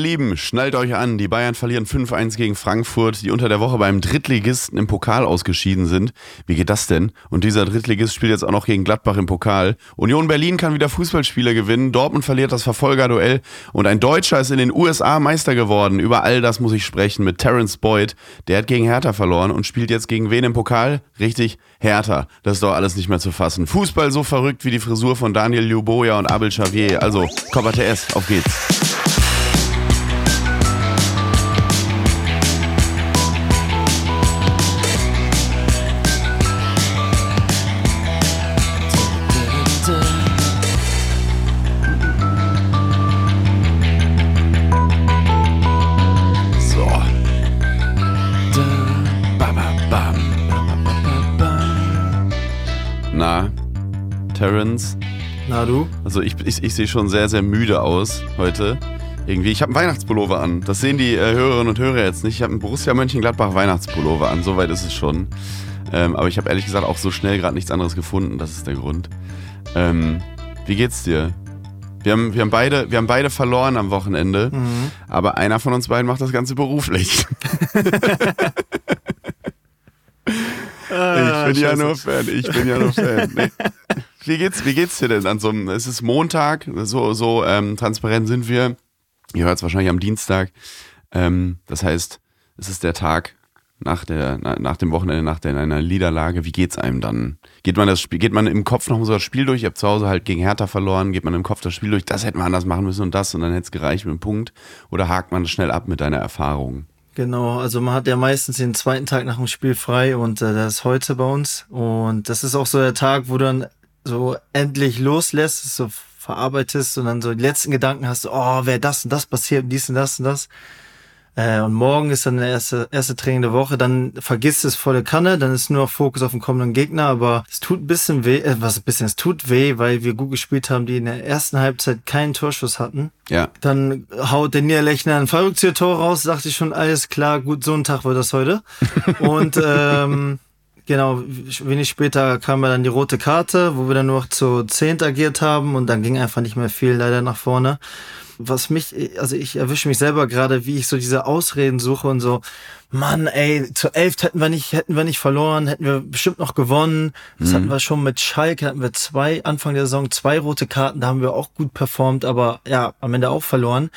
Ihr Lieben, schnallt euch an. Die Bayern verlieren 5-1 gegen Frankfurt, die unter der Woche beim Drittligisten im Pokal ausgeschieden sind. Wie geht das denn? Und dieser Drittligist spielt jetzt auch noch gegen Gladbach im Pokal. Union Berlin kann wieder Fußballspiele gewinnen. Dortmund verliert das Verfolgerduell. Und ein Deutscher ist in den USA Meister geworden. Über all das muss ich sprechen mit Terence Boyd. Der hat gegen Hertha verloren und spielt jetzt gegen wen im Pokal? Richtig, Hertha. Das ist doch alles nicht mehr zu fassen. Fußball so verrückt wie die Frisur von Daniel Luboja und Abel Xavier. Also, Copa TS, auf geht's. Terence. Na du? Also ich, ich, ich sehe schon sehr, sehr müde aus heute. Irgendwie. Ich habe einen Weihnachtspullover an. Das sehen die äh, Hörerinnen und Hörer jetzt nicht. Ich habe einen Borussia Mönchengladbach Weihnachtspullover an. Soweit ist es schon. Ähm, aber ich habe ehrlich gesagt auch so schnell gerade nichts anderes gefunden. Das ist der Grund. Ähm, wie geht's dir? Wir haben, wir, haben beide, wir haben beide verloren am Wochenende, mhm. aber einer von uns beiden macht das Ganze beruflich. Ah, ich bin ja nur Fan, ich bin ja nur Fan. Nee. Wie geht's, wie geht's dir denn an so einem, es ist Montag, so, so ähm, transparent sind wir. Ihr hört es wahrscheinlich am Dienstag. Ähm, das heißt, es ist der Tag nach, der, nach dem Wochenende, nach der, einer Niederlage. Wie geht's einem dann? Geht man das Spiel, geht man im Kopf noch so das Spiel durch? Ihr habt zu Hause halt gegen Hertha verloren, geht man im Kopf das Spiel durch, das hätten wir anders machen müssen und das und dann hätte es gereicht mit einem Punkt? Oder hakt man schnell ab mit deiner Erfahrung? Genau, also man hat ja meistens den zweiten Tag nach dem Spiel frei und äh, das ist heute bei uns. Und das ist auch so der Tag, wo dann so endlich loslässt, so verarbeitest und dann so die letzten Gedanken hast, oh, wäre das und das passiert und dies und das und das. Äh, und morgen ist dann der erste, erste Training der Woche, dann vergisst es volle Kanne, dann ist nur noch Fokus auf den kommenden Gegner, aber es tut ein bisschen weh, äh, was ein bisschen, es tut weh, weil wir gut gespielt haben, die in der ersten Halbzeit keinen Torschuss hatten. Ja. Dann haut der Niederlechner ein Fallrückzieher-Tor raus, dachte ich schon, alles klar, gut, so ein Tag wird das heute. und ähm, Genau, wenig später kam ja dann die rote Karte, wo wir dann nur noch zu zehnt agiert haben und dann ging einfach nicht mehr viel leider nach vorne. Was mich, also ich erwische mich selber gerade, wie ich so diese Ausreden suche und so, Mann, ey, zu elf hätten wir nicht, hätten wir nicht verloren, hätten wir bestimmt noch gewonnen. Das mhm. hatten wir schon mit Schalke, hatten wir zwei, Anfang der Saison zwei rote Karten, da haben wir auch gut performt, aber ja, am Ende auch verloren.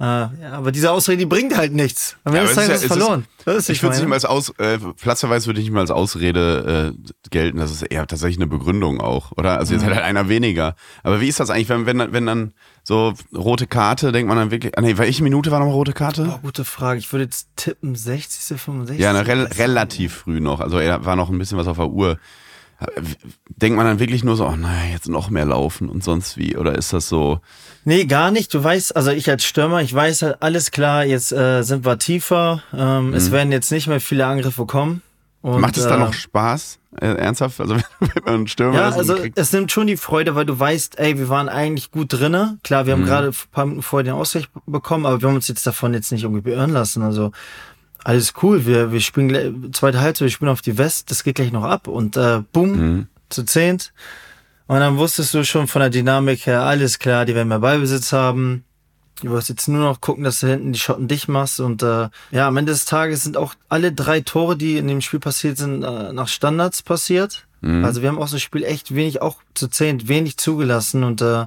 Äh, ja, aber diese Ausrede, die bringt halt nichts. Am Ende ja, des Tages ist verloren. Ist, ich würde es nicht mal als Aus, äh, Platzverweis würde ich nicht mal als Ausrede äh, gelten. Das ist eher tatsächlich eine Begründung auch, oder? Also jetzt mhm. halt einer weniger. Aber wie ist das eigentlich, wenn, wenn, wenn dann so rote Karte, denkt man dann wirklich, ah, nee, welche Minute war noch rote Karte? Oh, gute Frage. Ich würde jetzt tippen, 60., 65. Ja, na, re relativ früh noch. Also er war noch ein bisschen was auf der Uhr denkt man dann wirklich nur so, oh naja, jetzt noch mehr laufen und sonst wie? Oder ist das so? Nee, gar nicht. Du weißt, also ich als Stürmer, ich weiß halt alles klar, jetzt äh, sind wir tiefer. Ähm, mhm. Es werden jetzt nicht mehr viele Angriffe kommen. Und, Macht es äh, dann noch Spaß? Äh, ernsthaft? Also wenn man einen Stürmer Ja, also es nimmt schon die Freude, weil du weißt, ey, wir waren eigentlich gut drinne. Klar, wir haben mhm. gerade ein paar Minuten vorher den Ausgleich bekommen, aber wir haben uns jetzt davon jetzt nicht irgendwie beirren lassen. Also alles cool, wir, wir spielen zweite Halbzeit, wir spielen auf die West, das geht gleich noch ab und äh, bumm, mhm. zu zehnt. Und dann wusstest du schon von der Dynamik her, alles klar, die werden mehr Ballbesitz haben. Du wirst jetzt nur noch gucken, dass du hinten die Schotten dicht machst. Und äh, ja, am Ende des Tages sind auch alle drei Tore, die in dem Spiel passiert sind, äh, nach Standards passiert. Mhm. Also wir haben auch das Spiel echt wenig, auch zu zehnt, wenig zugelassen. Und äh,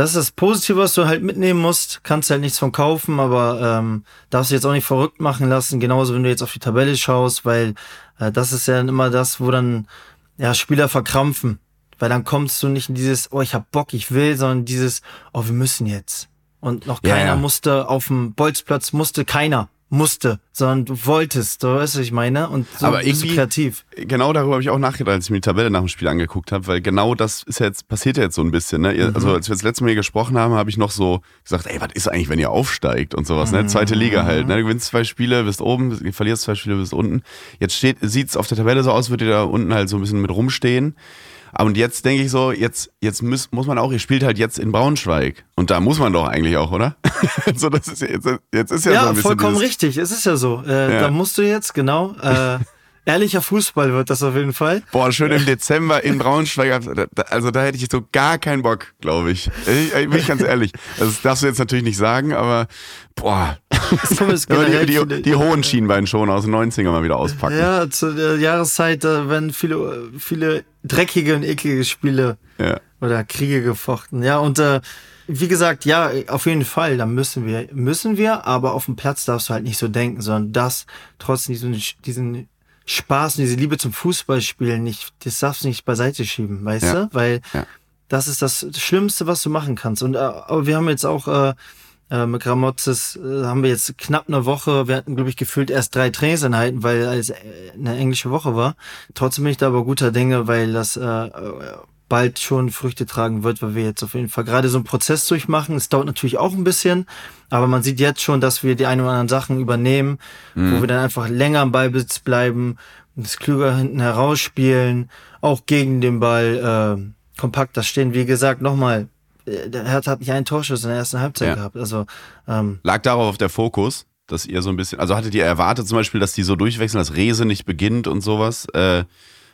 das ist das Positive, was du halt mitnehmen musst. Kannst halt nichts von kaufen, aber ähm, darfst du jetzt auch nicht verrückt machen lassen. Genauso, wenn du jetzt auf die Tabelle schaust, weil äh, das ist ja dann immer das, wo dann ja Spieler verkrampfen. Weil dann kommst du nicht in dieses, oh, ich hab Bock, ich will, sondern dieses, oh, wir müssen jetzt. Und noch keiner ja, ja. musste auf dem Bolzplatz, musste keiner musste, sondern du wolltest, du weißt, was ich meine? Und so Aber bist du kreativ. Genau darüber habe ich auch nachgedacht, als ich mir die Tabelle nach dem Spiel angeguckt habe, weil genau das ist jetzt, passiert ja jetzt so ein bisschen. Ne? Mhm. Also als wir das letzte Mal gesprochen haben, habe ich noch so gesagt, ey, was ist eigentlich, wenn ihr aufsteigt und sowas, ne? Zweite Liga halt. Ne? Du gewinnst zwei Spiele, bist oben, verlierst zwei Spiele, bist unten. Jetzt steht, sieht's auf der Tabelle so aus, würdet ihr da unten halt so ein bisschen mit rumstehen. Und jetzt denke ich so, jetzt, jetzt muss, muss man auch, ihr spielt halt jetzt in Braunschweig. Und da muss man doch eigentlich auch, oder? so, das ist jetzt, jetzt ist ja, ja so ein bisschen. vollkommen dieses, richtig. Es ist ja so. Äh, ja. Da musst du jetzt, genau. Äh, Ehrlicher Fußball wird das auf jeden Fall. Boah, schön im Dezember in Braunschweig. Also da hätte ich so gar keinen Bock, glaube ich. ich. Bin ich ganz ehrlich. Das darfst du jetzt natürlich nicht sagen, aber boah. die, die, die, hohen Schienbein schon aus den 90ern mal wieder auspacken. Ja, zu der Jahreszeit da werden viele, viele dreckige und eklige Spiele ja. oder Kriege gefochten. Ja, und äh, wie gesagt, ja, auf jeden Fall, da müssen wir, müssen wir, aber auf dem Platz darfst du halt nicht so denken, sondern das trotzdem diesen, diesen Spaß und diese Liebe zum Fußballspielen nicht, das darfst du nicht beiseite schieben, weißt ja. du? Weil ja. das ist das Schlimmste, was du machen kannst. Und äh, aber wir haben jetzt auch äh, äh, mit Gramotzes äh, haben wir jetzt knapp eine Woche, wir hatten, glaube ich, gefühlt erst drei Trainingseinheiten, weil es eine englische Woche war. Trotzdem bin ich da aber guter Dinge, weil das äh, bald schon Früchte tragen wird, weil wir jetzt auf jeden Fall gerade so einen Prozess durchmachen. Es dauert natürlich auch ein bisschen, aber man sieht jetzt schon, dass wir die ein oder anderen Sachen übernehmen, mhm. wo wir dann einfach länger am Ballbesitz bleiben, das klüger hinten herausspielen, auch gegen den Ball äh, kompakter stehen. Wie gesagt, nochmal, äh, der Hertha hat nicht einen Torschuss in der ersten Halbzeit ja. gehabt. Also ähm, lag darauf der Fokus, dass ihr so ein bisschen, also hattet ihr erwartet zum Beispiel, dass die so durchwechseln, dass Rese nicht beginnt und sowas? Äh,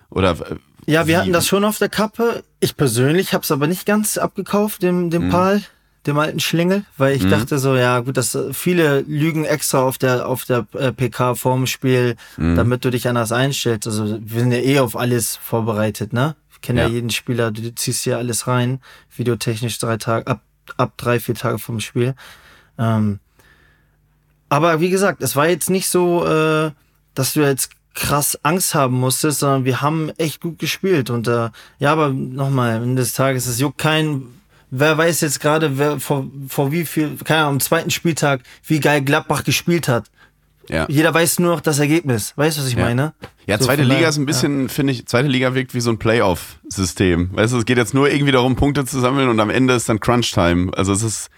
oder äh, ja, wir hatten das schon auf der Kappe. Ich persönlich habe es aber nicht ganz abgekauft, dem, dem mhm. Pal, dem alten Schlingel, weil ich mhm. dachte so, ja gut, dass viele lügen extra auf der auf der äh, PK vorm Spiel, mhm. damit du dich anders einstellst. Also wir sind ja eh auf alles vorbereitet, ne? Ich kenne ja. ja. jeden Spieler, du ziehst hier alles rein, videotechnisch drei Tage, ab, ab drei, vier Tage vom Spiel. Ähm, aber wie gesagt, es war jetzt nicht so, äh, dass du jetzt krass Angst haben musstest, sondern wir haben echt gut gespielt. Und äh, ja, aber nochmal, Ende des Tages, es juckt kein, wer weiß jetzt gerade, wer vor, vor wie viel, keine Ahnung, am zweiten Spieltag, wie geil Gladbach gespielt hat. Ja. Jeder weiß nur noch das Ergebnis. Weißt du, was ich ja. meine? Ja, so zweite Liga ist ein bisschen, ja. finde ich, zweite Liga wirkt wie so ein Playoff-System. Weißt du, es geht jetzt nur irgendwie darum, Punkte zu sammeln und am Ende ist dann Crunch-Time. Also es ist,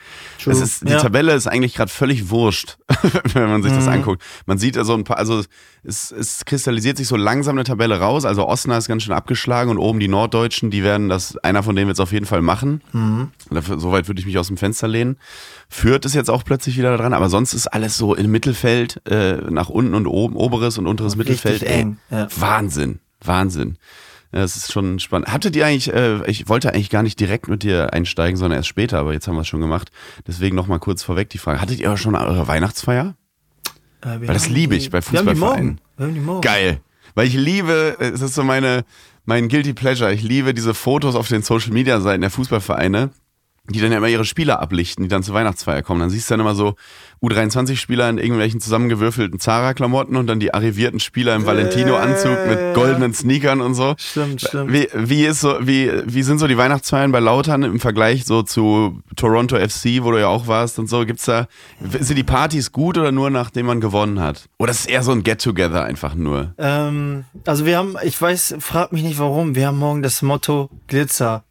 True. es ist, die ja. Tabelle ist eigentlich gerade völlig wurscht, wenn man sich mhm. das anguckt. Man sieht also ein paar, also es, es kristallisiert sich so langsam eine Tabelle raus. Also Osnabrück ist ganz schön abgeschlagen und oben die Norddeutschen, die werden das, einer von denen wird es auf jeden Fall machen. Mhm. Dafür, soweit würde ich mich aus dem Fenster lehnen. Führt ist jetzt auch plötzlich wieder dran, aber sonst ist alles so im Mittelfeld, äh, nach unten und oben, oberes und unteres Richtig Mittelfeld. Eng. Ja. Wahnsinn, Wahnsinn. Das ist schon spannend. Hattet ihr eigentlich, äh, ich wollte eigentlich gar nicht direkt mit dir einsteigen, sondern erst später, aber jetzt haben wir es schon gemacht. Deswegen nochmal kurz vorweg die Frage. Hattet ihr schon eure Weihnachtsfeier? Äh, Weil das liebe ich bei Fußballvereinen. Geil. Weil ich liebe, es ist so meine, mein Guilty Pleasure. Ich liebe diese Fotos auf den Social Media Seiten der Fußballvereine die dann ja immer ihre Spieler ablichten, die dann zur Weihnachtsfeier kommen. Dann siehst du dann immer so U23-Spieler in irgendwelchen zusammengewürfelten Zara-Klamotten und dann die arrivierten Spieler im Valentino-Anzug mit goldenen Sneakern und so. Stimmt, stimmt. Wie, wie, ist so, wie, wie sind so die Weihnachtsfeiern bei Lautern im Vergleich so zu Toronto FC, wo du ja auch warst und so? Gibt's da, sind die Partys gut oder nur nachdem man gewonnen hat? Oder ist es eher so ein Get-Together einfach nur? Ähm, also wir haben, ich weiß, frag mich nicht warum, wir haben morgen das Motto Glitzer.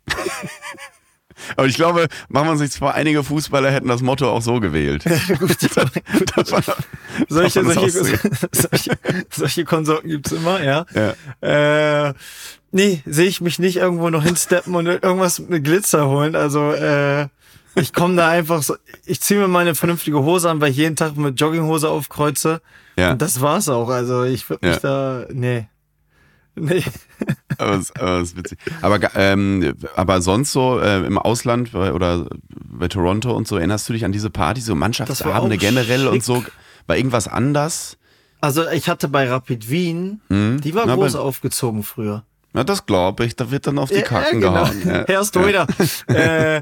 Aber ich glaube, machen wir sich vor, einige Fußballer hätten das Motto auch so gewählt. gut, das, das solche, solche, solche, solche Konsorten gibt's immer, ja. ja. Äh, nee, sehe ich mich nicht irgendwo noch hinsteppen und irgendwas mit Glitzer holen. Also äh, ich komme da einfach so, ich ziehe mir meine vernünftige Hose an, weil ich jeden Tag mit Jogginghose aufkreuze. Ja. Und das war's auch. Also ich würde mich ja. da, nee. Nee. Aber, es, aber ist witzig. Aber, ähm, aber sonst so äh, im Ausland oder bei Toronto und so, erinnerst du dich an diese Party, so Mannschaftsabende generell schick. und so? War irgendwas anders? Also ich hatte bei Rapid Wien, mhm. die war Na, groß aufgezogen früher. Na, das glaube ich, da wird dann auf die Kacken ja, genau. gehauen. Ja. Herr Stoider. Ja. äh,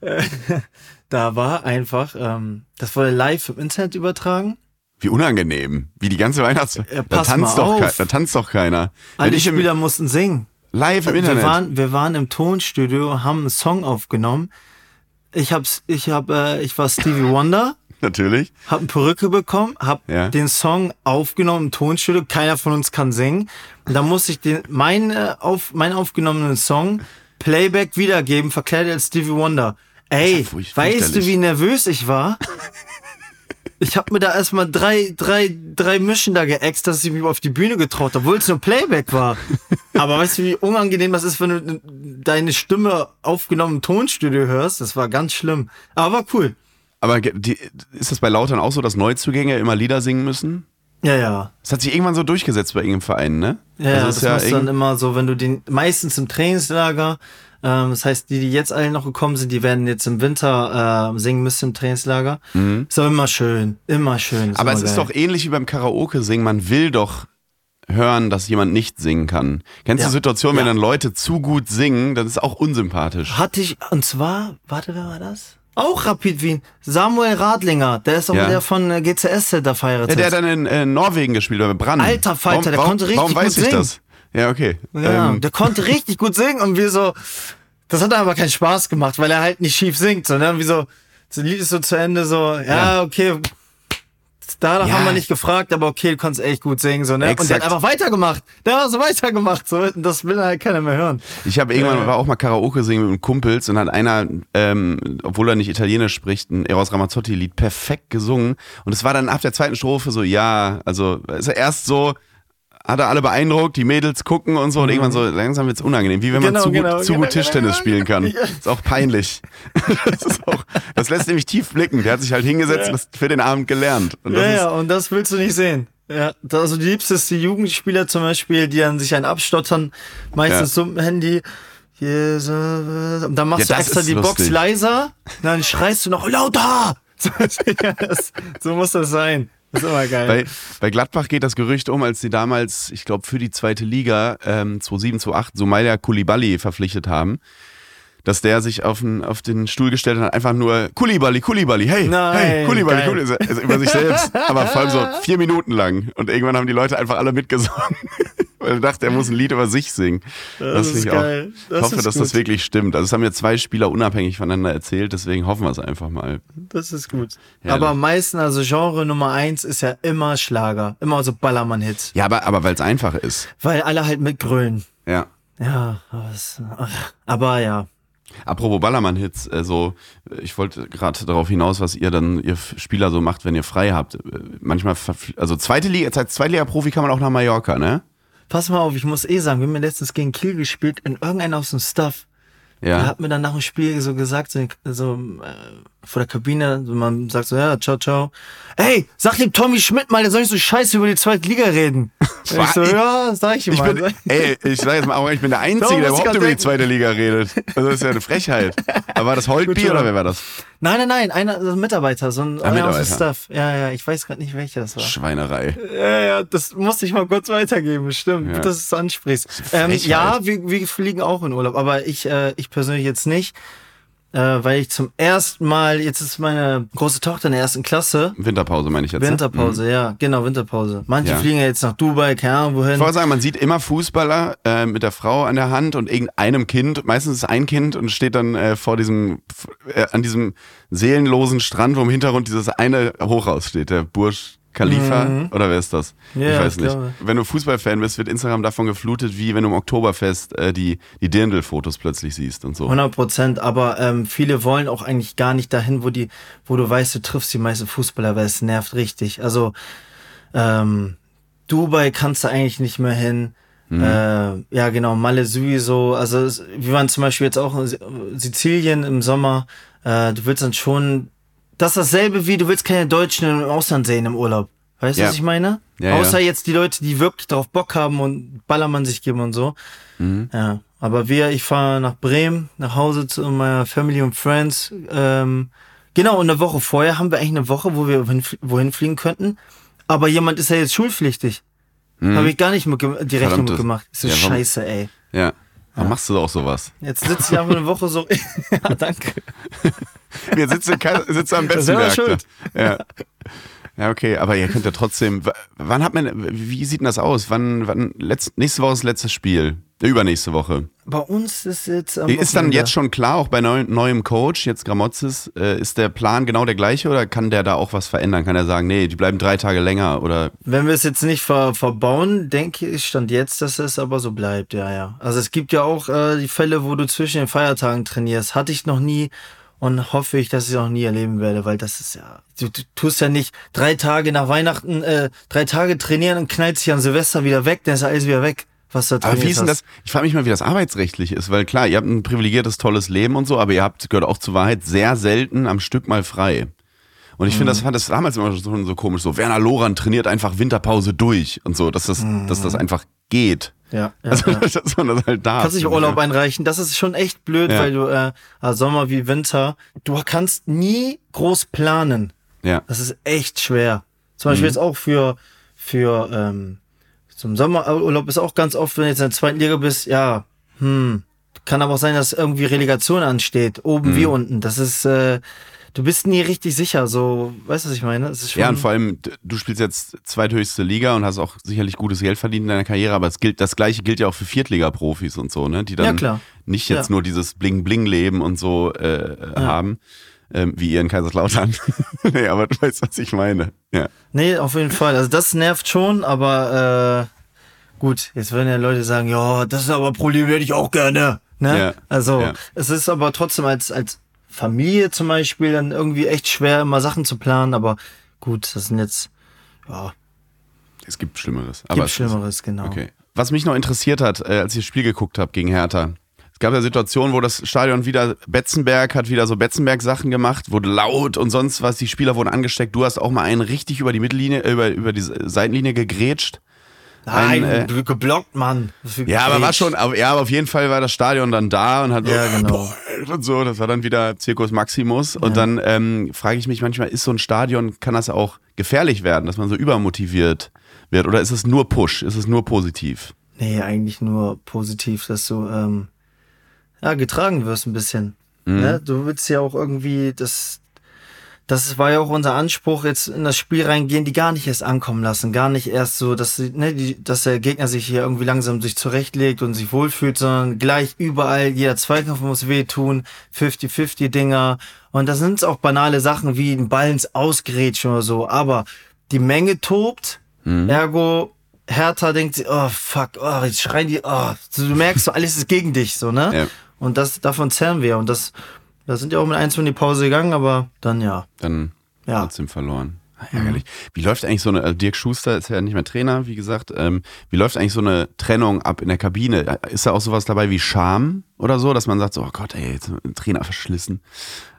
äh, da war einfach, ähm, das wurde live im Internet übertragen. Wie unangenehm. Wie die ganze Weihnachts... Äh, da, tanzt doch da tanzt doch keiner. Alle die Spieler mussten singen. Live im Internet. Wir waren, wir waren im Tonstudio, haben einen Song aufgenommen. Ich hab's, ich hab, äh, ich war Stevie Wonder. Natürlich. Hab eine Perücke bekommen, hab ja. den Song aufgenommen im Tonstudio. Keiner von uns kann singen. Und dann musste ich den, mein, äh, auf, meinen aufgenommenen Song Playback wiedergeben, verkleidet als Stevie Wonder. Ey, weißt du, wie nervös ich war? Ich habe mir da erstmal drei, drei, drei Mischen da geäxt, dass ich mich auf die Bühne getraut habe, obwohl es nur Playback war. Aber weißt du, wie unangenehm das ist, wenn du deine Stimme aufgenommen im Tonstudio hörst? Das war ganz schlimm. Aber war cool. Aber die, ist das bei Lautern auch so, dass Neuzugänge immer Lieder singen müssen? Ja, ja. Das hat sich irgendwann so durchgesetzt bei irgendeinem Verein, ne? Ja, also das ist ja dann immer so, wenn du den, meistens im Trainingslager, ähm, das heißt, die, die jetzt alle noch gekommen sind, die werden jetzt im Winter äh, singen müssen im Trainingslager. Ist aber immer schön, immer schön. Mhm. aber es immer ist geil. doch ähnlich wie beim Karaoke singen. Man will doch hören, dass jemand nicht singen kann. Kennst du Ja. Situationen, wenn Ja. dann Leute zu gut singen, das ist auch unsympathisch. Hatte ich, und zwar, warte, wer war das? Auch Rapid Wien. Samuel Radlinger, der ist auch Ja. der von äh, GCS da feiert. Ja, der hat dann in äh, Norwegen gespielt, bei Brann. Alter Falter, warum, der warum, konnte richtig Warum weiß gut ich singen. das? Ja, okay. Ja, Ähm, der konnte richtig gut singen und wir so, das hat aber keinen Spaß gemacht, weil er halt nicht schief singt, sondern wie so, das Lied ist so zu Ende so, ja, Ja. okay, da Ja. haben wir nicht gefragt, aber okay, du kannst echt gut singen, so, ne? Und der hat einfach weitergemacht. Der hat so weitergemacht, so, und das will halt keiner mehr hören. Ich habe irgendwann war auch mal Karaoke singen mit einem Kumpels und hat einer, ähm, obwohl er nicht Italienisch spricht, ein Eros Ramazzotti Lied perfekt gesungen und es war dann ab der zweiten Strophe so, ja, also ist er erst so hat er alle beeindruckt, die Mädels gucken und so und irgendwann so langsam wird's unangenehm, wie wenn man Genau, zu, genau, gut, zu genau, gut Tischtennis genau, spielen kann. Ja. Ist auch peinlich. das, ist auch, das lässt nämlich tief blicken. Der hat sich halt hingesetzt und das für den Abend gelernt. Und das Ja, ja, und das willst du nicht sehen. Ja, das- also die liebste ist die Jugendspieler zum Beispiel, die dann sich einen abstottern, meistens so mit dem Handy. So, Und dann machst Ja, du extra die Box lustig. leiser, dann schreist du noch lauter. Ja, so muss das sein. Das ist immer geil. Bei, bei Gladbach geht das Gerücht um, als sie damals, ich glaube, für die zweite Liga ähm, 2007, 2008 Somalia Kulibali verpflichtet haben, dass der sich auf den, auf den Stuhl gestellt hat, einfach nur Kulibali, Kulibali, hey, Nein, hey, Kulibali. Kulibali, also über sich selbst, aber vor allem so vier Minuten lang. Und irgendwann haben die Leute einfach alle mitgesungen. Weil er dachte, er muss ein Lied über sich singen. Das finde ist ich geil. Auch. Das ich hoffe, ist dass das gut. wirklich stimmt. Also es haben mir zwei Spieler unabhängig voneinander erzählt, deswegen hoffen wir es einfach mal. das ist gut. Herrlich. Aber am meisten, also Genre Nummer eins ist ja immer Schlager. Immer so Ballermann-Hits. Ja, aber, aber weil es einfach ist. Weil alle halt mitgrölen. Ja. Ja, aber, ja. Apropos Ballermann-Hits, also ich wollte gerade darauf hinaus, was ihr dann, ihr Spieler so macht, wenn ihr frei habt. Äh, Manchmal, also zweite Liga, als Zweitliga-Profi kann man auch nach Mallorca, ne? Pass mal auf, ich muss eh sagen, wir haben letztens gegen Kiel gespielt in irgendeiner aus dem Stuff. Der Ja. hat mir dann nach dem Spiel so gesagt, so, so äh, vor der Kabine, man sagt so, ja, ciao, ciao. Ey, sag dem Tommy Schmidt mal, der soll nicht so scheiße über die zweite Liga reden. Ich so, ja, sag ich ihm Ich mal. bin, ey, ich sag jetzt mal, auch, ich bin der Einzige, der überhaupt über die zweite Liga redet. Also das ist ja eine Frechheit. Aber war das Holtbier oder wer war das? Nein, nein, nein, einer, so ein Mitarbeiter, so ein, einer aus dem Mitarbeiter. Stuff. Ja, ja, ich weiß gerade nicht, welcher das war. Schweinerei. Ja, ja, das musste ich mal kurz weitergeben, stimmt, Ja. dass du es ansprichst. Ähm, ja, wir, wir fliegen auch in Urlaub, aber ich, äh, ich persönlich jetzt nicht, äh, weil ich zum ersten Mal, jetzt ist meine große Tochter in der ersten Klasse, Winterpause meine ich jetzt. ne? Winterpause, ja, genau, Winterpause. Manche Ja. fliegen ja jetzt nach Dubai, keine Ahnung wohin. Ich wollte sagen, man sieht immer Fußballer äh, mit der Frau an der Hand und irgendeinem Kind, meistens ist es ein Kind und steht dann äh, vor diesem, äh, an diesem seelenlosen Strand, wo im Hintergrund dieses eine Hochhaus steht, der Burj Khalifa oder wer ist das? Mhm. Ja, ich weiß ich nicht. glaube. Wenn du Fußballfan bist, wird Instagram davon geflutet, wie wenn du im Oktoberfest äh, die, die Dirndl-Fotos plötzlich siehst und so. 100 Prozent, aber ähm, viele wollen auch eigentlich gar nicht dahin, wo die, wo du weißt, du triffst die meisten Fußballer, weil es nervt richtig. Also ähm, Dubai kannst du eigentlich nicht mehr hin. Äh, ja, genau, Malle sowieso. Also wir waren zum Beispiel jetzt auch in Si- Sizilien im Sommer. Äh, du willst dann schon, das ist dasselbe wie, du willst keine Deutschen im Ausland sehen im Urlaub. Weißt du, Ja. was ich meine? Ja, Außer ja. jetzt die Leute, die wirklich drauf Bock haben und Ballermann sich geben und so. Mhm. Ja, aber wir, ich fahre nach Bremen, nach Hause zu meiner Family und Friends. Ähm, genau, und eine Woche vorher haben wir eigentlich eine Woche, wo wir wohin, fliegen könnten. Aber jemand ist ja jetzt schulpflichtig. Habe ich gar nicht mit, die Rechnung Mhm. Mitgemacht. Ist so scheiße, ey. Ja. Warum machst du doch sowas? Jetzt sitze ich einfach eine Woche so. ja, danke. Wir sitzen, sitzen am besten Werk. schuld. Ja. ja, okay, aber ihr könnt ja trotzdem. Wann hat man, wie sieht denn das aus? Wann, wann, letzt, nächste Woche ist das letzte Spiel. Übernächste Woche. Bei uns ist jetzt. Ist dann jetzt schon klar, auch bei neu, neuem Coach, jetzt Gramozis, äh, ist der Plan genau der gleiche oder kann der da auch was verändern? Kann er sagen, nee, die bleiben drei Tage länger oder Wenn wir es jetzt nicht ver verbauen, denke ich, stand jetzt, dass es aber so bleibt, ja, ja. Also es gibt ja auch äh, die Fälle, wo du zwischen den Feiertagen trainierst. Hatte ich noch nie und hoffe ich, dass ich es auch nie erleben werde, weil das ist ja, du, du tust ja nicht drei Tage nach Weihnachten, äh, drei Tage trainieren und knallst dich an Silvester wieder weg, dann ist ja alles wieder weg, was du Aber trainiert wie ist denn das? Ich frage mich mal, wie das arbeitsrechtlich ist, weil klar, ihr habt ein privilegiertes, tolles Leben und so, aber ihr habt, gehört auch zur Wahrheit, sehr selten am Stück mal frei. Und ich finde, das fand das damals immer schon so komisch. So, Werner Loran trainiert einfach Winterpause durch und so, dass das, dass das einfach geht. Ja, ja, Also, ja. dass man das halt da Kannst dich Urlaub einreichen. Das ist schon echt blöd, Ja. weil du äh, äh, Sommer wie Winter, du kannst nie groß planen. Ja. Das ist echt schwer. Zum Beispiel jetzt auch für für ähm, zum Sommerurlaub ist auch ganz oft, wenn du jetzt in der zweiten Liga bist, ja, hm, kann aber auch sein, dass irgendwie Relegation ansteht, oben wie unten. Das ist, äh, du bist nie richtig sicher. So, weißt du, was ich meine? Das ist schon, Ja, und vor allem, du spielst jetzt zweithöchste Liga und hast auch sicherlich gutes Geld verdient in deiner Karriere, aber es gilt, das gleiche gilt ja auch für Viertliga-Profis und so, ne? Die dann Ja, nicht jetzt Ja. nur dieses Bling-Bling-Leben und so äh, haben, ähm, wie ihr in Kaiserslautern. nee, aber du weißt, was ich meine. Ja. Nee, auf jeden Fall. Also das nervt schon, aber äh, gut, jetzt werden ja Leute sagen, ja, das ist aber ein Problem, hätte ich auch gerne. Ne? Ja, Also ja. es ist aber trotzdem als, als Familie zum Beispiel dann irgendwie echt schwer, immer Sachen zu planen, aber gut, das sind jetzt, ja, Es gibt Schlimmeres. Aber gibt Schlimmeres, genau. Okay. Was mich noch interessiert hat, äh, als ich das Spiel geguckt habe gegen Hertha, gab ja Situationen, wo das Stadion wieder, Betzenberg hat wieder so Betzenberg-Sachen gemacht, wurde laut und sonst was, die Spieler wurden angesteckt. Du hast auch mal einen richtig über die Mittellinie, äh, über, über die Seitenlinie gegrätscht. Nein, Ein, äh, geblockt, Mann. Ja, aber war schon, aber, ja, aber auf jeden Fall war das Stadion dann da und hat so, Ja, genau. und so, das war dann wieder Zirkus Maximus. Und dann ähm, frage ich mich manchmal, ist so ein Stadion, kann das auch gefährlich werden, dass man so übermotiviert wird? Oder ist es nur Push? Ist es nur positiv? Nee, eigentlich nur positiv, dass du ähm, ja, getragen wirst ein bisschen. Mhm. Ne? Du willst ja auch irgendwie, das, das war ja auch unser Anspruch, jetzt in das Spiel reingehen, die gar nicht erst ankommen lassen, gar nicht erst so, dass, ne, die, dass der Gegner sich hier irgendwie langsam sich zurechtlegt und sich wohlfühlt, sondern gleich überall, jeder Zweikampf muss wehtun, 50-50 Dinger. Und das sind auch banale Sachen wie ein Ball ins Ausgrätschen oder so, aber die Menge tobt, ergo Hertha denkt sie, oh fuck, oh, jetzt schreien die, oh, du merkst so, alles ist gegen dich, so, ne? Ja. Und das, davon zerren wir. Und das, da sind ja auch mit eins in die Pause gegangen, aber dann ja. Dann Ja. trotzdem verloren. Ah, Ärgerlich. Wie läuft eigentlich so eine, also Dirk Schuster ist ja nicht mehr Trainer, wie gesagt. Ähm, wie läuft eigentlich so eine Trennung ab in der Kabine? Ist da auch sowas dabei wie Scham oder so, dass man sagt, so, oh Gott, ey, jetzt ein Trainer verschlissen?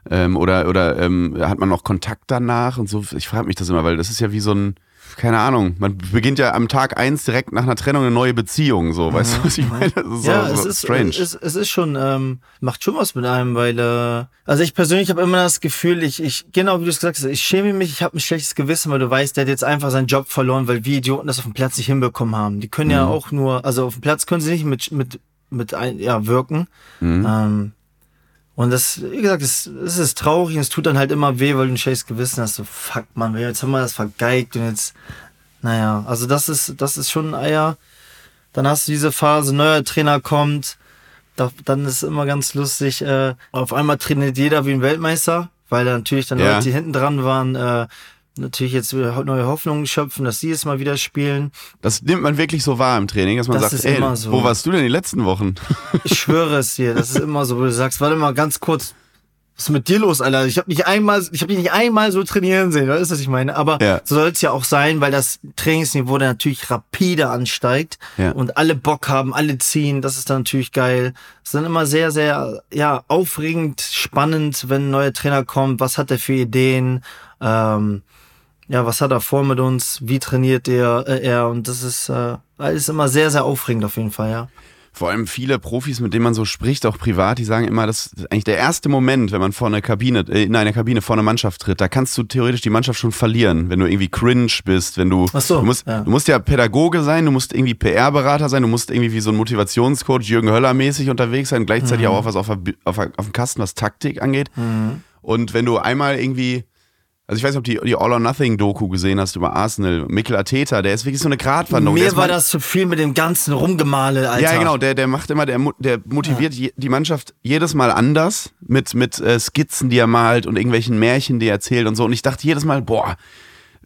Ähm, oder oder ähm, hat man noch Kontakt danach und so? Ich frage mich das immer, weil das ist ja wie so ein, keine Ahnung, man beginnt ja am Tag eins direkt nach einer Trennung eine neue Beziehung, so, weißt du, was ich meine? Das ist ja, so, es so ist, strange. Es, ist- es ist schon, ähm, macht schon was mit einem, weil, äh, also ich persönlich habe immer das Gefühl, ich, ich, genau wie du es gesagt hast, ich schäme mich, ich habe ein schlechtes Gewissen, weil du weißt, der hat jetzt einfach seinen Job verloren, weil wir Idioten das auf dem Platz nicht hinbekommen haben. Die können Mhm. ja auch nur, also auf dem Platz können sie nicht mit, mit, mit ein, ja, wirken. Mhm. Ähm, und das, wie gesagt, es, ist traurig und es tut dann halt immer weh, weil du ein schlechtes Gewissen hast. So, fuck, man, jetzt haben wir das vergeigt und jetzt, naja, also das ist, das ist schon ein Eier. Dann hast du diese Phase, neuer Trainer kommt, da, dann ist es immer ganz lustig, äh, auf einmal trainiert jeder wie ein Weltmeister, weil da natürlich dann Ja. Leute, die hinten dran waren, äh, natürlich jetzt neue Hoffnungen schöpfen, dass sie es mal wieder spielen. Das nimmt man wirklich so wahr im Training, dass man Das sagt, ist ey, immer so. wo warst du denn die letzten Wochen? Ich schwöre es dir, das ist immer so, wo du sagst, warte mal ganz kurz, was ist mit dir los, Alter? Ich habe nicht einmal, ich habe dich nicht einmal so trainieren sehen, weißt du, was ich meine? Aber Ja. so soll es ja auch sein, weil das Trainingsniveau dann natürlich rapide ansteigt Ja. und alle Bock haben, alle ziehen, das ist dann natürlich geil. Es ist dann immer sehr, sehr, ja, aufregend, spannend, wenn ein neuer Trainer kommt, was hat er für Ideen, ähm, ja, was hat er vor mit uns, wie trainiert er, äh, er und das ist äh, alles immer sehr, sehr aufregend auf jeden Fall, ja. Vor allem viele Profis, mit denen man so spricht, auch privat, die sagen immer, das ist eigentlich der erste Moment, wenn man vor einer Kabine, äh, in einer Kabine vor eine Mannschaft tritt, da kannst du theoretisch die Mannschaft schon verlieren, wenn du irgendwie cringe bist, wenn du, Ach so, du musst, ja. du musst ja Pädagoge sein, du musst irgendwie PR-Berater sein, du musst irgendwie wie so ein Motivationscoach Jürgen Höller mäßig unterwegs sein, gleichzeitig Mhm. auch was auf, der auf, auf dem Kasten, was Taktik angeht. Und wenn du einmal irgendwie also ich weiß nicht, ob du die, die All or Nothing Doku gesehen hast über Arsenal. Mikkel Arteta, der ist wirklich so eine Gratwanderung. Der Mir war das zu viel mit dem ganzen Rumgemale, Alter. ja, genau, der, der macht immer, der, der motiviert je, die Mannschaft jedes Mal anders mit, mit äh, Skizzen, die er malt und irgendwelchen Märchen, die er erzählt und so. Und ich dachte jedes Mal, boah,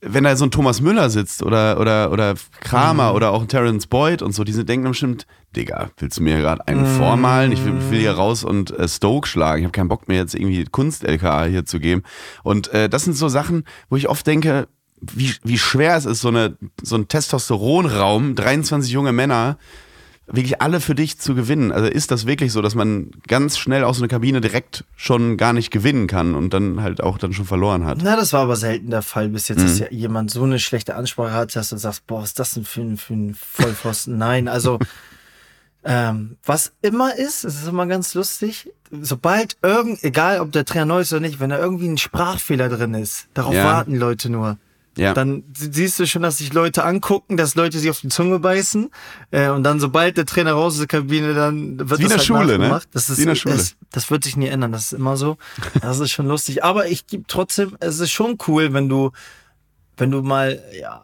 wenn da so ein Thomas Müller sitzt oder, oder, oder Kramer oder auch ein Terence Boyd und so, die denken dann bestimmt, Digga, willst du mir gerade einen vormalen? Ich will, will hier raus und äh, Stoke schlagen. Ich habe keinen Bock mehr jetzt irgendwie Kunst-LKA hier zu geben. Und äh, das sind so Sachen, wo ich oft denke, wie, wie schwer es ist, so, eine, so ein Testosteronraum, 23 junge Männer, wirklich alle für dich zu gewinnen? Also ist das wirklich so, dass man ganz schnell aus einer Kabine direkt schon gar nicht gewinnen kann und dann halt auch dann schon verloren hat? Na, das war aber selten der Fall bis jetzt, mhm. dass ja jemand so eine schlechte Ansprache hat, dass du sagst, boah, was ist das denn für ein, für ein Vollpfosten? Nein, also ähm, was immer ist, es ist immer ganz lustig, sobald irgend, egal ob der Trainer neu ist oder nicht, wenn da irgendwie ein Sprachfehler drin ist, darauf ja. warten Leute nur. Ja. Dann siehst du schon, dass sich Leute angucken, dass Leute sich auf die Zunge beißen. Äh, und dann, sobald der Trainer raus ist der Kabine, dann wird Wie das in der halt Schule, ne? Das ist, Wie in der Schule. Das, das wird sich nie ändern. Das ist immer so. Das ist schon lustig. Aber ich gebe trotzdem, es ist schon cool, wenn du, wenn du mal ja,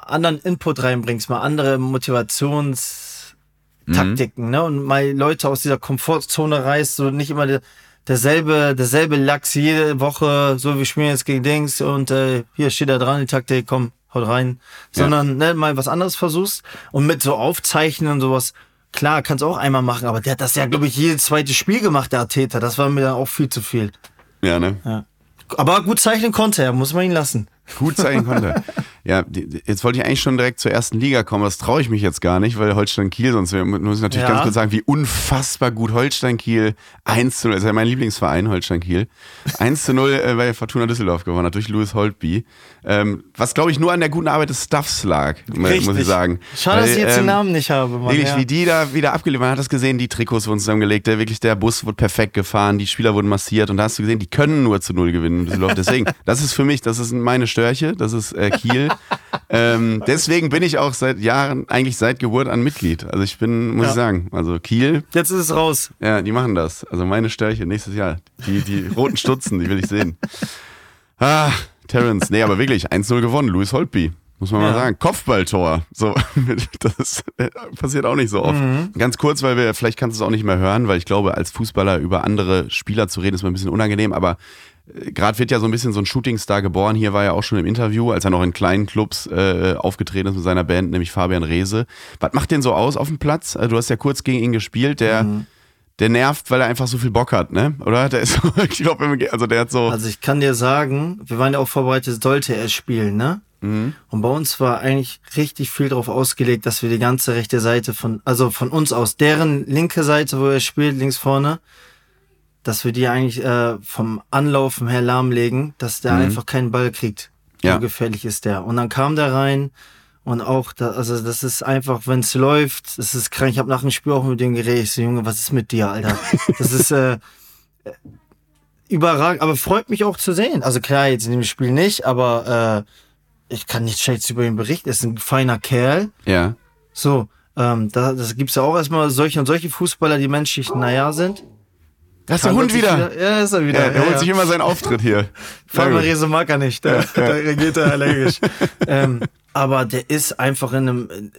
anderen Input reinbringst, mal andere Motivationstaktiken, mhm. ne? Und mal Leute aus dieser Komfortzone reißt, so nicht immer der derselbe, derselbe Lachs jede Woche, so wir spielen jetzt gegen Dings und äh, hier steht da dran, die Taktik, komm, haut rein. Sondern ja. ne, mal was anderes versuchst und mit so Aufzeichnen und sowas, klar, kannst auch einmal machen, aber der hat das ja, glaube ich, jedes zweite Spiel gemacht, der Arteta. Das war mir dann auch viel zu viel. Ja, ne? Ja. Aber gut zeichnen konnte er, muss man ihn lassen. Gut zeichnen konnte. Ja, jetzt wollte ich eigentlich schon direkt zur ersten Liga kommen. Das traue ich mich jetzt gar nicht, weil Holstein Kiel, sonst muss ich natürlich ja. ganz kurz sagen, wie unfassbar gut Holstein Kiel 1 zu 0, das ist ja mein Lieblingsverein, Holstein Kiel, 1 zu 0 äh, bei Fortuna Düsseldorf gewonnen hat, durch Louis Holtby. Ähm, was, glaube ich, nur an der guten Arbeit des Staffs lag, Richtig. muss ich sagen. Schade, weil, dass ich jetzt ähm, den Namen nicht habe. Mann, wirklich, ja. wie die da wieder abgeliefert Man hat das gesehen, die Trikots wurden zusammengelegt, der, wirklich der Bus wurde perfekt gefahren, die Spieler wurden massiert und da hast du gesehen, die können nur zu 0 gewinnen. Deswegen, das ist für mich, das ist meine Störche, das ist äh, Kiel. ähm, deswegen bin ich auch seit Jahren, eigentlich seit Geburt an Mitglied. Also ich bin, muss ja. ich sagen, also Kiel. Jetzt ist es raus. Ja, die machen das. Also meine Störche nächstes Jahr. Die, die roten Stutzen, die will ich sehen. Ah, Terence. Nee, aber wirklich, 1-0 gewonnen. Louis Holtby. Muss man ja. mal sagen. Kopfballtor. So, das passiert auch nicht so oft. Mhm. Ganz kurz, weil wir, vielleicht kannst du es auch nicht mehr hören, weil ich glaube, als Fußballer über andere Spieler zu reden, ist mir ein bisschen unangenehm, aber gerade wird ja so ein bisschen so ein Shootingstar geboren. Hier war er auch schon im Interview, als er noch in kleinen Clubs äh, aufgetreten ist mit seiner Band, nämlich Fabian Reese. Was macht den so aus auf dem Platz? Äh, du hast ja kurz gegen ihn gespielt. Der, mhm. Der nervt, weil er einfach so viel Bock hat, ne? Oder? Der ist, ich glaube, also der hat so. Also ich kann dir sagen, wir waren ja auch vorbereitet, sollte er spielen, ne? Mhm. Und bei uns war eigentlich richtig viel darauf ausgelegt, dass wir die ganze rechte Seite von, also von uns aus, deren linke Seite, wo er spielt, links vorne, dass wir die eigentlich äh, vom Anlaufen her lahmlegen, dass der mhm. einfach keinen Ball kriegt. Ja. So gefährlich ist der. Und dann kam der rein und auch, da, also das ist einfach, wenn es läuft, das ist krank. Ich habe nach dem Spiel auch mit dem geredet. Ich so, Junge, was ist mit dir, Alter? Das ist äh, überragend, aber freut mich auch zu sehen. Also klar, jetzt in dem Spiel nicht, aber äh, ich kann nichts Schlechtes über ihn berichten. Er ist ein feiner Kerl. Ja. So, ähm, da, das gibt's ja auch erstmal solche und solche Fußballer, die menschlich naja sind. Da ist der Hund wieder. wieder. Ja, ist er wieder. Ja, er holt ja. sich immer seinen Auftritt hier. Rese mag er nicht. Da, reagiert er allergisch. ähm, aber der ist einfach in einem,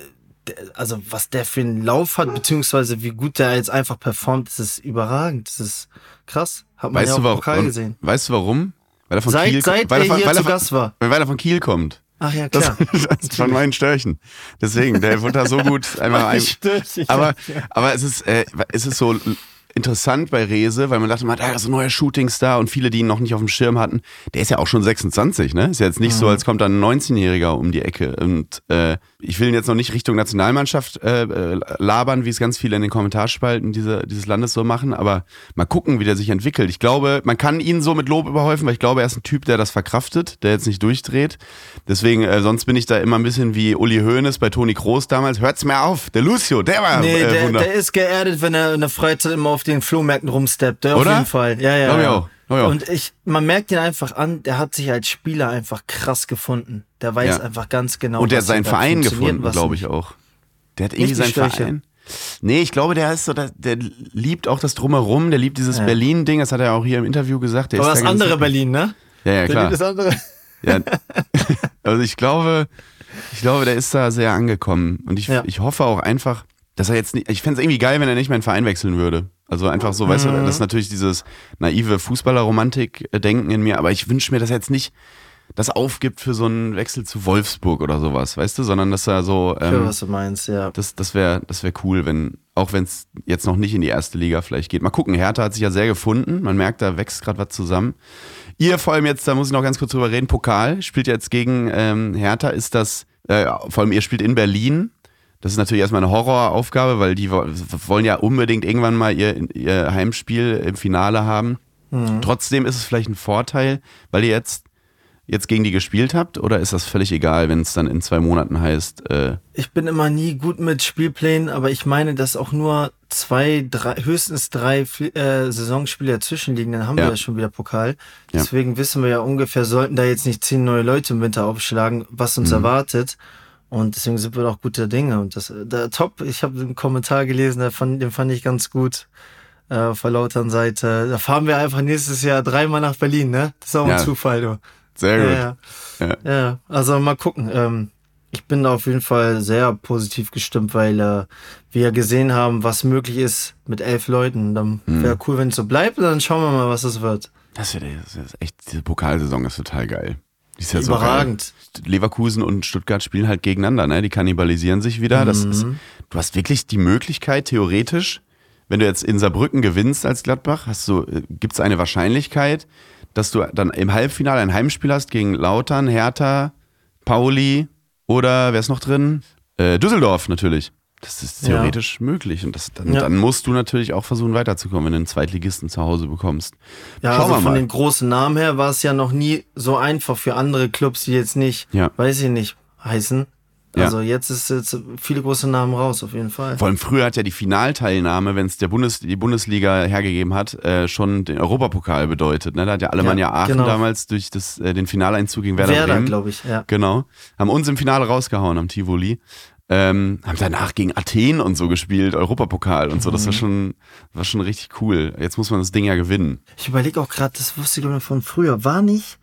also was der für einen Lauf hat, beziehungsweise wie gut der jetzt einfach performt, das ist überragend. Das ist krass. Hat man weißt ja auch du, warum, Pokal gesehen. Weißt du warum? Weil er von seit, Kiel seit weil er, von, hier weil zu Gast war. Weil er von Kiel kommt. Ach ja, klar. Das, das ist von meinen Störchen. Deswegen, der wurde da so gut einmal ein. Aber, aber es ist, äh, es ist so interessant bei Rese, weil man dachte, man hat ah, so ein neuer Shootingstar und viele, die ihn noch nicht auf dem Schirm hatten. Der ist ja auch schon 26, ne? Ist ja jetzt nicht mhm. so, als kommt dann ein 19-Jähriger um die Ecke. Und äh, ich will ihn jetzt noch nicht Richtung Nationalmannschaft äh, äh, labern, wie es ganz viele in den Kommentarspalten diese, dieses Landes so machen, aber mal gucken, wie der sich entwickelt. Ich glaube, man kann ihn so mit Lob überhäufen, weil ich glaube, er ist ein Typ, der das verkraftet, der jetzt nicht durchdreht. Deswegen, äh, sonst bin ich da immer ein bisschen wie Uli Hoeneß bei Toni Kroos damals. Hört's mir auf, der Lucio, der war Nee, äh, der, der, ist geerdet, wenn er in der Freizeit immer auf den Flohmärkten rumsteppt. Auf jeden Fall. Ja, ja. Glaube ich auch. Oh ja. Und ich, man merkt ihn einfach an, der hat sich als Spieler einfach krass gefunden. Der weiß ja. einfach ganz genau. Und der hat seinen Verein gefunden, glaube ich auch. Der hat irgendwie seinen Verein. Nee, ich glaube, der ist so, der, der liebt auch das Drumherum, der liebt dieses ja. Berlin-Ding, das hat er auch hier im Interview gesagt. Der Aber das andere Berlin, ne? Ja, ja, klar. Das andere. Ja. Also ich glaube, ich glaube, der ist da sehr angekommen. Und ich, ich hoffe auch einfach, dass er jetzt nicht, ich fände es irgendwie geil, wenn er nicht meinen Verein wechseln würde. Also einfach so, mhm. weißt du, mhm. das ist natürlich dieses naive Fußballerromantik-Denken in mir, aber ich wünsche mir, dass er jetzt nicht das aufgibt für so einen Wechsel zu Wolfsburg oder sowas, weißt du, sondern dass er so. Ähm, für was du meinst, ja. Das, das wäre das wär cool, wenn, auch wenn es jetzt noch nicht in die erste Liga vielleicht geht. Mal gucken, Hertha hat sich ja sehr gefunden. Man merkt, da wächst gerade was zusammen. Ihr vor allem jetzt, da muss ich noch ganz kurz drüber reden, Pokal, spielt jetzt gegen ähm, Hertha, ist das, äh, vor allem ihr spielt in Berlin. Das ist natürlich erstmal eine Horroraufgabe, weil die wollen ja unbedingt irgendwann mal ihr, ihr Heimspiel im Finale haben. Mhm. Trotzdem ist es vielleicht ein Vorteil, weil ihr jetzt jetzt gegen die gespielt habt oder ist das völlig egal, wenn es dann in zwei Monaten heißt? Äh ich bin immer nie gut mit Spielplänen, aber ich meine, dass auch nur zwei, drei, höchstens drei äh, Saisonspiele dazwischen liegen, dann haben ja. wir ja schon wieder Pokal. Deswegen ja. wissen wir ja ungefähr, sollten da jetzt nicht zehn neue Leute im Winter aufschlagen, was uns mhm. erwartet. Und deswegen sind wir auch guter Dinge. Und das, der Top, ich habe einen Kommentar gelesen, den fand, den fand ich ganz gut äh, auf der Lautern Seite. Da fahren wir einfach nächstes Jahr dreimal nach Berlin, ne? Das ist auch ein Zufall, du. Sehr gut. Ja, ja. ja. also mal gucken. Ähm, ich bin auf jeden Fall sehr positiv gestimmt, weil äh, wir gesehen haben, was möglich ist mit elf Leuten. Dann mhm. wäre cool, wenn es so bleibt. Dann schauen wir mal, was es wird. Das wird echt, diese Pokalsaison ist total geil. Ist ja Überragend. So Leverkusen und Stuttgart spielen halt gegeneinander, ne? Die kannibalisieren sich wieder. Mhm. Das ist, du hast wirklich die Möglichkeit, theoretisch, wenn du jetzt in Saarbrücken gewinnst als Gladbach, hast du, äh, gibt es eine Wahrscheinlichkeit, dass du dann im Halbfinale ein Heimspiel hast gegen Lautern, Hertha, Pauli oder wer ist noch drin? Äh, Düsseldorf natürlich. Das ist theoretisch ja. möglich. Und das, dann, ja. dann, musst du natürlich auch versuchen, weiterzukommen, wenn du einen Zweitligisten zu Hause bekommst. Ja, Schauen also von den großen Namen her war es ja noch nie so einfach für andere Clubs, die jetzt nicht, ja. weiß ich nicht, heißen. Also ja. jetzt ist jetzt viele große Namen raus, auf jeden Fall. Vor allem früher hat ja die Finalteilnahme, wenn es der Bundes, die Bundesliga hergegeben hat, äh, schon den Europapokal bedeutet. Ne? Da hat ja Alemannia ja, Aachen genau. damals durch das, äh, den Finaleinzug gegen Werder, Werder glaube ich, ja. Genau. Haben uns im Finale rausgehauen am Tivoli. Ähm, haben danach gegen Athen und so gespielt, Europapokal und so. Das war mhm. schon, war schon richtig cool. Jetzt muss man das Ding ja gewinnen. Ich überlege auch gerade, das wusste ich glaube ich von früher. War nicht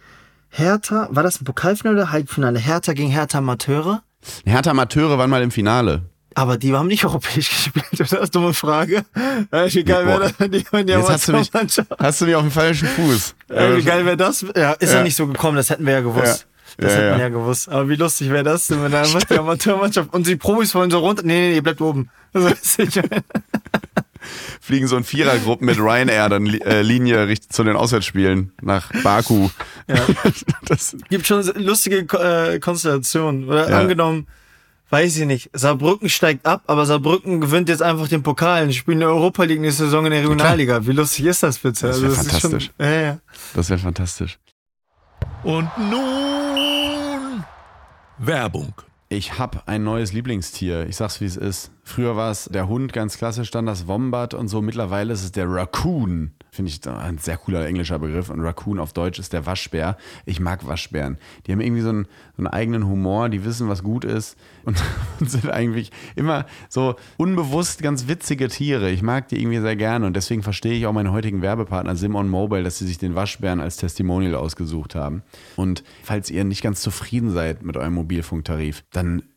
Hertha, war das ein Pokalfinale oder Halbfinale? Hertha gegen Hertha Amateure? Hertha Amateure waren mal im Finale. Aber die haben nicht europäisch gespielt, Das ist eine dumme Frage. wie geil wäre das, die haben ja hast, du mich, hast du mich auf dem falschen Fuß. Äh, wie geil wäre das? Ja, ist ja. ja. nicht so gekommen, das hätten wir ja gewusst. Ja. Das ja, hätten wir ja gewusst. Aber wie lustig wäre das, wenn dann die Amateurmannschaft und die Profis wollen so runter. Nee, nee, nee, bleibt oben. Fliegen so in Vierergruppen mit Ryanair dann äh, Linie zu den Auswärtsspielen nach Baku. Ja. das gibt schon lustige äh, Konstellationen. Oder ja. angenommen, weiß ich nicht, Saarbrücken steigt ab, aber Saarbrücken gewinnt jetzt einfach den Pokal und spielt in der Europa League nächste Saison in der Regionalliga. Wie lustig ist das bitte? Das wäre also, fantastisch. Schon, ja, ja. Das wäre fantastisch. Und nun Werbung. Ich habe ein neues Lieblingstier. Ich sag's wie es ist. Früher war es der Hund, ganz klassisch, dann das Wombat und so. Mittlerweile ist es der Raccoon. Finde ich ein sehr cooler englischer Begriff. Und Raccoon auf Deutsch ist der Waschbär. Ich mag Waschbären. Die haben irgendwie so einen, so einen eigenen Humor, die wissen, was gut ist und, und, sind eigentlich immer so unbewusst ganz witzige Tiere. Ich mag die irgendwie sehr gerne und deswegen verstehe ich auch meinen heutigen Werbepartner Simon Mobile, dass sie sich den Waschbären als Testimonial ausgesucht haben. Und falls ihr nicht ganz zufrieden seid mit eurem Mobilfunktarif, dann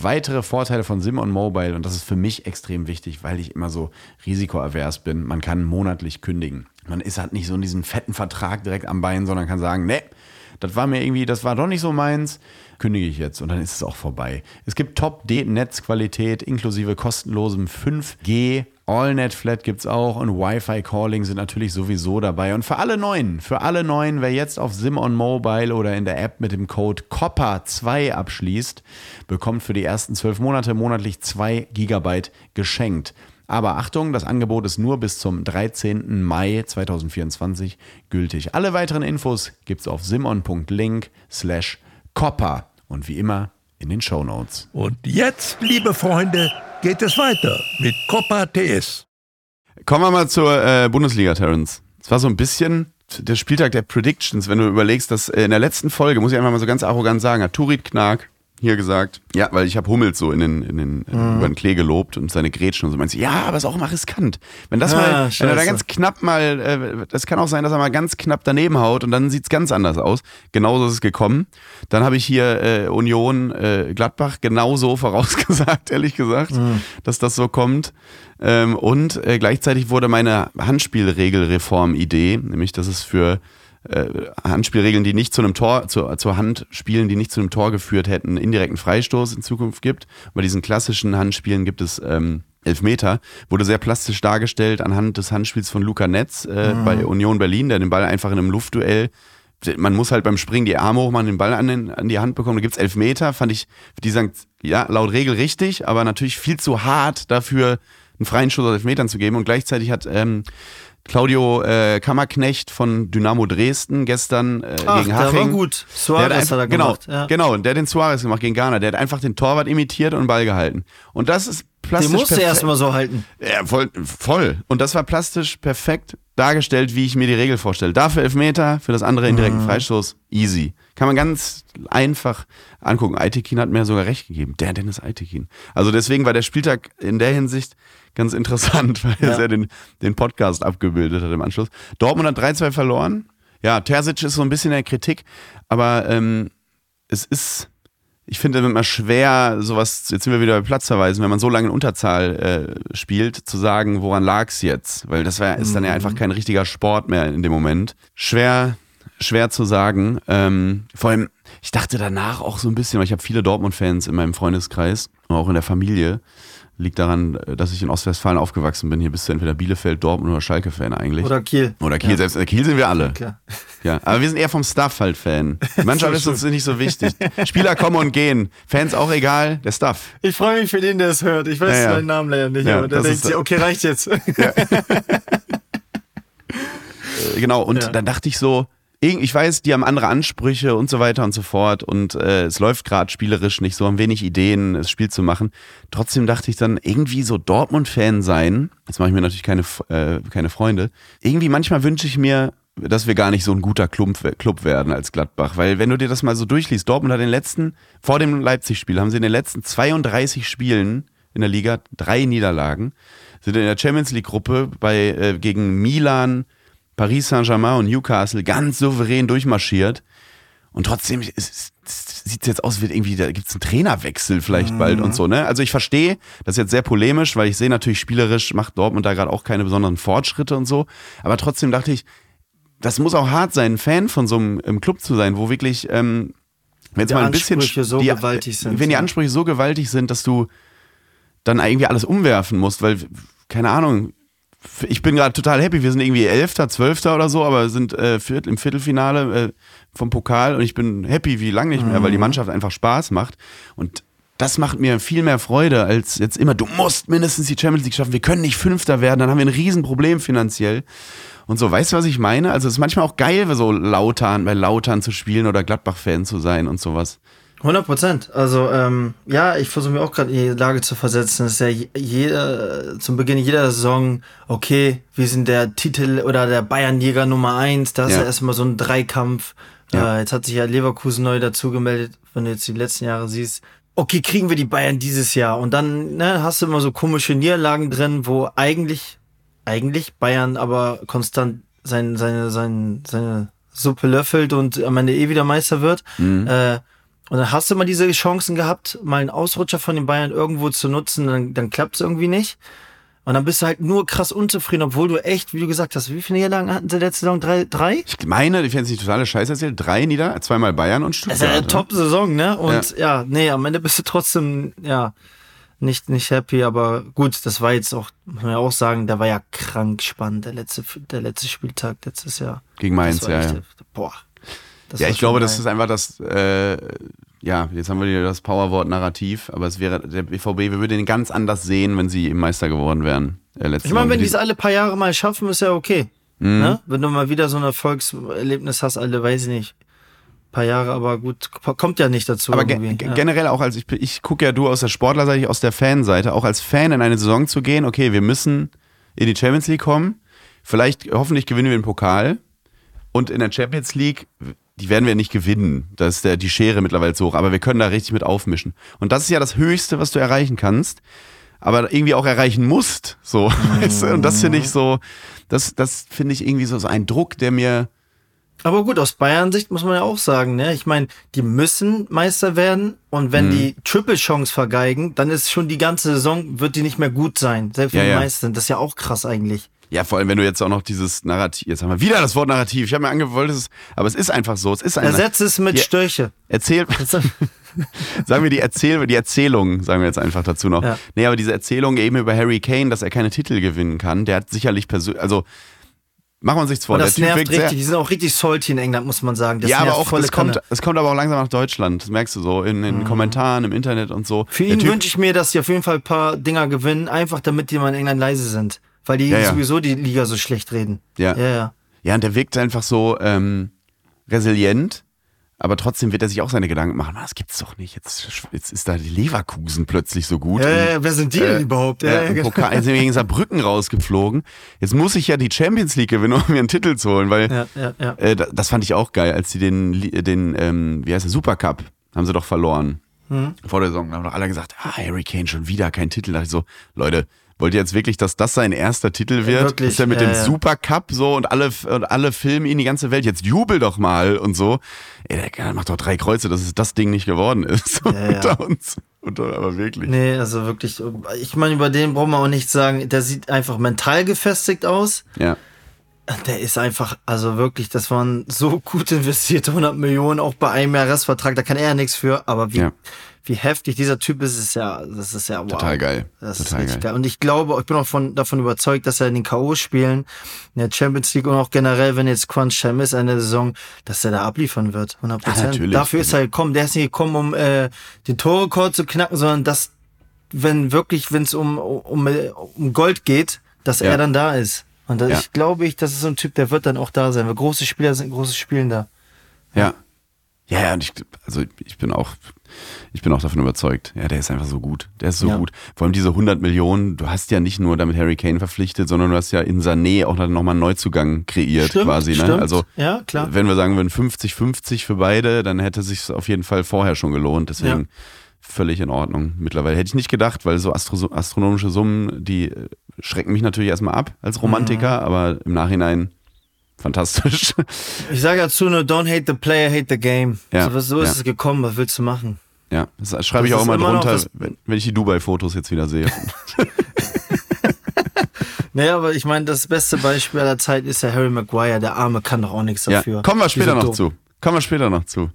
Weitere Vorteile von Simon Mobile, und das ist für mich extrem wichtig, weil ich immer so risikoavers bin, man kann monatlich kündigen. Man ist halt nicht so in diesem fetten Vertrag direkt am Bein, sondern kann sagen, ne, das war mir irgendwie, das war doch nicht so meins, kündige ich jetzt und dann ist es auch vorbei. Es gibt Top-Netzqualität inklusive kostenlosem 5G. AllNet Flat gibt es auch und Wi-Fi Calling sind natürlich sowieso dabei. Und für alle Neuen, für alle Neuen, wer jetzt auf Simon Mobile oder in der App mit dem Code COPPA2 abschließt, bekommt für die ersten zwölf Monate monatlich 2 Gigabyte geschenkt. Aber Achtung, das Angebot ist nur bis zum 13. Mai 2024 gültig. Alle weiteren Infos gibt es auf simon.link slash copper und wie immer in den Show Notes. Und jetzt, liebe Freunde, geht es weiter mit Copper TS. Kommen wir mal zur äh, Bundesliga, Terence. Es war so ein bisschen der Spieltag der Predictions, wenn du überlegst, dass äh, in der letzten Folge, muss ich einfach mal so ganz arrogant sagen, hat Turit Knag hier gesagt, ja, weil ich habe Hummels so in den, in den Mhm. über den Klee gelobt und seine Grätschen und so meinst, ja, aber ist auch immer riskant. Wenn das Ah, mal, wenn er da scheiße. ganz knapp mal, äh, das kann auch sein, dass er mal ganz knapp daneben haut und dann sieht's ganz anders aus. Genauso ist es gekommen. Dann habe ich hier äh, Union äh, Gladbach genauso vorausgesagt, ehrlich gesagt, Mhm. dass das so kommt. Ähm, und äh, gleichzeitig wurde meine Handspielregelreform-Idee, nämlich dass es für äh, Handspielregeln, die nicht zu einem Tor, zu, zur Hand spielen, die nicht zu einem Tor geführt hätten, indirekten Freistoß in Zukunft gibt. Bei diesen klassischen Handspielen gibt es ähm, Elfmeter, wurde sehr plastisch dargestellt anhand des Handspiels von Luca Netz äh, bei Union Berlin, der den Ball einfach in einem Luftduell man muss halt beim Springen die Arme hochmachen, den Ball an, den, an die Hand bekommen. Da gibt's Elfmeter, fand ich, die sagen, ja, laut Regel richtig, aber natürlich viel zu hart dafür, einen freien Schuss aus Elfmetern zu geben. Und gleichzeitig hat ähm, Claudio äh, Kammerknecht von Dynamo Dresden gestern äh, Ach, gegen der Haching. war gut. Der Suarez hat einfach, hat er genau, gemacht. Ja. genau, der hat den Suarez gemacht gegen Ghana. Der hat einfach den Torwart imitiert und den Ball gehalten. Und das ist plastisch Den musst du perfekt. erst mal so halten. Ja, voll, voll. Und das war plastisch perfekt dargestellt, wie ich mir die Regel vorstelle. Dafür Elfmeter, für das andere indirekten Freistoß, easy. Kann man ganz einfach angucken. Aitekin hat mir sogar recht gegeben. Der Dennis Aitekin. Also deswegen war der Spieltag in der Hinsicht ganz interessant, weil er Ja. sehr den, den Podcast abgebildet hat im Anschluss. Dortmund hat 3-2 verloren. Ja, Terzic ist so ein bisschen in der Kritik, aber ähm, es ist, ich finde immer schwer, sowas, jetzt sind wir wieder bei Platzverweisen, wenn man so lange in Unterzahl äh, spielt, zu sagen, woran lag's jetzt? Weil das wär, ist dann ja einfach kein richtiger Sport mehr in dem Moment. Schwer, schwer zu sagen. Ähm, vor allem, ich dachte danach auch so ein bisschen, weil ich habe viele Dortmund-Fans in meinem Freundeskreis, auch in der Familie. Liegt daran, dass ich in Ostwestfalen aufgewachsen bin. Hier bist du entweder Bielefeld, Dortmund oder Schalke-Fan eigentlich. Oder Kiel. Oder Kiel, selbst äh, Kiel sind wir alle. Klar. Ja, aber wir sind eher vom Stuff halt Fan. Die Mannschaft ist uns nicht so wichtig. Spieler kommen und gehen. Fans auch egal, der Stuff. Ich freue mich für den, der es hört. Ich weiß Ja, ja. seinen Namen leider nicht, Ja, aber der denkt sich, okay, reicht jetzt. Äh, Genau, und Ja. dann dachte ich so, ich weiß, die haben andere Ansprüche und so weiter und so fort und äh, es läuft gerade spielerisch nicht so, haben wenig Ideen, das Spiel zu machen. Trotzdem dachte ich dann, irgendwie so Dortmund-Fan sein, jetzt mache ich mir natürlich keine, äh, keine Freunde, irgendwie manchmal wünsche ich mir, dass wir gar nicht so ein guter Club, Club werden als Gladbach, weil wenn du dir das mal so durchliest, Dortmund hat den letzten, vor dem Leipzig-Spiel, haben sie in den letzten 32 Spielen in der Liga drei Niederlagen, sind in der Champions League-Gruppe äh, gegen Milan, Paris Saint-Germain und Newcastle ganz souverän durchmarschiert. Und trotzdem sieht es jetzt aus, wie irgendwie, da gibt es einen Trainerwechsel vielleicht bald und so, ne? Also ich verstehe, das ist jetzt sehr polemisch, weil ich sehe natürlich spielerisch macht Dortmund da gerade auch keine besonderen Fortschritte und so. Aber trotzdem dachte ich, das muss auch hart sein, Fan von so einem Club zu sein, wo wirklich, ähm, wenn jetzt Die mal ein bisschen Ansprüche so die, gewaltig sind, Wenn die. Ansprüche so gewaltig sind, dass du dann irgendwie alles umwerfen musst, weil, keine Ahnung, ich bin gerade total happy. Wir sind irgendwie Elfter, Zwölfter oder so, aber sind äh, Viertel, im Viertelfinale äh, vom Pokal und ich bin happy wie lange nicht mehr, weil die Mannschaft einfach Spaß macht. Und das macht mir viel mehr Freude als jetzt immer, du musst mindestens die Champions League schaffen, wir können nicht Fünfter werden, dann haben wir ein Riesenproblem finanziell. Und so, weißt du, was ich meine? Also es ist manchmal auch geil, so Lautern, bei Lautern zu spielen oder Gladbach-Fan zu sein und sowas. 100 Prozent. Also, ähm, ja, ich versuche mir auch gerade in die Lage zu versetzen. Es ist ja je- jeder, zum Beginn jeder Saison, okay, wir sind der Titel oder der Bayernjäger Nummer eins. Da ist Ja. ja, erstmal so ein Dreikampf. Ja. Äh, jetzt hat sich ja Leverkusen neu dazu gemeldet, wenn du jetzt die letzten Jahre siehst. Okay, kriegen wir die Bayern dieses Jahr? Und dann ne, hast du immer so komische Niederlagen drin, wo eigentlich, eigentlich Bayern aber konstant sein, seine, sein, seine Suppe löffelt und am Ende eh wieder Meister wird. Äh, und dann hast du mal diese Chancen gehabt, mal einen Ausrutscher von den Bayern irgendwo zu nutzen, dann, dann klappt es irgendwie nicht. Und dann bist du halt nur krass unzufrieden, obwohl du echt, wie du gesagt hast, wie viele Niederlagen hatten sie letzte Saison? Drei? drei? Ich meine, ich fände es nicht totale Scheiße erzählt, drei Nieder, zweimal Bayern und Das Stuttgart. ist ja eine ne? Top-Saison, ne? Und ja. nee, am Ende bist du trotzdem, ja, nicht, nicht happy, aber gut, das war jetzt auch, muss man ja auch sagen, der war ja krank spannend, der letzte, der letzte Spieltag letztes Jahr. Gegen Mainz, Das ja, echt, ja. Boah. Das Ja, ich glaube, schon das geil. ist einfach das, äh, ja, jetzt haben wir wieder das Powerwort Narrativ, aber es wäre, der BVB, wir würden ihn ganz anders sehen, wenn sie Meister geworden wären. Äh, Ich meine, wenn die es alle paar Jahre mal schaffen, ist ja okay. Mhm. Ne? Wenn du mal wieder so ein Erfolgserlebnis hast, alle, weiß ich nicht. Paar Jahre, aber gut, kommt ja nicht dazu. aber ge ja. generell auch, als ich, ich gucke ja du aus der Sportlerseite, ich aus der Fanseite, auch als Fan in eine Saison zu gehen, okay, wir müssen in die Champions League kommen, vielleicht, hoffentlich gewinnen wir den Pokal und in der Champions League die werden wir nicht gewinnen. Da ist der, die Schere mittlerweile so hoch, aber wir können da richtig mit aufmischen. Und das ist ja das Höchste, was du erreichen kannst, aber irgendwie auch erreichen musst. So. Weißt du? Und das finde ich so, das, das finde ich irgendwie so, so ein Druck, der mir. Aber gut, aus Bayern-Sicht muss man ja auch sagen, ne? Ich meine, die müssen Meister werden und wenn Mhm. die Triple-Chance vergeigen, dann ist schon die ganze Saison, wird die nicht mehr gut sein. Selbst wenn Ja, die ja. Meister sind. Das ist ja auch krass eigentlich. Ja, vor allem, wenn du jetzt auch noch dieses Narrativ, jetzt haben wir wieder das Wort Narrativ. Ich habe mir angewollt, es ist, aber es ist einfach so. Es ist ein Ersetzt es mit Ja. Störche. Erzähl, sagen wir die Erzähl, die Erzählung, sagen wir jetzt einfach dazu noch. Ja. Nee, aber diese Erzählung eben über Harry Kane, dass er keine Titel gewinnen kann, der hat sicherlich persönlich, also machen wir uns nichts vor. Und das nervt richtig. Die sind auch richtig salty in England, muss man sagen. Das ja, aber auch, es kommt, es kommt aber auch langsam nach Deutschland. Das merkst du so in den Kommentaren, im Internet und so. Mhm. Für ihn wünsche ich mir, dass die auf jeden Fall ein paar Dinger gewinnen, einfach damit die mal in England leise sind. Weil die Ja, ja. sowieso die Liga so schlecht reden. Ja. Ja, ja. Ja, und der wirkt einfach so ähm, resilient, aber trotzdem wird er sich auch seine Gedanken machen. "Ah, Das gibt's doch nicht. Jetzt, jetzt ist da die Leverkusen plötzlich so gut. Ja, Und- ja, wer sind die denn überhaupt? Ja, Ja, ja. Pokal, jetzt sind wir gegen Saarbrücken rausgeflogen. Jetzt muss ich ja die Champions League gewinnen, um mir einen Titel zu holen, weil ja, ja, ja. äh, da- das fand ich auch geil, als sie den, den ähm, wie heißt der, Supercup, haben sie doch verloren. Hm. Vor der Saison haben doch alle gesagt, ah, Harry Kane schon wieder kein Titel. Da dachte ich so, Leute, wollt ihr jetzt wirklich, dass das sein erster Titel wird? wirklich, dass er mit ja, dem ja. Supercup so und alle, und alle filmen ihn die ganze Welt, jetzt jubel doch mal und so. Ey, der macht doch drei Kreuze, dass es das Ding nicht geworden ist. Ja, ja. unter uns. Unter, aber wirklich. Nee, also wirklich, ich meine, über den brauchen wir auch nichts sagen. Der sieht einfach mental gefestigt aus. Ja. Der ist einfach, also wirklich, das waren so gut investierte 100 Millionen, auch bei einem Jahresvertrag, da kann er ja nichts für, aber wie, Ja. wie heftig dieser Typ ist, ist ja, das ist ja wow. Total geil. Das Total ist richtig geil. geil. Und ich glaube, ich bin auch von, davon überzeugt, dass er in den K.O.-Spielen, in der Champions League und auch generell, wenn jetzt Crunch-Time ist, eine Saison, dass er da abliefern wird. 100 Ja, natürlich. Dafür ist er gekommen. Der ist nicht gekommen, um äh, den Torrekord zu knacken, sondern dass, wenn wirklich, wenn es um, um, um Gold geht, dass Ja. er dann da ist. Und das, Ja. ich glaube ich, das ist so ein Typ, der wird dann auch da sein, weil große Spieler sind große Spielen da. Ja. Ja, ja, und ich, also ich bin auch, ich bin auch davon überzeugt. Ja, der ist einfach so gut. Der ist so Ja. gut. Vor allem diese 100 Millionen, du hast ja nicht nur damit Harry Kane verpflichtet, sondern du hast ja in Sané auch nochmal einen Neuzugang kreiert Stimmt, quasi. Ne? stimmt. Also, Ja, klar. wenn wir sagen würden 50-50 für beide, dann hätte sich auf jeden Fall vorher schon gelohnt. Deswegen Ja. völlig in Ordnung. Mittlerweile hätte ich nicht gedacht, weil so astro astronomische Summen, die äh, schrecken mich natürlich erstmal ab als Mhm. Romantiker, aber im Nachhinein fantastisch. Ich sage dazu nur, don't hate the player, hate the game. Ja, So, so ist ja. es gekommen, was willst du machen? Ja, das schreibe ich Das auch ist immer immer drunter, wenn, wenn ich die Dubai-Fotos jetzt wieder sehe. Naja, aber ich meine, das beste Beispiel aller Zeit ist ja Harry Maguire. Der Arme kann doch auch nichts ja, dafür. kommen wir später noch Dumm. zu. Kommen wir später noch zu.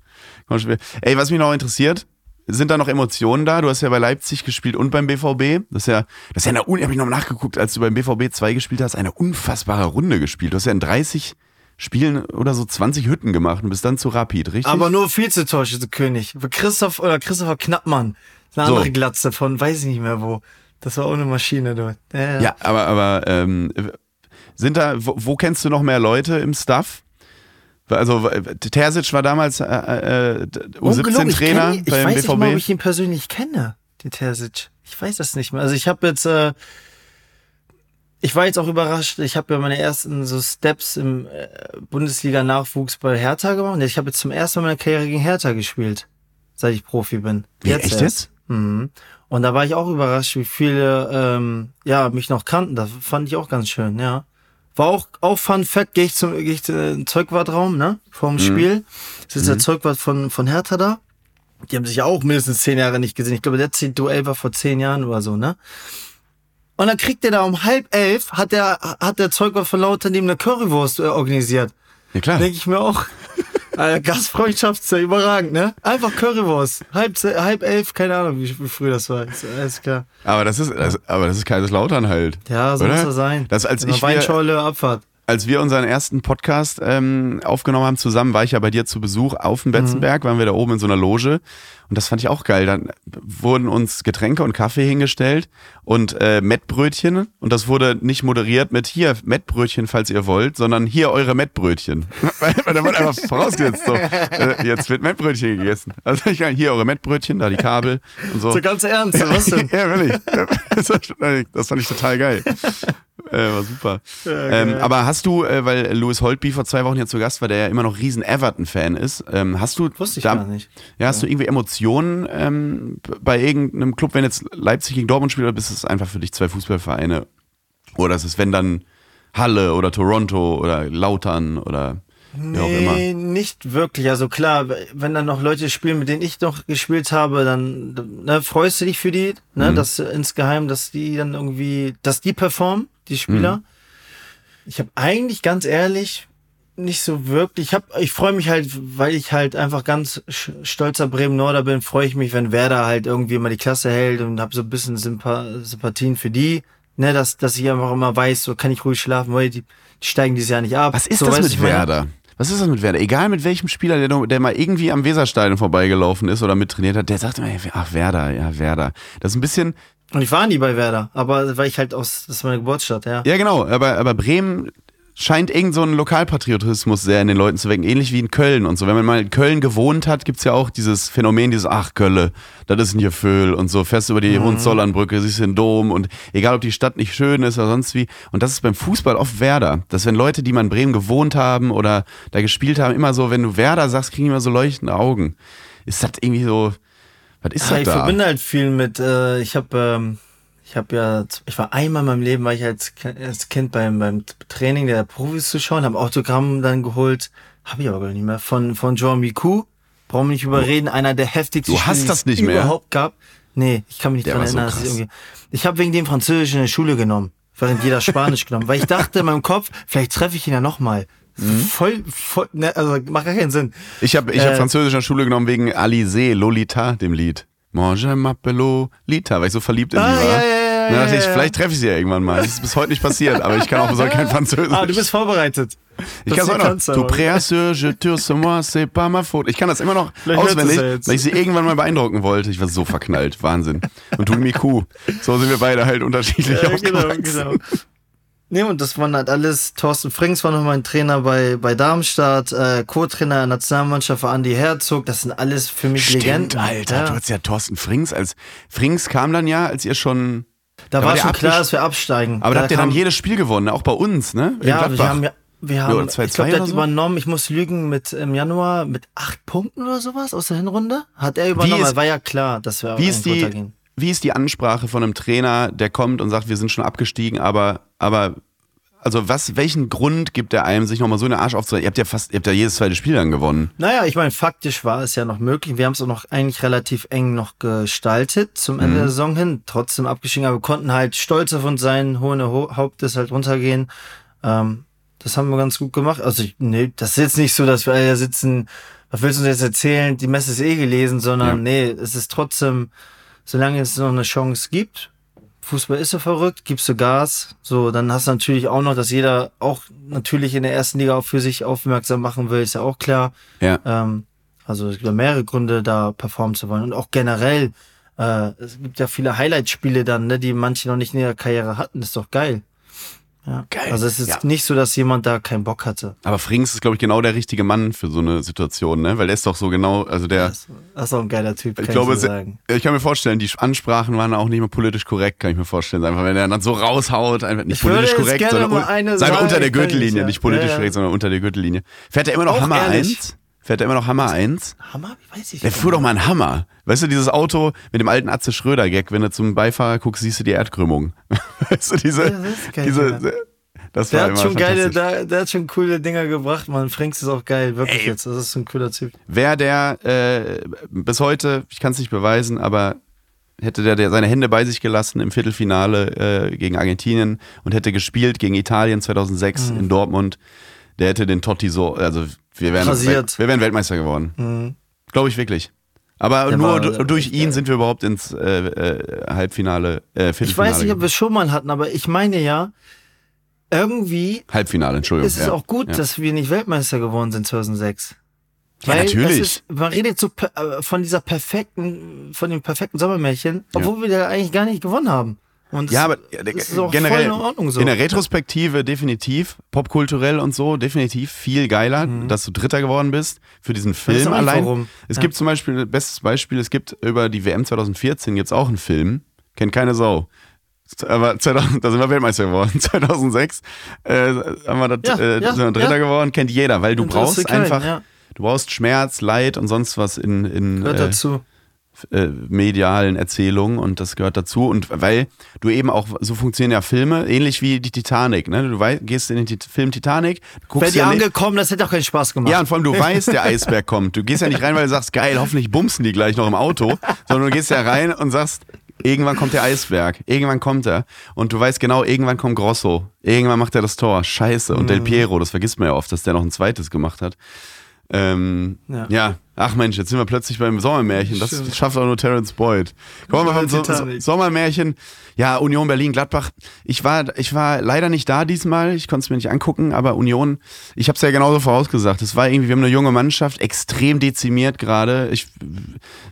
Später. Ey, was mich noch interessiert, sind da noch Emotionen da? Du hast ja bei Leipzig gespielt und beim BVB. Das ist ja, das ist ja eine, un- hab ich noch nachgeguckt, als du beim BVB 2 gespielt hast, eine unfassbare Runde gespielt. Du hast ja in 30 Spielen oder so 20 Hütten gemacht und bist dann zu Rapid, richtig? Aber nur Vizetorschütze-König. Christoph oder Christopher Knappmann. Eine So. andere Glatze von, weiß ich nicht mehr wo. Das war auch eine Maschine dort. Ja, ja. ja, aber, aber ähm, sind da, wo, wo kennst du noch mehr Leute im Staff? Also Terzic war damals äh, äh, ich U17-Trainer kenn ihn- Ich beim weiß nicht mal, ob BVB. ich ihn persönlich kenne, den Terzic. Ich weiß das nicht mehr. Also ich habe jetzt, äh, ich war jetzt auch überrascht. Ich habe ja meine ersten so Steps im äh, Bundesliga-Nachwuchs bei Hertha gemacht. Und Ich habe jetzt zum ersten Mal in meiner Karriere gegen Hertha gespielt, seit ich Profi bin. Wie, echt erst. jetzt? Mhm. Und da war ich auch überrascht, wie viele ähm, ja mich noch kannten. Das fand ich auch ganz schön, ja. War auch, auch Fun Fact, gehe ich zum geh ich zum Zeugwartraum, ne? Vorm Spiel. Es ist der Zeugwart von, von Hertha da. Die haben sich ja auch mindestens zehn Jahre nicht gesehen. Ich glaube, der letzte Duell war vor zehn Jahren oder so, ne? Und dann kriegt der da um halb elf, hat der, hat der Zeugwart von Lauter neben eine Currywurst äh, organisiert. Ja klar. Denke ich mir auch. Äh, Gastfreundschaft ist ja überragend, ne? Einfach Currywurst. Halb, halb elf, keine Ahnung, wie, wie früh das war. Ist, alles klar. Aber das ist, das, aber das ist Kaiserslautern halt. Ja, so Oder? muss er sein. Das, als, Eine ich wir, Weinschorle, Abfahrt. Als wir unseren ersten Podcast ähm, aufgenommen haben zusammen, war ich ja bei dir zu Besuch auf dem Betzenberg, waren wir da oben in so einer Loge. Und das fand ich auch geil. Dann wurden uns Getränke und Kaffee hingestellt und äh, Mettbrötchen. Und das wurde nicht moderiert mit hier Mettbrötchen, falls ihr wollt, sondern hier eure Mettbrötchen. Weil da wurde einfach vorausgesetzt. So, äh, jetzt wird Mettbrötchen gegessen. Also ich hier eure Mettbrötchen, da die Kabel und so. So ganz ernst, was denn? ja, wirklich. Das, war- das fand ich total geil. äh, war super. ähm, aber hast du, äh, weil Louis Holtby vor zwei Wochen hier zu Gast war, der ja immer noch riesen Everton-Fan ist, ähm, hast du Wusste ich da, gar nicht. Ja, hast du irgendwie Emotionen ähm, bei irgendeinem Club, wenn jetzt Leipzig gegen Dortmund spielt, oder bist es einfach für dich zwei Fußballvereine? Oder ist es, wenn dann Halle oder Toronto oder Lautern oder? Nee, nicht wirklich. Also klar, wenn dann noch Leute spielen, mit denen ich noch gespielt habe, dann ne, freust du dich für die, ne, Mhm. dass insgeheim, dass die dann irgendwie, dass die performen, die Spieler. Mhm. Ich habe eigentlich ganz ehrlich nicht so wirklich. Ich hab, ich freue mich halt, weil ich halt einfach ganz stolzer Bremen-Norder bin, freue ich mich, wenn Werder halt irgendwie mal die Klasse hält und habe so ein bisschen Sympa Sympathien für die. Ne, dass, dass ich einfach immer weiß, so kann ich ruhig schlafen, weil die, die steigen dieses Jahr nicht ab. Was ist so, das mit ich meine? Was ist das mit Werder? Egal mit welchem Spieler, der, noch- der mal irgendwie am Weserstadion vorbeigelaufen ist oder mittrainiert hat, der sagt immer, ach Werder, ja Werder. Das ist ein bisschen, Und ich war nie bei Werder, aber weil ich halt aus, das ist meine Geburtsstadt, ja. ja genau, aber, aber Bremen scheint irgend so einen Lokalpatriotismus sehr in den Leuten zu wecken, ähnlich wie in Köln und so. Wenn man mal in Köln gewohnt hat, gibt's ja auch dieses Phänomen, dieses, ach Kölle, das ist ein Gefühl und so, fährst über die Mhm. Hohenzollernbrücke, siehst den Dom und egal, ob die Stadt nicht schön ist oder sonst wie. Und das ist beim Fußball oft Werder, dass wenn Leute, die mal in Bremen gewohnt haben oder da gespielt haben, immer so, wenn du Werder sagst, kriegen immer so leuchtende Augen. Ist das irgendwie so, was ist Ja, das ich da? verbinde halt viel mit, äh, ich habe ähm, ich habe ja, ich war einmal in meinem Leben, war ich als, als Kind beim, beim Training der Profis zu schauen, habe Autogramm dann geholt, habe ich aber gar nicht mehr, von, von Jean Miku. Brauchen wir nicht überreden, einer der heftigsten Du hast Spieler, das die nicht es mehr? überhaupt gab. Nee, ich kann mich nicht Der dran so erinnern. dass ich ich habe wegen dem Französisch in der Schule genommen, während jeder Spanisch genommen, weil ich dachte in meinem Kopf, vielleicht treffe ich ihn ja nochmal. Mhm. Voll, voll, ne, also macht gar keinen Sinn. Ich habe ich hab Äh, Französisch in der Schule genommen wegen Alizé, Lolita, dem Lied. Moi, je m'appelle Lolita, weil ich so verliebt in Ah, die war. ja, ja, ja, Dann dachte ja, ich, ja. vielleicht treffe ich sie ja irgendwann mal. Das ist bis heute nicht passiert, aber ich kann auch so kein Französisch. Ah, du bist vorbereitet. ich kann es auch noch. du préassure, je tue sur moi, c'est pas ma faute. Ich kann das immer noch Vielleicht auswendig, ja weil ich sie irgendwann mal beeindrucken wollte. Ich war so verknallt. Wahnsinn. Und du Miku. So sind wir beide halt unterschiedlich Ja, genau, genau. Nee, und das waren halt alles, Thorsten Frings war noch mein Trainer bei, bei Darmstadt, äh, Co-Trainer der Nationalmannschaft war Andi Herzog, das sind alles für mich Stimmt, Legenden. Alter. ja. Du hattest ja Thorsten Frings als, Frings kam dann ja, als ihr schon, Da, war war schon klar, dass wir absteigen. aber da habt ihr dann jedes Spiel gewonnen, auch bei uns, ne? In Ja, wir Gladbach. haben ja, wir Ja, haben, oder ich 2-2 glaube, der hat so? übernommen, ich muss lügen, mit im Januar mit acht Punkten oder sowas aus der Hinrunde. Hat er übernommen, ist- war ja klar, dass wir Wie ist, die, runtergehen. Wie ist die Ansprache von einem Trainer, der kommt und sagt, wir sind schon abgestiegen, aber, aber also was, welchen Grund gibt er einem, sich nochmal so in den Arsch aufzuhalten? Ihr habt ja fast, ihr habt ja jedes zweite Spiel dann gewonnen. Naja, ich meine, faktisch war es ja noch möglich. Wir haben es auch noch eigentlich relativ eng noch gestaltet zum Ende Mhm. der Saison hin. Trotzdem abgestiegen, aber wir konnten halt stolz auf uns sein, hohen Ho Hauptes halt runtergehen. Ähm, das haben wir ganz gut gemacht. Also, ich, nee, das ist jetzt nicht so, dass wir alle sitzen, was willst du uns jetzt erzählen? Die Messe ist eh gelesen, sondern Ja. nee, es ist trotzdem, solange es noch eine Chance gibt, Fußball ist so verrückt, gibst du Gas, so, dann hast du natürlich auch noch, dass jeder auch natürlich in der ersten Liga auch für sich aufmerksam machen will, ist ja auch klar. Ja. Ähm, also es gibt ja mehrere Gründe, da performen zu wollen. Und auch generell, äh, es gibt ja viele Highlight-Spiele dann, ne, die manche noch nicht in ihrer Karriere hatten. Das ist doch geil. Ja. Geil. Also es ist Ja. nicht so, dass jemand da keinen Bock hatte. Aber Frings ist, glaube ich, genau der richtige Mann für so eine Situation, ne? Weil der ist doch so genau, also der, Das, ist auch ein geiler Typ, kann ich glaube, ich so sagen. ich kann mir vorstellen, die Ansprachen waren auch nicht mehr politisch korrekt, kann ich mir vorstellen. Einfach, wenn er dann so raushaut, einfach nicht Ich politisch korrekt, gerne sondern mal un- eine sagen wir sagen, unter der Gürtellinie, nicht, ja. nicht politisch Ja, ja. korrekt, sondern unter der Gürtellinie. Fährt er immer noch Auch Hammer ehrlich. 1? Fährt er immer noch Hammer 1? Hammer? Wie weiß ich Der gar fuhr doch nicht. mal einen Hammer. Weißt du, dieses Auto mit dem alten Atze Schröder-Gag, wenn du zum Beifahrer guckst, siehst du die Erdkrümmung. Weißt du, diese, Ja, das diese, das Der hat schon geile, der, der hat schon coole Dinger gebracht, man. Franks ist auch geil, wirklich Ey. jetzt. Das ist so ein cooler Typ. Wäre der äh, bis heute, ich kann es nicht beweisen, aber hätte der, der seine Hände bei sich gelassen im Viertelfinale äh, gegen Argentinien und hätte gespielt gegen Italien 2006 Mhm. in Dortmund, der hätte den Totti so, also wir wären, Rasiert. Wir wären Weltmeister geworden. Mhm. Glaube ich wirklich. Aber Der nur war- du- durch ihn geil. sind wir überhaupt ins äh, äh, Halbfinale, äh, Viertelfinale. Ich weiß nicht, ob wir es schon mal hatten, aber ich meine ja, irgendwie Halbfinale, Entschuldigung. ist es ja. auch gut, ja. dass wir nicht Weltmeister geworden sind 2006. Ja, natürlich. Es ist, man redet so per- äh, von dieser perfekten, von dem perfekten Sommermärchen, obwohl wir da eigentlich gar nicht gewonnen haben. Und Ja, aber das ist auch generell voll in Ordnung so. in der Retrospektive definitiv, popkulturell und so, definitiv viel geiler, dass du Dritter geworden bist für diesen Mhm. Film allein. warum. Es Ja. gibt zum Beispiel, bestes Beispiel, es gibt über die WM 2014 gibt's auch einen Film, kennt keine Sau. aber 2000, da sind wir Weltmeister geworden. 2006 äh, haben wir das, Ja, äh, ja, sind wir Dritter geworden, kennt jeder, weil du brauchst keinen, einfach, ja. du brauchst Schmerz, Leid und sonst was in, in Gehört äh, dazu. Äh, medialen Erzählungen und das gehört dazu. Und weil du eben auch, so funktionieren ja Filme, ähnlich wie die Titanic, ne? Du wei- gehst in den Tit- Film Titanic, guckst Wäre die ja angekommen, das hätte auch keinen Spaß gemacht. ja, und vor allem du weißt, der Eisberg kommt. Du gehst ja nicht rein, weil du sagst, geil, hoffentlich bumsen die gleich noch im Auto, sondern du gehst ja rein und sagst, irgendwann kommt der Eisberg, irgendwann kommt er. Und du weißt genau, irgendwann kommt Grosso, irgendwann macht er das Tor, scheiße. Und Del Mhm. Piero, das vergisst man ja oft, dass der noch ein zweites gemacht hat. Ähm, ja. Ja. Ach Mensch, jetzt sind wir plötzlich beim Sommermärchen. Das Stimmt. schafft auch nur Terence Boyd. Kommen wir mal vom so so Sommermärchen. Ja, Union Berlin-Gladbach. Ich war, ich war leider nicht da diesmal. Ich konnte es mir nicht angucken, aber Union, ich habe es ja genauso vorausgesagt. Es war irgendwie, wir haben eine junge Mannschaft, extrem dezimiert gerade. Ich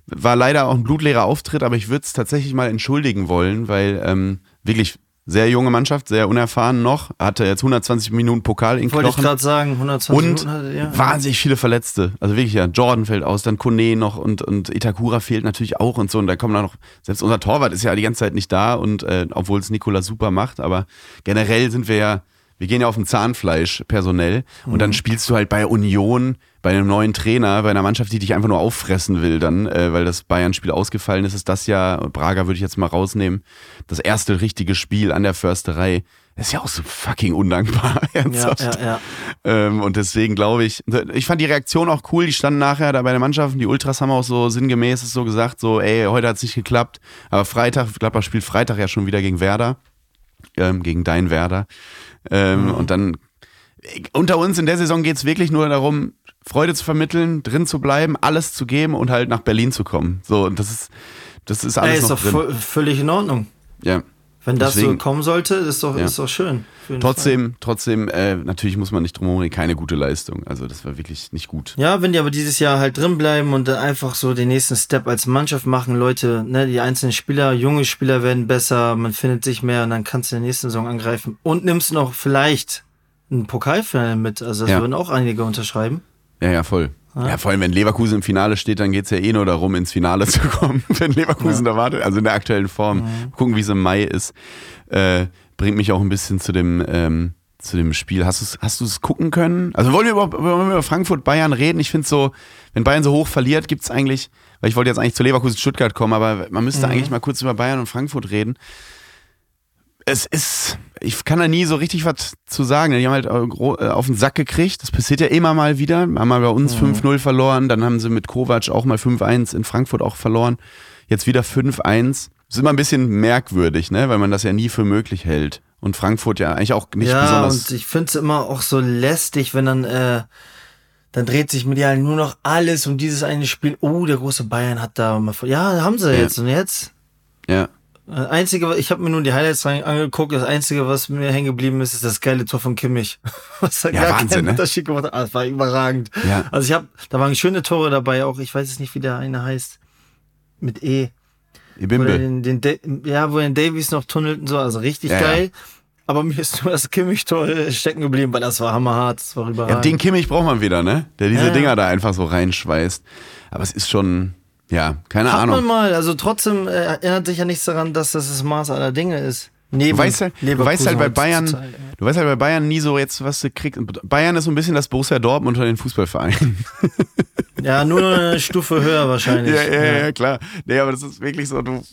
war leider auch ein blutleerer Auftritt, aber ich würde es tatsächlich mal entschuldigen wollen, weil ähm, wirklich sehr junge Mannschaft, sehr unerfahren noch. Hatte jetzt 120 Minuten Pokal in Wollte ich Knochen. gerade sagen, 120 Und Minuten hatte, ja. wahnsinnig viele Verletzte. Also wirklich, ja, Jordan fällt aus, dann Kone noch und, und Itakura fehlt natürlich auch und so. Und da kommen dann noch, selbst unser Torwart ist ja die ganze Zeit nicht da und äh, obwohl es Nikola super macht, aber generell sind wir ja, wir gehen ja auf dem Zahnfleisch personell und dann spielst du halt bei Union, bei einem neuen Trainer, bei einer Mannschaft, die dich einfach nur auffressen will dann, äh, weil das Bayern-Spiel ausgefallen ist, ist das ja, Braga würde ich jetzt mal rausnehmen, das erste richtige Spiel an der Försterei. Das ist ja auch so fucking undankbar. ja, ernsthaft. ja, ja. Ähm, und deswegen glaube ich, ich fand die Reaktion auch cool. Die standen nachher da bei der Mannschaft. und Die Ultras haben auch so sinngemäß so gesagt, so, ey, heute hat es nicht geklappt. Aber Freitag, Gladbach spielt Freitag ja schon wieder gegen Werder. Ähm, gegen dein Werder. Ähm, Und dann, unter uns in der Saison geht es wirklich nur darum, Freude zu vermitteln, drin zu bleiben, alles zu geben und halt nach Berlin zu kommen. So, und das ist, das ist alles Ey, ist noch doch drin. völlig in Ordnung. Ja. Wenn das Deswegen- so kommen sollte, ist doch, Ja. ist doch schön. Auf jeden Trotzdem, trotzdem, äh, natürlich muss man nicht drum herum, keine gute Leistung. Also das war wirklich nicht gut. Fall. Ja, wenn die aber dieses Jahr halt drin bleiben und dann einfach so den nächsten Step als Mannschaft machen, Leute, ne, die einzelnen Spieler, junge Spieler werden besser, man findet sich mehr und dann kannst du in der nächsten Saison angreifen und nimmst noch vielleicht ein Pokalfinale mit. Also das Ja. würden auch einige unterschreiben. Ja, ja, voll. Ja, vor allem, wenn Leverkusen im Finale steht, dann geht's ja eh nur darum, ins Finale zu kommen. wenn Leverkusen da wartet, also in der aktuellen Form. Gucken, wie es im Mai ist. Äh, bringt mich auch ein bisschen zu dem, ähm, zu dem Spiel. Hast du hast du es gucken können? Also wollen wir über, wollen wir über Frankfurt Bayern reden? Ich finde so, wenn Bayern so hoch verliert, gibt's eigentlich, weil ich wollte jetzt eigentlich zu Leverkusen Stuttgart kommen, aber man müsste eigentlich mal kurz über Bayern und Frankfurt reden. Es ist, ich kann da nie so richtig was zu sagen. Die haben halt äh, äh, auf den Sack gekriegt. Das passiert ja immer mal wieder. Haben mal bei uns 5-0 verloren, dann haben sie mit Kovac auch mal 5-1 in Frankfurt auch verloren. Jetzt wieder 5-1. Das ist immer ein bisschen merkwürdig, ne? weil man das ja nie für möglich hält. Und Frankfurt ja eigentlich auch nicht ja, besonders. und ich finde es immer auch so lästig, wenn dann, äh, dann dreht sich medial nur noch alles um dieses eine Spiel. Oh, der große Bayern hat da mal. Ja, haben sie Ja. jetzt. Und jetzt? ja. Das Einzige, ich habe mir nur die Highlights angeguckt. Das Einzige, was mir hängen geblieben ist, ist das geile Tor von Kimmich. Was da Ja, gar Wahnsinn, keinen ne? Unterschied gemacht hat. Ah, Das war überragend. Ja. Also ich habe, da waren schöne Tore dabei. Auch ich weiß jetzt nicht, wie der eine heißt. Mit E. Ibimbe. den, den, ja, wo den Davies noch tunnelt und so. Also richtig Ja, ja. geil. Aber mir ist nur das Kimmich-Tor äh, stecken geblieben, weil das war hammerhart. Das war Ja, den Kimmich braucht man wieder, ne? Der diese Ja, ja. Dinger da einfach so reinschweißt. Aber es ist schon, ja, keine Hat man Ahnung. mal. Also trotzdem äh, erinnert sich ja nichts daran, dass das das Maß aller Dinge ist. Neben Du weißt halt, du weißt halt bei Bayern, ja. du weißt halt bei Bayern nie so jetzt, was du kriegst. Bayern ist so ein bisschen das Borussia Dortmund unter den Fußballvereinen. Ja, nur eine Stufe höher wahrscheinlich. ja, ja, ja, klar. Nee, aber das ist wirklich so, du,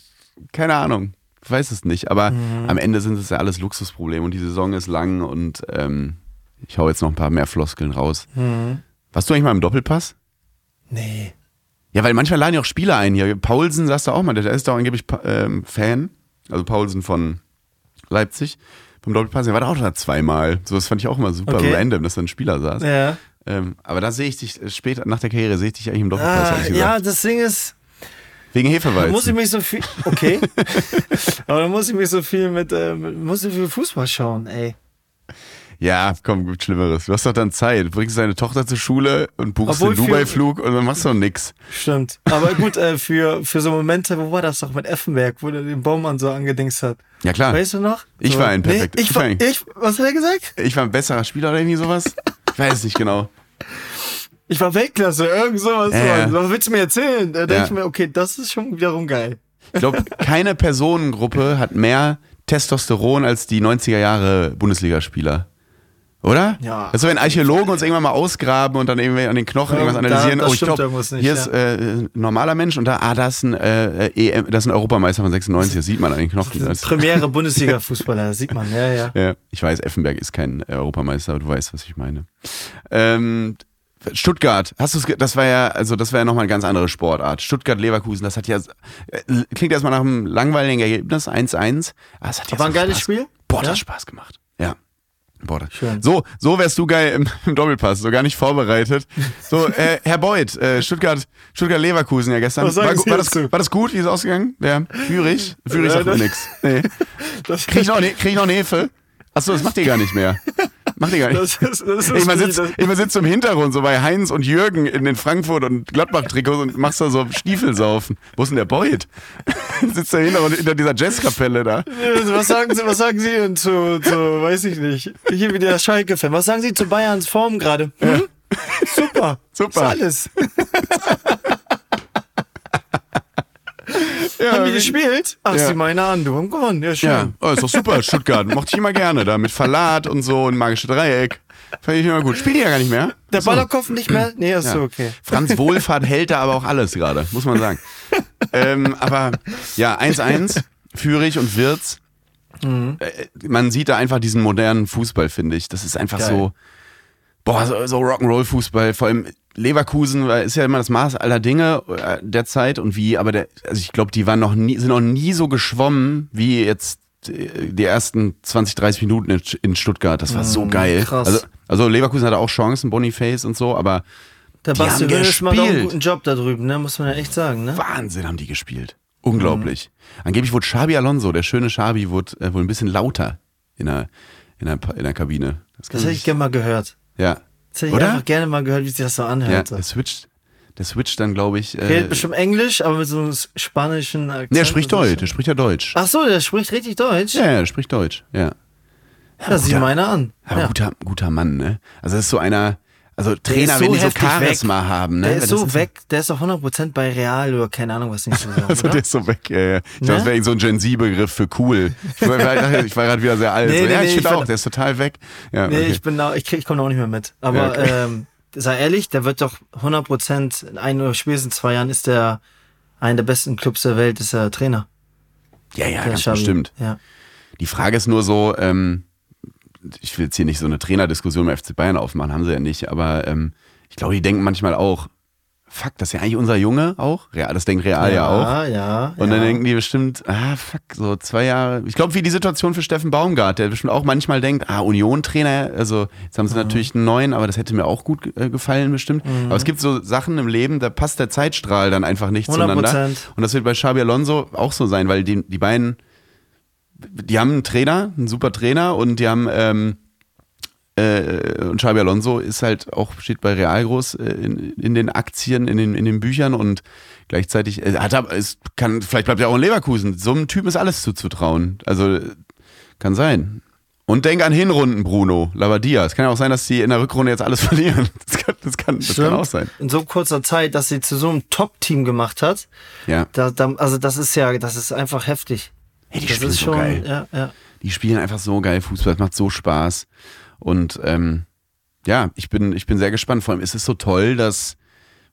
keine Ahnung. Ich weiß es nicht. Aber Mhm. am Ende sind es ja alles Luxusprobleme und die Saison ist lang und ähm, ich hau jetzt noch ein paar mehr Floskeln raus. Mhm. Warst du eigentlich mal im Doppelpass? Nee. Ja, weil manchmal laden ja auch Spieler ein hier. Paulsen sagst du auch mal, der ist doch angeblich ähm, Fan. Also Paulsen von Leipzig. Vom Doppelpass, der war da auch da zweimal. So, das fand ich auch immer super Okay. random, dass da ein Spieler saß. Ja. Ähm, aber da sehe ich dich äh, später, nach der Karriere, sehe ich dich eigentlich im Doppelpass, Ah, ja, das Ding ist, Wegen Hefeweizen. muss ich mich so viel. Okay. Aber da muss ich mich so viel mit, äh, muss ich viel Fußball schauen, ey. Ja, komm, gibt Schlimmeres. Du hast doch dann Zeit. Du bringst deine Tochter zur Schule und buchst Obwohl den Dubai-Flug und dann machst du doch nix. Stimmt. Aber gut, äh, für, für so Momente, wo war das doch mit Effenberg, wo der den Baumann so angedingst hat. Ja, klar. Weißt du noch? Ich war ein perfekt- Nee, ich, ich war, ein- ich, was hat er gesagt? Ich war ein besserer Spieler oder irgendwie sowas. Ich weiß es nicht genau. Ich war Weltklasse, irgend sowas. Mann. Was willst du mir erzählen? Da denke Ja. ich mir, okay, das ist schon wiederum geil. Ich glaube, keine Personengruppe hat mehr Testosteron als die 90er Jahre Bundesligaspieler. Oder? Ja. Also wenn Archäologen uns irgendwann mal ausgraben und dann irgendwie an den Knochen Ja, irgendwas da- analysieren, das oh ich glaube, hier ist äh, ein normaler Mensch und da, ah, da ist ein, äh, EM, das ist ein Europameister von 96, das sieht man an den Knochen. Das, Premiere Bundesliga-Fußballer, sieht man, ja, ja. ja, ich weiß, Effenberg ist kein Europameister, aber du weißt, was ich meine. Ähm, Stuttgart, hast du das war ja, also das wäre ja nochmal eine ganz andere Sportart. Stuttgart-Leverkusen, das hat ja, äh, klingt erstmal nach einem langweiligen Ergebnis, 1-1. Aber es hat ja War ein so geiles Spaß- Spiel? Boah, das Ja? hat Spaß gemacht. Ja. Boah, Schön. So, so wärst du geil im, im Doppelpass, so gar nicht vorbereitet. So, äh, Herr Beuth, äh, Stuttgart, Stuttgart Leverkusen ja gestern. War, war, das, war das gut? Wie ist es ausgegangen? Der Führig? Führig Ja, sagt mir nix. Nee. Das, Krieg ich noch, ne, krieg ich noch eine Hefe? Achso, das macht ihr gar nicht mehr. Macht ihr gar nicht. das, ist, das ist Ich wie- sitzt ich mal sitz im Hintergrund, so bei Heinz und Jürgen in den Frankfurt und Gladbach-Trikots und machst da so Stiefelsaufen. Wo ist denn der Beuth? sitzt da hinter, hinter dieser Jazzkapelle da. Was sagen Sie, was sagen Sie denn zu, zu, weiß ich nicht, hier wieder der Schalke-Fan. Was sagen Sie zu Bayerns Form gerade? Hm? Super. Super. Ist alles. Ja, Haben die gespielt? Ach, Ja. Sie meine an, du haben gewonnen. Ja, schön. Ja, oh, ist doch super, Stuttgart. Mochte ich immer gerne da mit Verlat und so und magische Dreieck. Fand ich immer gut. Spielen die ja gar nicht mehr. Der So. Ballerkopf nicht mehr? Nee, ist Ja. so okay. Franz Wohlfahrt hält da aber auch alles gerade, muss man sagen. ähm, aber ja, 1-1, Führig und Wirz. Mhm. Äh, man sieht da einfach diesen modernen Fußball, finde ich. Das ist einfach Geil. so, boah, so, so Rock'n'Roll-Fußball. Vor allem Leverkusen weil ist ja immer das Maß aller Dinge äh, der Zeit und wie, aber der, also ich glaube, die waren noch nie, sind noch nie so geschwommen wie jetzt äh, die ersten 20, 30 Minuten in, Stuttgart. Das war so geil. Mhm, krass. Also, also Leverkusen hatte auch Chancen, Boniface und so, aber Der Basti haben Hönes macht auch einen guten Job da drüben, ne? muss man ja echt sagen. Ne? Wahnsinn haben die gespielt. Unglaublich. Angeblich wurde Xabi Alonso, der schöne Xabi, wurde äh, wohl ein bisschen lauter in der, in der, in der Kabine. Das, Das hätte ich- ich gerne mal gehört. Ja. Das hätte ich Oder? einfach gerne mal gehört, wie sich das so Ja, anhört. der switcht, der switcht dann, glaube ich. Äh, Redet bestimmt Englisch, aber mit so einem spanischen Akzent. nee, er spricht Das Deutsch, der spricht ja Deutsch. Ach so, der spricht richtig Deutsch? Ja, ja, der spricht Deutsch, ja. Ja, sieh guter- meiner an. Aber ja. guter, guter Mann, ne? Also das ist so einer, also Trainer, ist wenn die so Charisma weg. haben, ne? Der ist so weg, der ist doch 100% bei Real oder keine Ahnung, was nicht so sagen, Also der ist so weg, ja, ja. Ich glaube, Ne? das wäre so ein Gen Z-Begriff für cool. Ich war, gerade wieder sehr alt. Nee, so, nee, ja, nee, ich finde auch, der ist total weg. Ja, Nee, okay. ich bin da, ich, krieg, ich komme auch nicht mehr mit. Aber Ja, okay. ähm, sei ehrlich, der wird doch 100% in ein oder spätestens zwei Jahren ist der einer der besten Clubs der Welt, ist der Trainer. ja, ja, Der ganz bestimmt. Ja. Die Frage ist nur so, ähm, ich will jetzt hier nicht so eine Trainerdiskussion beim FC Bayern aufmachen, haben sie ja nicht, aber ähm, ich glaube, die denken manchmal auch, fuck, das ist ja eigentlich unser Junge auch. Real, das denkt Real ja, auch. Ja, ja. Und ja. dann denken die bestimmt, ah, fuck, so zwei Jahre. Ich glaube, wie die Situation für Steffen Baumgart, der bestimmt auch manchmal denkt, ah, Union-Trainer, also jetzt haben sie natürlich einen neuen, aber das hätte mir auch gut äh, gefallen bestimmt. Aber es gibt so Sachen im Leben, da passt der Zeitstrahl dann einfach nicht 100%. zueinander. Und das wird bei Xabi Alonso auch so sein, weil die, die beiden, die haben einen Trainer, einen super Trainer und die haben, ähm, äh, und Xabi Alonso ist halt auch, steht bei Real groß äh, in, in den Aktien, in den, in den Büchern und gleichzeitig, äh, hat er, es kann, vielleicht bleibt er auch in Leverkusen. So einem Typen ist alles zuzutrauen. Also, kann sein. Und denk an Hinrunden, Bruno, Labadia. Es kann ja auch sein, dass die in der Rückrunde jetzt alles verlieren. Das kann, das kann, das kann auch sein. In so kurzer Zeit, dass sie zu so einem Top-Team gemacht hat, Ja. da, da, also das ist ja, das ist einfach heftig. Hey, die das spielen ist so schon, geil. ja, ja. Die spielen einfach so geil Fußball, es macht so Spaß. Und ähm, ja, ich bin, ich bin sehr gespannt. Vor allem ist es so toll, dass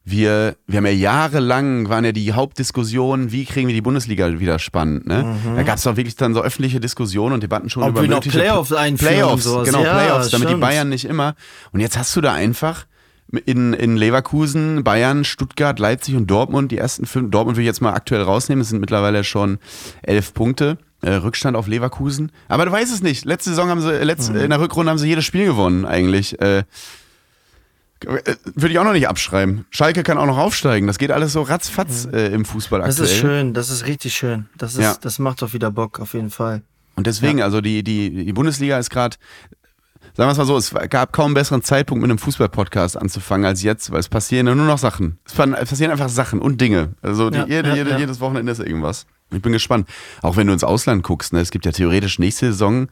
wir, wir haben ja jahrelang, waren ja die Hauptdiskussionen, wie kriegen wir die Bundesliga wieder spannend. Ne? Da gab es doch wirklich dann so öffentliche Diskussionen und Debatten schon Ob über wir noch Playoffs einführen Playoffs, genau, Ja, Playoffs, damit die stimmt. Bayern nicht immer. Und jetzt hast du da einfach in, in Leverkusen, Bayern, Stuttgart, Leipzig und Dortmund die ersten fünf. Dortmund will ich jetzt mal aktuell rausnehmen, es sind mittlerweile schon elf Punkte. Äh, Rückstand auf Leverkusen. Aber du weißt es nicht. Letzte Saison haben sie, äh, letzt, Mhm. in der Rückrunde haben sie jedes Spiel gewonnen, eigentlich. Äh, äh, Würde ich auch noch nicht abschreiben. Schalke kann auch noch aufsteigen. Das geht alles so ratzfatz äh, im Fußball Mhm. Das aktuell. ist schön, das ist richtig schön. Das ist, Ja. das macht doch wieder Bock, auf jeden Fall. Und deswegen, also die, die, die Bundesliga ist gerade, sagen wir es mal so, es gab kaum einen besseren Zeitpunkt mit einem Fußball-Podcast anzufangen als jetzt, weil es passieren ja nur noch Sachen. Es pa- es passieren einfach Sachen und Dinge. Also die, Ja, jede, ja, jede, ja. jedes Wochenende ist irgendwas. Ich bin gespannt. Auch wenn du ins Ausland guckst, ne, es gibt ja theoretisch nächste Saison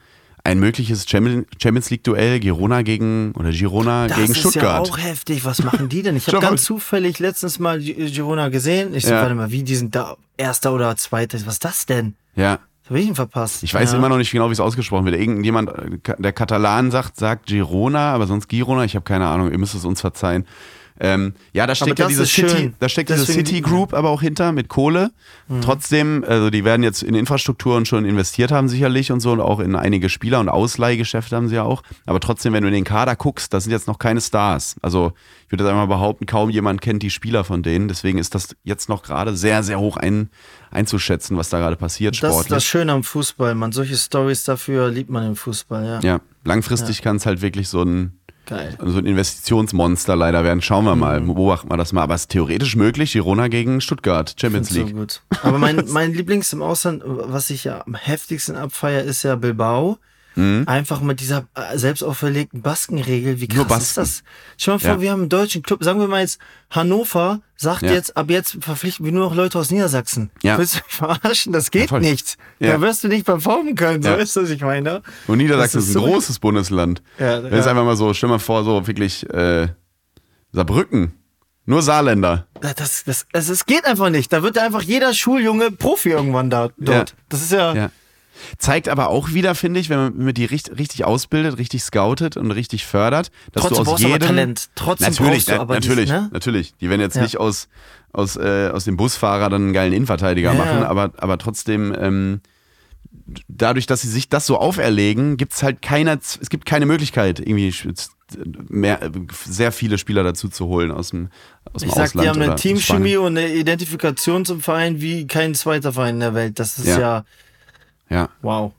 ein mögliches Champion- Champions League-Duell, Girona gegen oder Girona Das gegen ist Stuttgart. ja auch heftig. Was machen die denn? Ich habe ganz zufällig letztens mal Gi- Girona gesehen. Ich so, Ja. warte mal, wie die sind da Erster oder Zweiter? Was ist das denn? Ja. Was hab ich ihn verpasst? Ich weiß ja. immer noch nicht genau, wie es ausgesprochen wird. Irgendjemand, äh, der Katalan sagt, sagt Girona, aber sonst Girona. Ich habe keine Ahnung. Ihr müsst es uns verzeihen. Ähm, ja, da steckt ja das diese ist City, da steckt diese Deswegen- City Group aber auch hinter mit Kohle. Trotzdem, also die werden jetzt in Infrastrukturen schon investiert haben sicherlich und so und auch in einige Spieler und Ausleihgeschäfte haben sie ja auch. Aber trotzdem, wenn du in den Kader guckst, das sind jetzt noch keine Stars. Also ich würde jetzt einmal behaupten, kaum jemand kennt die Spieler von denen. Deswegen ist das jetzt noch gerade sehr, sehr hoch ein, einzuschätzen, was da gerade passiert Das sportlich. ist das Schöne am Fußball, man. Solche Stories dafür liebt man im Fußball, ja. Ja, langfristig kann es halt wirklich so ein, Geil. so ein Investitionsmonster leider werden. Schauen wir mal, Mhm. beobachten wir das mal. Aber es ist theoretisch möglich, Girona gegen Stuttgart, Champions League. So gut. Aber mein, mein Lieblings im Ausland, was ich ja am heftigsten abfeier, ist ja Bilbao. Einfach mit dieser äh, selbst auferlegten Baskenregel. Wie Mhm. Krass ist Basken. das? Stell dir mal vor, Ja. wir haben einen deutschen Club. Sagen wir mal jetzt, Hannover sagt Ja. jetzt, ab jetzt verpflichten wir nur noch Leute aus Niedersachsen. Ja. Willst du mich verarschen? Das geht voll. nicht. Ja. Da wirst du nicht performen können. So Ja. ist das, ich meine. Und Niedersachsen Das ist ist ein so- großes Bundesland. Ja, es ja. einfach mal so, stell mal vor, so wirklich äh, Saarbrücken. Nur Saarländer. Das, das, das, es geht einfach nicht. Da wird einfach jeder Schuljunge Profi irgendwann da, dort. Ja. Das ist ja, Ja. Zeigt aber auch wieder, finde ich, wenn man mit die richtig, richtig ausbildet, richtig scoutet und richtig fördert, dass Trotzdem du aus jedem Talent. Trotzdem natürlich, na- natürlich, dies, ne? natürlich. Die werden jetzt Ja. nicht aus aus äh, aus dem Busfahrer dann einen geilen Innenverteidiger Ja, machen, aber aber trotzdem ähm, dadurch, dass sie sich das so auferlegen, gibt es halt keine, es gibt keine Möglichkeit, irgendwie mehr, sehr viele Spieler dazu zu holen aus dem, aus dem Ich sag, Ausland. die haben eine Teamchemie und eine Identifikation zum Verein wie kein zweiter Verein in der Welt. Das ist Ja. ja, Ja, wow,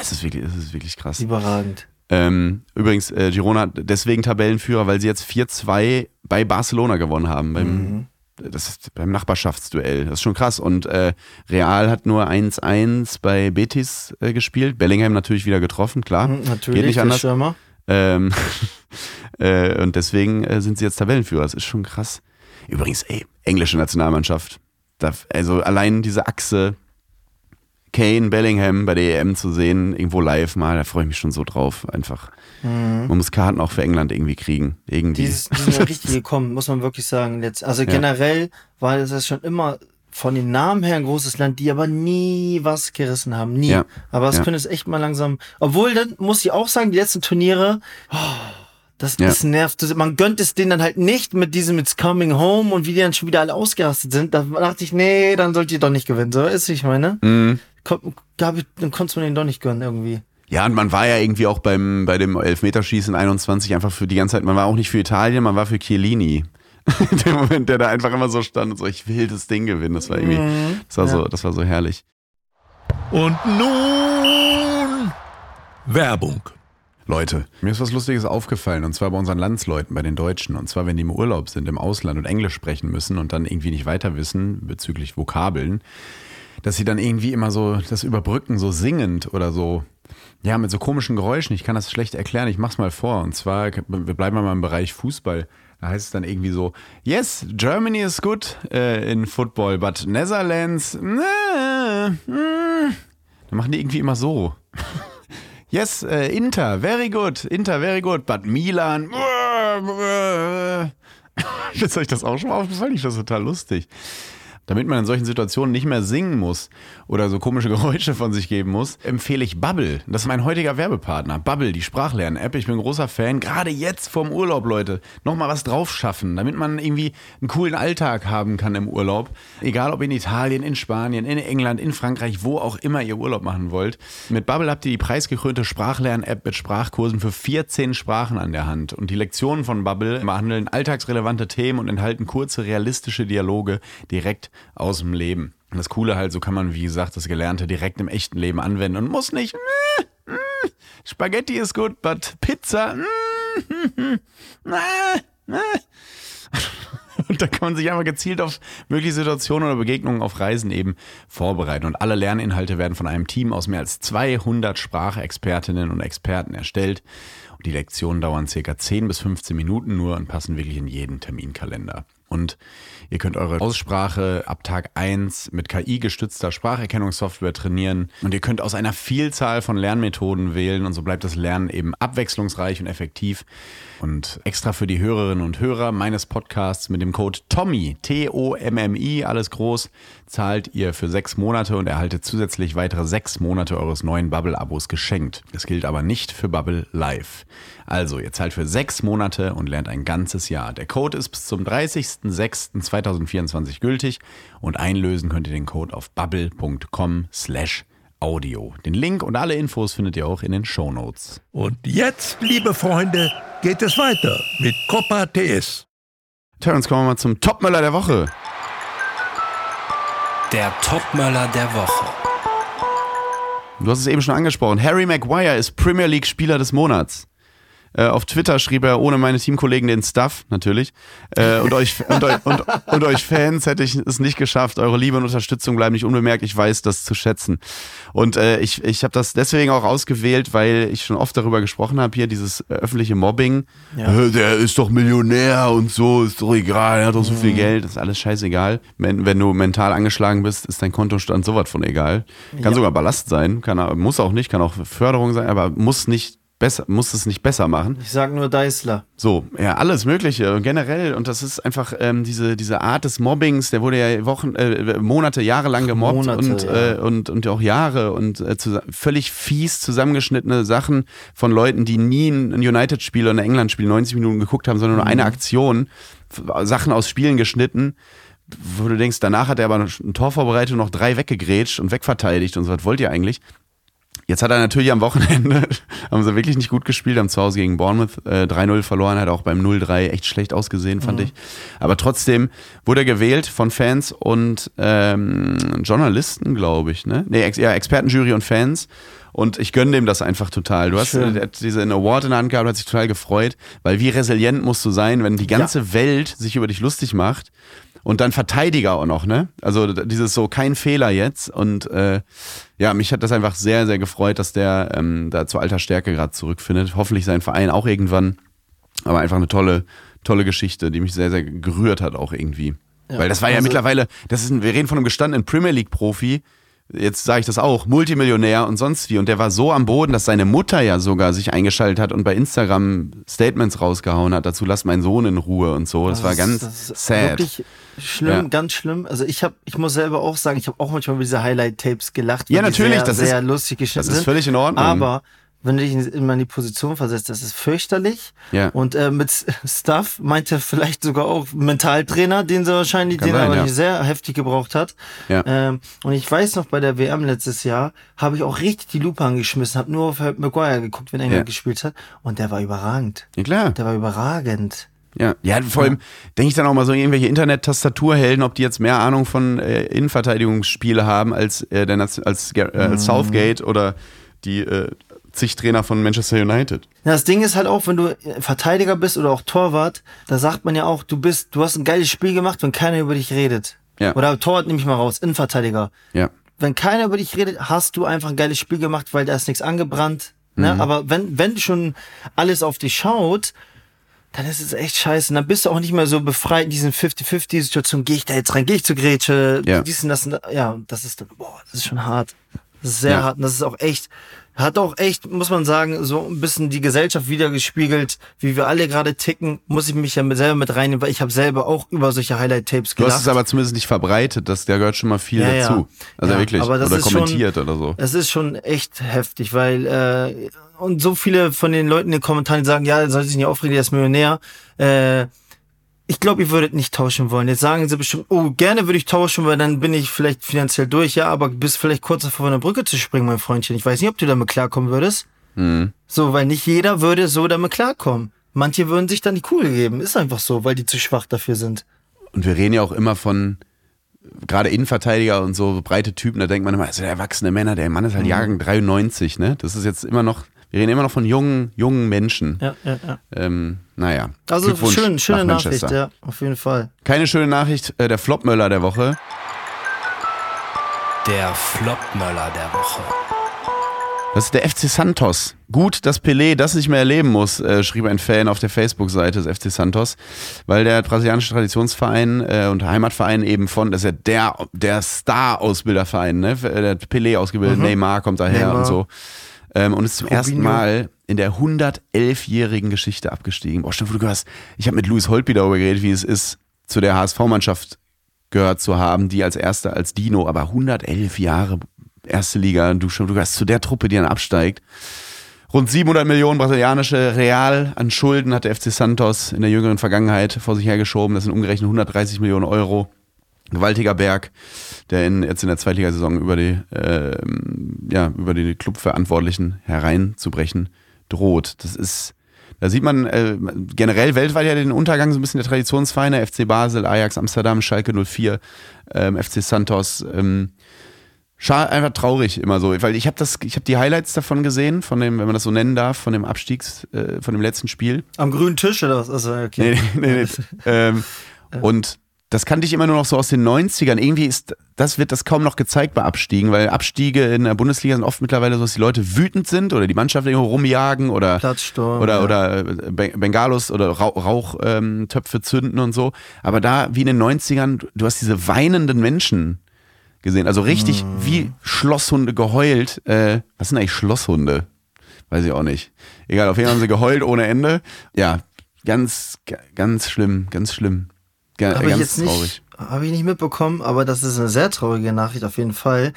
es ist wirklich, es ist wirklich krass. überragend. Ähm, übrigens, äh, Girona deswegen Tabellenführer, weil sie jetzt 4-2 bei Barcelona gewonnen haben. Beim, Mhm. das ist beim Nachbarschaftsduell. Das ist schon krass. Und äh, Real hat nur 1-1 bei Betis äh, gespielt. Bellingham natürlich wieder getroffen, klar. Mhm, Natürlich, Geht nicht der anders. Stürmer. Ähm, äh, und deswegen äh, sind sie jetzt Tabellenführer. Das ist schon krass. Übrigens, ey, englische Nationalmannschaft. Da, also allein diese Achse Kane, Bellingham bei der EM zu sehen, irgendwo live mal, da freue ich mich schon so drauf. Einfach. Man muss Karten auch für England irgendwie kriegen. Irgendwie. Dieses, die sind ja richtig gekommen, muss man wirklich sagen. Jetzt, also generell war das schon immer von den Namen her ein großes Land, die aber nie was gerissen haben. Nie. Ja. Aber es Ja. könnte es echt mal langsam. Obwohl, dann muss ich auch sagen, die letzten Turniere, oh, das, Ja. das nervt. Man gönnt es denen dann halt nicht mit diesem It's Coming Home und wie die dann schon wieder alle ausgerastet sind. Da dachte ich, nee, dann sollt ihr doch nicht gewinnen. So ist, ich meine. Mhm. Gab, dann konntest man den doch nicht gönnen irgendwie. Ja, und man war ja irgendwie auch beim, bei dem Elfmeterschießen 21 einfach für die ganze Zeit, man war auch nicht für Italien, man war für Chiellini. In dem Moment, der da einfach immer so stand und so, ich will das Ding gewinnen. Das war irgendwie, das war so, das war so herrlich. Und nun Werbung. Leute, mir ist was Lustiges aufgefallen und zwar bei unseren Landsleuten, bei den Deutschen. Und zwar, wenn die im Urlaub sind, im Ausland und Englisch sprechen müssen und dann irgendwie nicht weiter wissen bezüglich Vokabeln, dass sie dann irgendwie immer so das überbrücken, so singend oder so. Ja, mit so komischen Geräuschen. Ich kann das schlecht erklären. Ich mach's mal vor. Und zwar, wir bleiben mal im Bereich Fußball. Da heißt es dann irgendwie so: Yes, Germany is good äh, in football, but Netherlands. Äh, mm. Dann machen die irgendwie immer so. Yes, äh, Inter, very good. Inter, very good. But Milan. Ist euch das auch schon mal aufgefallen? Ich finde das total lustig. Damit man in solchen Situationen nicht mehr singen muss oder so komische Geräusche von sich geben muss, empfehle ich Bubble. Das ist mein heutiger Werbepartner. Bubble, die Sprachlern-App. Ich bin großer Fan. Gerade jetzt vorm Urlaub, Leute. Nochmal was drauf schaffen, damit man irgendwie einen coolen Alltag haben kann im Urlaub. Egal ob in Italien, in Spanien, in England, in Frankreich, wo auch immer ihr Urlaub machen wollt. Mit Bubble habt ihr die preisgekrönte Sprachlern-App mit Sprachkursen für 14 Sprachen an der Hand. Und die Lektionen von Bubble behandeln alltagsrelevante Themen und enthalten kurze, realistische Dialoge direkt aus dem Leben. Und das Coole halt, so kann man, wie gesagt, das Gelernte direkt im echten Leben anwenden und muss nicht. "Mm, mm, Spaghetti ist gut, but Pizza. mm, äh, äh." Und da kann man sich einfach gezielt auf mögliche Situationen oder Begegnungen auf Reisen eben vorbereiten. Und alle Lerninhalte werden von einem Team aus mehr als 200 Sprachexpertinnen und Experten erstellt. Und die Lektionen dauern circa 10 bis 15 Minuten nur und passen wirklich in jeden Terminkalender. Und ihr könnt eure Aussprache ab Tag 1 mit KI-gestützter Spracherkennungssoftware trainieren. Und ihr könnt aus einer Vielzahl von Lernmethoden wählen und so bleibt das Lernen eben abwechslungsreich und effektiv. Und extra für die Hörerinnen und Hörer meines Podcasts mit dem Code TOMMY, T-O-M-M-I, alles groß, zahlt ihr für sechs Monate und erhaltet zusätzlich weitere sechs Monate eures neuen Bubble-Abos geschenkt. Das gilt aber nicht für Bubble Live. Also, ihr zahlt für sechs Monate und lernt ein ganzes Jahr. Der Code ist bis zum 30.06.2024 gültig und einlösen könnt ihr den Code auf bubble.com slash Audio. Den Link und alle Infos findet ihr auch in den Show Notes. Und jetzt, liebe Freunde, geht es weiter mit Copa TS. Terence, kommen wir mal zum Topmöller der Woche. Der Topmöller der Woche. Du hast es eben schon angesprochen. Harry Maguire ist Premier League Spieler des Monats. Äh, auf Twitter schrieb er ohne meine Teamkollegen den Stuff, natürlich. Äh, und, euch, und, und, und euch Fans hätte ich es nicht geschafft. Eure Liebe und Unterstützung bleiben nicht unbemerkt. Ich weiß das zu schätzen. Und äh, ich, ich habe das deswegen auch ausgewählt, weil ich schon oft darüber gesprochen habe, hier dieses äh, öffentliche Mobbing. Ja. Äh, der ist doch Millionär und so, ist doch egal, er hat doch so viel Geld, ist alles scheißegal. Wenn, wenn du mental angeschlagen bist, ist dein Kontostand sowas von egal. Kann Ja. sogar Ballast sein, kann, muss auch nicht, kann auch Förderung sein, aber muss nicht besser, muss es nicht besser machen. Ich sag nur Deißler. So, ja, alles Mögliche und generell. Und das ist einfach ähm, diese, diese Art des Mobbings, der wurde ja Wochen, äh, Monate, Jahre lang gemobbt Monate, und, ja. äh, und, und auch Jahre und äh, völlig fies zusammengeschnittene Sachen von Leuten, die nie ein United-Spiel oder ein England-Spiel 90 Minuten geguckt haben, sondern nur Mhm. eine Aktion, f- Sachen aus Spielen geschnitten. Wo du denkst, danach hat er aber ein Tor vorbereitet und noch drei weggegrätscht und wegverteidigt und so, was wollt ihr eigentlich? Jetzt hat er natürlich am Wochenende, haben sie wirklich nicht gut gespielt, haben zu Hause gegen Bournemouth äh, 3-0 verloren, hat auch beim 0-3 echt schlecht ausgesehen, fand ich. Aber trotzdem wurde er gewählt von Fans und ähm, Journalisten, glaube ich, ne? Nee, Ex ja, Expertenjury und Fans. Und ich gönne dem das einfach total. Du hast Schön. äh, diesen Award in der Hand gehabt, hat sich total gefreut, weil wie resilient musst du sein, wenn die ganze Welt sich über dich lustig macht und dann Verteidiger auch noch, ne? Also dieses so kein Fehler jetzt und äh, ja, mich hat das einfach sehr, sehr gefreut, dass der ähm, da zu alter Stärke gerade zurückfindet. Hoffentlich sein Verein auch irgendwann, aber einfach eine tolle, tolle Geschichte, die mich sehr, sehr gerührt hat auch irgendwie. Ja, Weil das war ja also- mittlerweile, das ist ein, wir reden von einem gestandenen Premier League Profi. Jetzt sage ich das auch, Multimillionär und sonst wie. Und der war so am Boden, dass seine Mutter ja sogar sich eingeschaltet hat und bei Instagram Statements rausgehauen hat. Dazu lass meinen Sohn in Ruhe und so. Das, war ganz das ist sad. Wirklich schlimm, Ja. ganz schlimm. Also ich habe, ich muss selber auch sagen, ich habe auch manchmal über diese Highlight-Tapes gelacht. Ja, natürlich, sehr, das sehr ist- lustig geschnitten das ist völlig in Ordnung. Aber wenn du dich in- immer in die Position versetzt, das ist fürchterlich. Ja. Und äh, mit Stuff meinte vielleicht sogar auch Mentaltrainer, den sie wahrscheinlich, Kann den sein, er aber ja. sehr heftig gebraucht hat. Ja. Ähm, und ich weiß noch, bei der WM letztes Jahr habe ich auch richtig die Lupe angeschmissen, habe nur auf Maguire geguckt, wenn England Ja. gespielt hat. Und der war überragend. Ja, klar. Der war überragend. Ja, ja vor allem denke ich dann auch mal so irgendwelche Internet-Tastaturhelden, ob die jetzt mehr Ahnung von äh, Innenverteidigungsspiele haben als, äh, der als, äh, als Southgate oder die äh, zig Trainer von Manchester United. Ja, das Ding ist halt auch, wenn du Verteidiger bist oder auch Torwart, da sagt man ja auch, du bist, du hast ein geiles Spiel gemacht, wenn keiner über dich redet. Ja. Oder Torwart nehme ich mal raus, Innenverteidiger. Ja. Wenn keiner über dich redet, hast du einfach ein geiles Spiel gemacht, weil da ist nichts angebrannt. Mhm. Ne? Aber wenn, wenn schon alles auf dich schaut, dann ist es echt scheiße. Und dann bist du auch nicht mehr so befreit in diesen 50-50-Situationen. Gehe ich da jetzt rein, gehe ich zu Grätsche, Ja. dies und das. Und das. Ja, das ist, boah, das ist schon hart. Das ist sehr Ja. hart und das ist auch echt, hat auch echt, muss man sagen, so ein bisschen die Gesellschaft wiedergespiegelt, wie wir alle gerade ticken, muss ich mich ja mit, selber mit reinnehmen, weil ich habe selber auch über solche Highlight-Tapes Du gelacht. hast es aber zumindest nicht verbreitet, das, da gehört schon mal viel Ja, dazu. Also Ja, wirklich. aber das oder ist schon- kommentiert oder so. Es ist schon echt heftig, weil äh, und so viele von den Leuten in den Kommentaren sagen, ja, soll sich nicht aufregen, der ist Millionär. Äh, ich glaube, ihr würdet nicht tauschen wollen. Jetzt sagen sie bestimmt, oh, gerne würde ich tauschen, weil dann bin ich vielleicht finanziell durch, ja, aber bist vielleicht kurz davor, von der Brücke zu springen, mein Freundchen. Ich weiß nicht, ob du damit klarkommen würdest. Mhm. So, weil nicht jeder würde so damit klarkommen. Manche würden sich dann die Kugel geben. Ist einfach so, weil die zu schwach dafür sind. Und wir reden ja auch immer von gerade Innenverteidiger und so breite Typen, da denkt man immer, das sind erwachsene Männer, der Mann ist Mhm. halt Jahrgang 93, ne? Das ist jetzt immer noch, wir reden immer noch von jungen, jungen Menschen. Ja, ja, ja. Ähm, naja. Also schön, schöne nach Nachricht, ja, auf jeden Fall. Keine schöne Nachricht, äh, der Flopmöller der Woche. Der Flopmöller der Woche. Das ist der FC Santos. Gut, dass Pelé das nicht mehr erleben muss, äh, schrieb ein Fan auf der Facebook-Seite des FC Santos, weil der brasilianische Traditionsverein äh, und Heimatverein eben von, das ist ja der, der Star-Ausbilderverein, ne? Der hat Pelé ausgebildet, Mhm. Neymar kommt daher Neymar. und so. Ähm, und ist zum ersten Robinho. Mal in der 111-jährigen Geschichte abgestiegen. Boah, stimmt, du gehörst. Ich habe mit Louis Holtby darüber geredet, wie es ist, zu der HSV-Mannschaft gehört zu haben, die als erster als Dino, aber 111 Jahre erste Liga, du schon, du gehörst zu der Truppe, die dann absteigt. Rund 700 Millionen brasilianische Real an Schulden hat der FC Santos in der jüngeren Vergangenheit vor sich hergeschoben. Das sind umgerechnet 130 Millionen Euro. Gewaltiger Berg, der in, jetzt in der Zweitligasaison über die, ähm, ja, über die Clubverantwortlichen hereinzubrechen droht. Das ist, da sieht man äh, generell weltweit ja den Untergang so ein bisschen der Traditionsvereine, FC Basel, Ajax Amsterdam, Schalke 04, ähm, FC Santos. Ähm, Schade, einfach traurig immer so, weil ich habe das, ich habe die Highlights davon gesehen, von dem, wenn man das so nennen darf, von dem Abstiegs, äh, von dem letzten Spiel. Am grünen Tisch oder was? Also, okay. Nee, nee, nee. ähm, und das kannte ich immer nur noch so aus den 90ern. Irgendwie ist, das wird das kaum noch gezeigt bei Abstiegen, weil Abstiege in der Bundesliga sind oft mittlerweile so, dass die Leute wütend sind oder die Mannschaft irgendwo rumjagen oder Platzsturm. oder, ja. oder äh, Ben- Bengalos oder Rauchtöpfe Rauch, ähm, zünden und so. Aber da, wie in den 90ern, du hast diese weinenden Menschen gesehen. Also richtig Mm. wie Schlosshunde geheult. Äh, was sind eigentlich Schlosshunde? Weiß ich auch nicht. Egal, auf jeden Fall haben sie geheult ohne Ende. Ja, ganz, ga- ganz schlimm, ganz schlimm. Ga, Habe ich jetzt traurig. nicht, habe ich nicht mitbekommen, aber das ist eine sehr traurige Nachricht auf jeden Fall.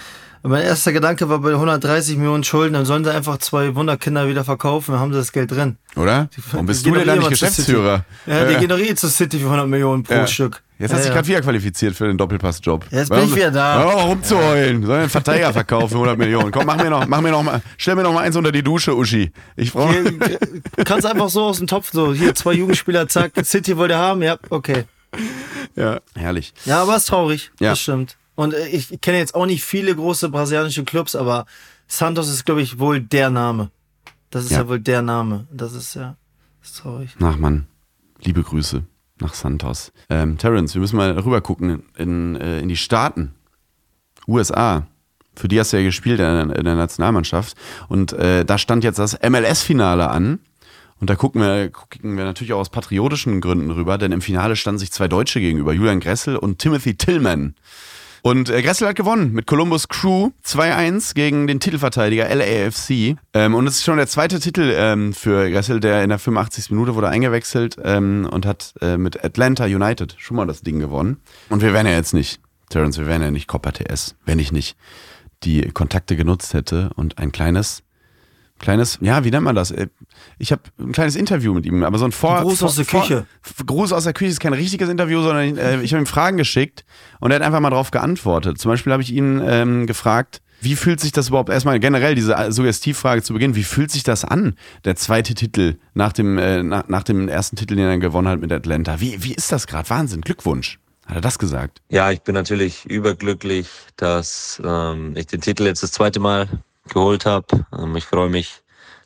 Mein erster Gedanke war bei 130 Millionen Schulden, dann sollen sie einfach zwei Wunderkinder wieder verkaufen, dann haben sie das Geld drin. Oder? Die- Warum bist die du denn da nicht Geschäftsführer? Ja, die Ja. gehen doch eh zu City für 100 Millionen pro Ja. Stück. Jetzt hast du ja, dich gerade wieder qualifiziert für den Doppelpassjob. Jetzt bin ich wieder da. Auf rumzuheulen. Soll einen Verteidiger verkaufen für 100 Millionen. Komm, mach mir noch, mach mir noch mal, stell mir noch mal eins unter die Dusche, Uschi. Ich brauche. Hier, kannst einfach so aus dem Topf so, hier zwei Jugendspieler, zack, City wollt ihr haben, ja, okay. Ja, herrlich. Ja, aber ist traurig, Ja. das stimmt. Und äh, ich kenne jetzt auch nicht viele große brasilianische Clubs, aber Santos ist, glaube ich, wohl der Name. Das ist Ja. ja. wohl der Name. Das ist ja das ist traurig. Ach Mann, liebe Grüße nach Santos. Ähm, Terence, wir müssen mal rüber gucken in, äh, in die Staaten. USA. Für die hast du ja gespielt in der, in der Nationalmannschaft. Und äh, da stand jetzt das MLS-Finale an. Und da gucken wir, gucken wir natürlich auch aus patriotischen Gründen rüber, denn im Finale standen sich zwei Deutsche gegenüber, Julian Gressel und Timothy Tillman. Und äh, Gressel hat gewonnen mit Columbus Crew 2-1 gegen den Titelverteidiger LAFC. Ähm, und es ist schon der zweite Titel ähm, für Gressel, der in der 85. Minute wurde eingewechselt ähm, und hat äh, mit Atlanta United schon mal das Ding gewonnen. Und wir wären ja jetzt nicht, Terence, wir wären ja nicht Copper TS, wenn ich nicht die Kontakte genutzt hätte und ein kleines, kleines, ja, wie nennt man das? Äh, Ich habe ein kleines Interview mit ihm, aber so ein Vor... Gruß vor, aus der vor, Küche. Gruß aus der Küche ist kein richtiges Interview, sondern äh, ich habe ihm Fragen geschickt und er hat einfach mal drauf geantwortet. Zum Beispiel habe ich ihn ähm, gefragt, wie fühlt sich das überhaupt erstmal generell diese äh, Suggestivfrage zu Beginn, wie fühlt sich das an, der zweite Titel nach dem, äh, nach, nach dem ersten Titel, den er gewonnen hat mit Atlanta? Wie, wie ist das gerade? Wahnsinn, Glückwunsch. Hat er das gesagt? Ja, ich bin natürlich überglücklich, dass ähm, ich den Titel jetzt das zweite Mal geholt habe. Ähm, ich freue mich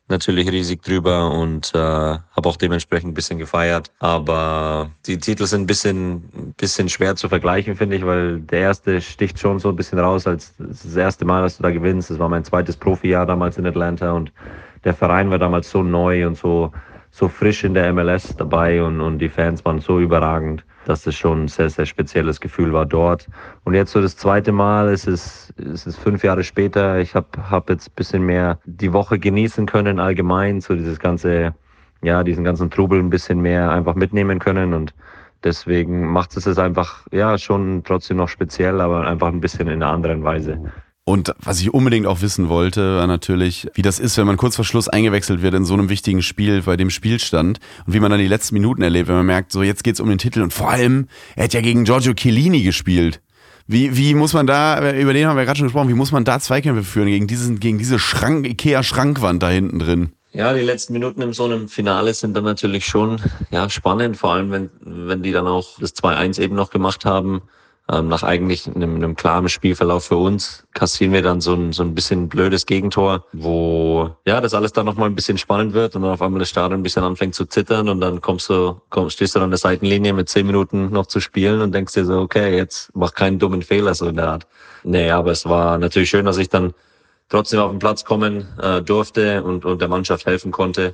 natürlich riesig drüber und äh, habe auch dementsprechend ein bisschen gefeiert. Aber die Titel sind ein bisschen, ein bisschen schwer zu vergleichen, finde ich, weil der erste sticht schon so ein bisschen raus als das erste Mal, dass du da gewinnst. Das war mein zweites Profijahr damals in Atlanta und der Verein war damals so neu und so so frisch in der MLS dabei und, und die Fans waren so überragend, dass es schon ein sehr, sehr spezielles Gefühl war dort. Und jetzt so das zweite Mal, es ist, es ist fünf Jahre später, ich habe hab jetzt ein bisschen mehr die Woche genießen können allgemein, so dieses ganze, ja, diesen ganzen Trubel ein bisschen mehr einfach mitnehmen können und deswegen macht es es einfach, ja, schon trotzdem noch speziell, aber einfach ein bisschen in einer anderen Weise. Und was ich unbedingt auch wissen wollte, war natürlich, wie das ist, wenn man kurz vor Schluss eingewechselt wird in so einem wichtigen Spiel bei dem Spielstand und wie man dann die letzten Minuten erlebt, wenn man merkt, so jetzt geht's um den Titel und vor allem, er hat ja gegen Giorgio Chiellini gespielt. Wie, wie muss man da, über den haben wir gerade schon gesprochen, wie muss man da Zweikämpfe führen gegen, diesen, gegen diese Schrank, Ikea-Schrankwand da hinten drin? Ja, die letzten Minuten in so einem Finale sind dann natürlich schon ja, spannend, vor allem wenn, wenn die dann auch das 2-1 eben noch gemacht haben. Ähm, nach eigentlich einem, einem klaren Spielverlauf für uns kassieren wir dann so ein, so ein bisschen blödes Gegentor, wo ja das alles dann nochmal ein bisschen spannend wird und dann auf einmal das Stadion ein bisschen anfängt zu zittern und dann kommst du, komm, stehst du an der Seitenlinie mit zehn Minuten noch zu spielen und denkst dir so, okay, jetzt mach keinen dummen Fehler so in der Art. Nee, aber es war natürlich schön, dass ich dann trotzdem auf den Platz kommen äh, durfte und, und der Mannschaft helfen konnte,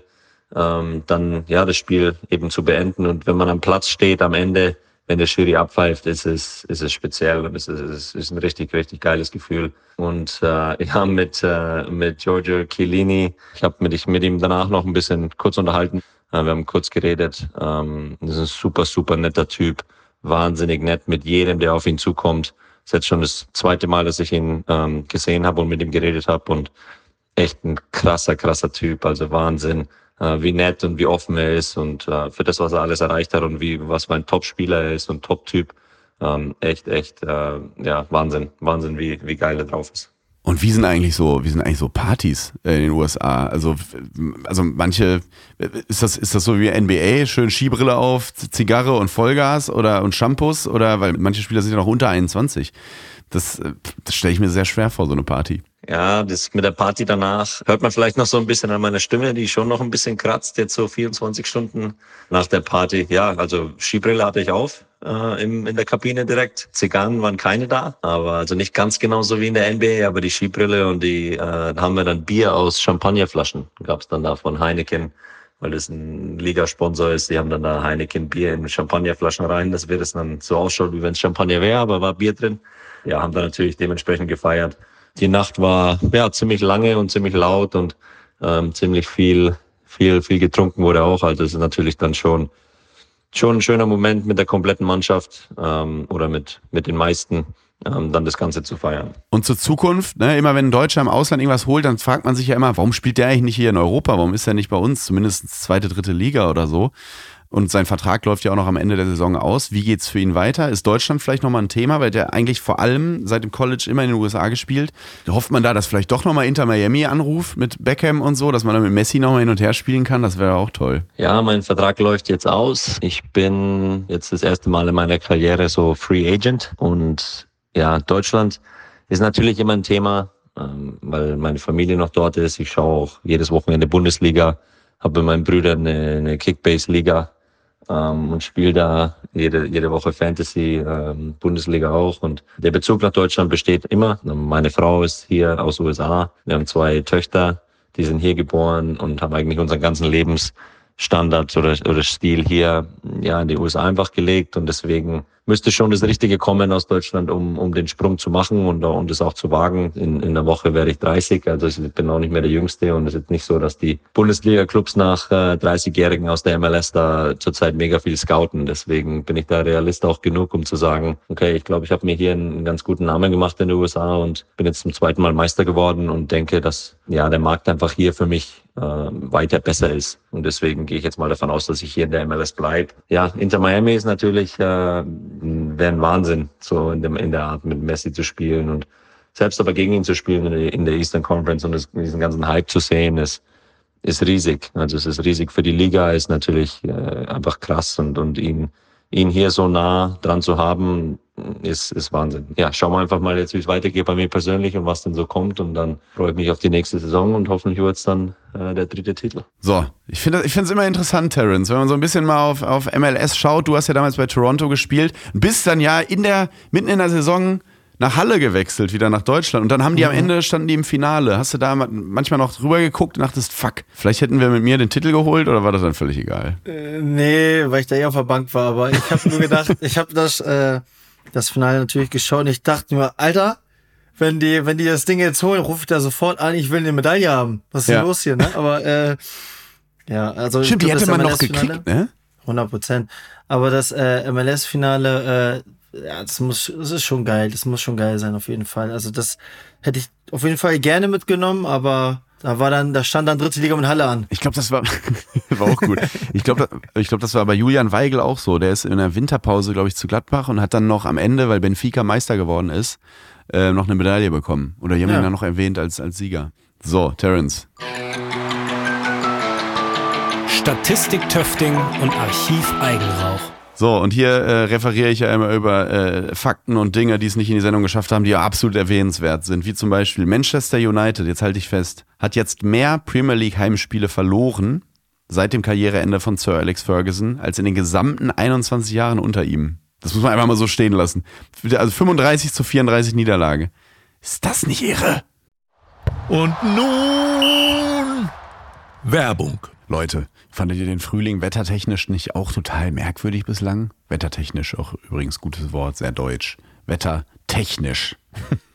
ähm, dann ja das Spiel eben zu beenden. Und wenn man am Platz steht am Ende, wenn der Schiri abpfeift, ist es, ist es speziell und es ist, es ist ein richtig, richtig geiles Gefühl. Und äh, ja, mit, äh, mit Giorgio Chiellini, ich habe mit, mit ihm danach noch ein bisschen kurz unterhalten. Äh, wir haben kurz geredet. Ähm, das ist ein super, super netter Typ. Wahnsinnig nett mit jedem, der auf ihn zukommt. Das ist jetzt schon das zweite Mal, dass ich ihn ähm, gesehen habe und mit ihm geredet habe. Und echt ein krasser, krasser Typ. Also Wahnsinn wie nett und wie offen er ist und äh, für das, was er alles erreicht hat und wie was für ein Top-Spieler er ist und Top-Typ. Ähm, echt, echt, äh, ja, Wahnsinn, Wahnsinn, wie, wie geil er drauf ist. Und wie sind eigentlich so, wie sind eigentlich so Partys in den USA? Also, also manche, ist das, ist das so wie NBA, schön Skibrille auf, Zigarre und Vollgas oder und Shampoos oder, weil manche Spieler sind ja noch unter 21. Das, das stelle ich mir sehr schwer vor, so eine Party. Ja, das mit der Party danach hört man vielleicht noch so ein bisschen an meiner Stimme, die schon noch ein bisschen kratzt, jetzt so 24 Stunden nach der Party. Ja, also Skibrille hatte ich auf äh, im, in der Kabine direkt. Zigarren waren keine da, aber also nicht ganz genauso wie in der NBA, aber die Skibrille und die äh, haben wir dann Bier aus Champagnerflaschen, gab's dann da von Heineken weil das ein Ligasponsor ist. Die haben dann da Heineken Bier in Champagnerflaschen rein, dass wir das dann so ausschaut, wie wenn es Champagner wäre, aber war Bier drin. Ja, haben dann natürlich dementsprechend gefeiert. Die Nacht war ja ziemlich lange und ziemlich laut und ähm, ziemlich viel, viel, viel getrunken wurde auch. Also es ist natürlich dann schon schon ein schöner Moment mit der kompletten Mannschaft ähm, oder mit mit den meisten ähm, dann das Ganze zu feiern. Und zur Zukunft, ne, immer wenn ein Deutscher im Ausland irgendwas holt, dann fragt man sich ja immer, warum spielt der eigentlich nicht hier in Europa? Warum ist er nicht bei uns, zumindest zweite, dritte Liga oder so? Und sein Vertrag läuft ja auch noch am Ende der Saison aus. Wie geht's für ihn weiter? Ist Deutschland vielleicht nochmal ein Thema, weil der eigentlich vor allem seit dem College immer in den USA gespielt. Hofft man da, dass vielleicht doch nochmal Inter Miami anruft mit Beckham und so, dass man dann mit Messi nochmal hin und her spielen kann. Das wäre auch toll. Ja, mein Vertrag läuft jetzt aus. Ich bin jetzt das erste Mal in meiner Karriere so Free Agent und ja, Deutschland ist natürlich immer ein Thema, ähm, weil meine Familie noch dort ist. Ich schaue auch jedes Wochenende Bundesliga, habe mit meinen Brüdern eine, eine Kickbase-Liga ähm, und spiele da jede, jede Woche Fantasy, ähm, Bundesliga auch. Und der Bezug nach Deutschland besteht immer. Meine Frau ist hier aus USA. Wir haben zwei Töchter, die sind hier geboren und haben eigentlich unseren ganzen Lebensstandard oder, oder Stil hier ja in die USA einfach gelegt. Und deswegen müsste schon das Richtige kommen aus Deutschland, um, um den Sprung zu machen und, und es auch zu wagen. In, in der Woche werde ich 30, also ich bin auch nicht mehr der Jüngste und es ist nicht so, dass die Bundesliga-Clubs nach äh, 30-Jährigen aus der MLS da zurzeit mega viel scouten. Deswegen bin ich da Realist auch genug, um zu sagen, okay, ich glaube, ich habe mir hier einen ganz guten Namen gemacht in den USA und bin jetzt zum zweiten Mal Meister geworden und denke, dass ja der Markt einfach hier für mich äh, weiter besser ist. Und deswegen gehe ich jetzt mal davon aus, dass ich hier in der MLS bleibe. Ja, Inter Miami ist natürlich äh, wäre ein Wahnsinn, so in, dem, in der Art mit Messi zu spielen und selbst aber gegen ihn zu spielen in der, Eastern Conference und das, diesen ganzen Hype zu sehen, ist, ist riesig. Also es ist riesig für die Liga, ist natürlich äh, einfach krass und, und ihn, ihn hier so nah dran zu haben, ist, ist Wahnsinn. Ja, schauen wir einfach mal jetzt, wie es weitergeht bei mir persönlich und was denn so kommt. Und dann freue ich mich auf die nächste Saison und hoffentlich wird es dann der dritte Titel. So, ich finde ich finde es immer interessant, Terence, wenn man so ein bisschen mal auf, auf MLS schaut. Du hast ja damals bei Toronto gespielt, bist dann ja in der, mitten in der Saison nach Halle gewechselt, wieder nach Deutschland. Und dann haben die mhm. am Ende, standen die im Finale. Hast du da manchmal noch drüber geguckt und dachtest, fuck, vielleicht hätten wir mit mir den Titel geholt oder war das dann völlig egal? Äh, nee, weil ich da eh auf der Bank war. Aber ich habe nur gedacht, ich habe das... Äh das Finale natürlich geschaut und ich dachte mir, Alter, wenn die, wenn die das Ding jetzt holen, rufe ich da sofort an, ich will eine Medaille haben. Was ist ja. denn los hier, ne? Aber äh, ja, also Stimmt, die hätte man noch gekriegt, ne? 100 Prozent. Aber das äh, MLS-Finale, äh, ja, das muss, das ist schon geil. Das muss schon geil sein, auf jeden Fall. Also das hätte ich auf jeden Fall gerne mitgenommen, aber da war dann, da stand dann dritte Liga mit Halle an. Ich glaube, das war, war auch gut. Ich glaube, ich glaube, das war bei Julian Weigel auch so. Der ist in der Winterpause, glaube ich, zu Gladbach und hat dann noch am Ende, weil Benfica Meister geworden ist, äh, noch eine Medaille bekommen. Oder jemand ja. ihn dann noch erwähnt als, als Sieger. So, Terence. Statistik Töfting und Archiv Eigenrauch. So, und hier äh, referiere ich ja immer über äh, Fakten und Dinge, die es nicht in die Sendung geschafft haben, die ja absolut erwähnenswert sind. Wie zum Beispiel Manchester United, jetzt halte ich fest, hat jetzt mehr Premier League Heimspiele verloren seit dem Karriereende von Sir Alex Ferguson als in den gesamten 21 Jahren unter ihm. Das muss man einfach mal so stehen lassen. Also 35 zu 34 Niederlage. Ist das nicht irre? Und nun Werbung. Leute, fandet ihr den Frühling wettertechnisch nicht auch total merkwürdig bislang? Wettertechnisch auch übrigens gutes Wort, sehr deutsch. Wettertechnisch.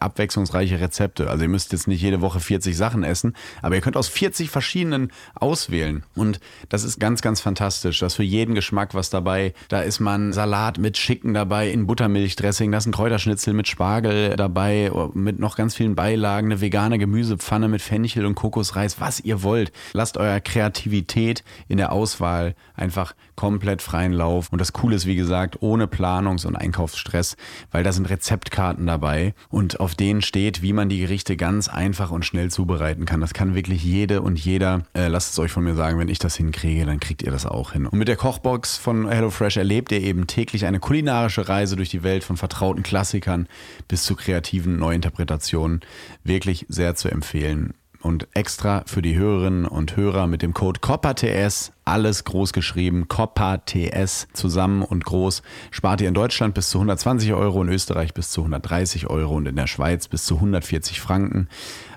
abwechslungsreiche Rezepte. Also ihr müsst jetzt nicht jede Woche 40 Sachen essen, aber ihr könnt aus 40 verschiedenen auswählen. Und das ist ganz, ganz fantastisch. Da ist für jeden Geschmack was dabei. Da ist man Salat mit Schicken dabei, in Buttermilchdressing, da ist ein Kräuterschnitzel mit Spargel dabei, mit noch ganz vielen Beilagen, eine vegane Gemüsepfanne mit Fenchel und Kokosreis, was ihr wollt. Lasst eurer Kreativität in der Auswahl einfach komplett freien Lauf. Und das Coole ist, wie gesagt, ohne Planungs- und Einkaufsstress, weil da sind Rezeptkarten dabei und auf denen steht, wie man die Gerichte ganz einfach und schnell zubereiten kann. Das kann wirklich jede und jeder. Äh, lasst es euch von mir sagen, wenn ich das hinkriege, dann kriegt ihr das auch hin. Und mit der Kochbox von HelloFresh erlebt ihr eben täglich eine kulinarische Reise durch die Welt von vertrauten Klassikern bis zu kreativen Neuinterpretationen. Wirklich sehr zu empfehlen. Und extra für die Hörerinnen und Hörer mit dem Code COPPATS, alles groß geschrieben, COPPATS zusammen und groß, spart ihr in Deutschland bis zu 120 Euro, in Österreich bis zu 130 Euro und in der Schweiz bis zu 140 Franken.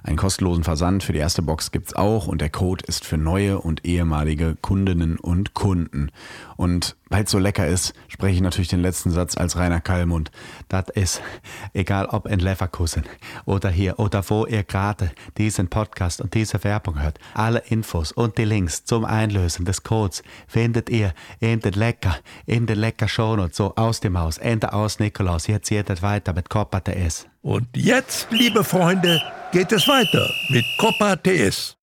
Einen kostenlosen Versand für die erste Box gibt's auch und der Code ist für neue und ehemalige Kundinnen und Kunden. Und weil es so lecker ist, spreche ich natürlich den letzten Satz als Rainer Kallmund. Das ist egal ob in Leverkusen oder hier oder wo ihr gerade diesen Podcast und diese Werbung hört. Alle Infos und die Links zum Einlösen des Codes findet ihr in den Lecker, in den Lecker Shownotes, so aus dem Haus, Ende aus Nikolaus. Jetzt geht weiter mit Coppa TS. Und jetzt, liebe Freunde, geht es weiter mit Copa TS.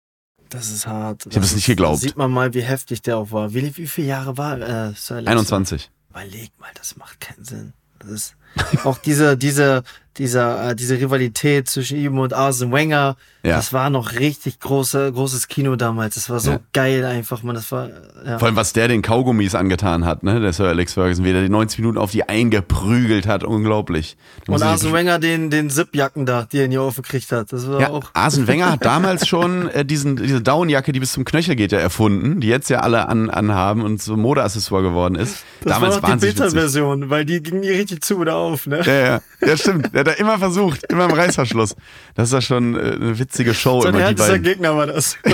Das ist hart. Ich habe es nicht geglaubt. Sieht man mal, wie heftig der auch war. Wie, wie viele Jahre war äh, Sir Alex? 21. Überleg mal, das macht keinen Sinn. Das ist auch diese, diese, dieser, äh, diese Rivalität zwischen ihm und Arsene Wenger. Ja. Das war noch richtig große, großes Kino damals. Das war so Ja. geil einfach, man. Das war, ja. Vor allem, was der den Kaugummis angetan hat, ne? Der Sir Alex Ferguson, wie der die 90 Minuten auf die eingeprügelt hat. Unglaublich. Da Und Arsene Wenger den, den Zip-Jacken da, die er in die Ohren gekriegt hat. Das war Ja, auch. Arsene Wenger hat damals schon äh, diesen, diese Downjacke, die bis zum Knöchel geht, ja erfunden, die jetzt ja alle an, anhaben und so Modeaccessoire geworden ist. Das damals war noch die. Beta-Version, weil die ging nie richtig zu oder auf, ne? Ja, ja, ja, stimmt. Hat da immer versucht, immer im Reißverschluss. Das ist ja schon äh, eine witzige Show, Sein immer die beiden. Gegner war das.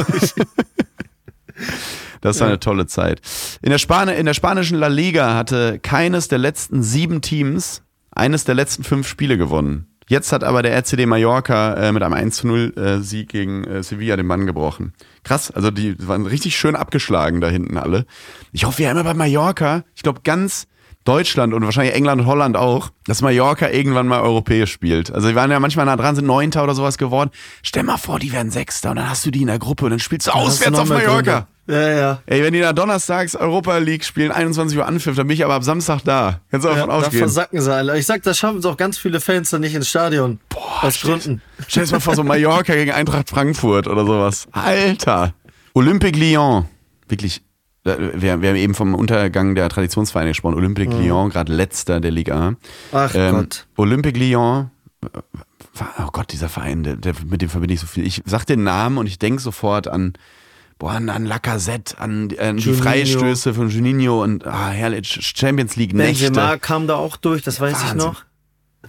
Das war eine tolle Zeit. In der, Span in der spanischen La Liga hatte keines der letzten sieben Teams eines der letzten fünf Spiele gewonnen. Jetzt hat aber der RCD Mallorca äh, mit einem 1 zu 0 äh, Sieg gegen äh, Sevilla den Bann gebrochen. Krass, also die waren richtig schön abgeschlagen da hinten alle. Ich hoffe ja immer bei Mallorca, ich glaube ganz Deutschland und wahrscheinlich England und Holland auch, dass Mallorca irgendwann mal europäisch spielt. Also die waren ja manchmal nah dran, sind Neunter oder sowas geworden. Stell mal vor, die werden Sechster und dann hast du die in der Gruppe und dann spielst du auswärts auf Mallorca. Gründe? Ja, ja. Ey, wenn die da donnerstags Europa League spielen, 21 Uhr anpfiff, dann bin ich aber ab Samstag da. Kannst du ja davon da ausgehen. versacken sie alle. Ich sag, da schaffen es auch ganz viele Fans dann nicht ins Stadion. Boah, Aus Gründen. Stell dir mal vor, so Mallorca gegen Eintracht Frankfurt oder sowas. Alter. Olympique Lyon. Wirklich. Äh, Wir, wir haben eben vom Untergang der Traditionsvereine gesprochen. Olympique Lyon, gerade letzter der Liga A. Mhm. Ach Ähm, Gott. Olympique Lyon. äh, Oh Gott, dieser Verein, der, der, mit dem verbinde ich so viel. Ich sag den Namen und ich denke sofort an, boah, an, an Lacazette, an, an die. Freistöße von Juninho und ah, herrlich, Champions League Nächte. Benzema kam da auch durch, das weiß Wahnsinn. ich noch.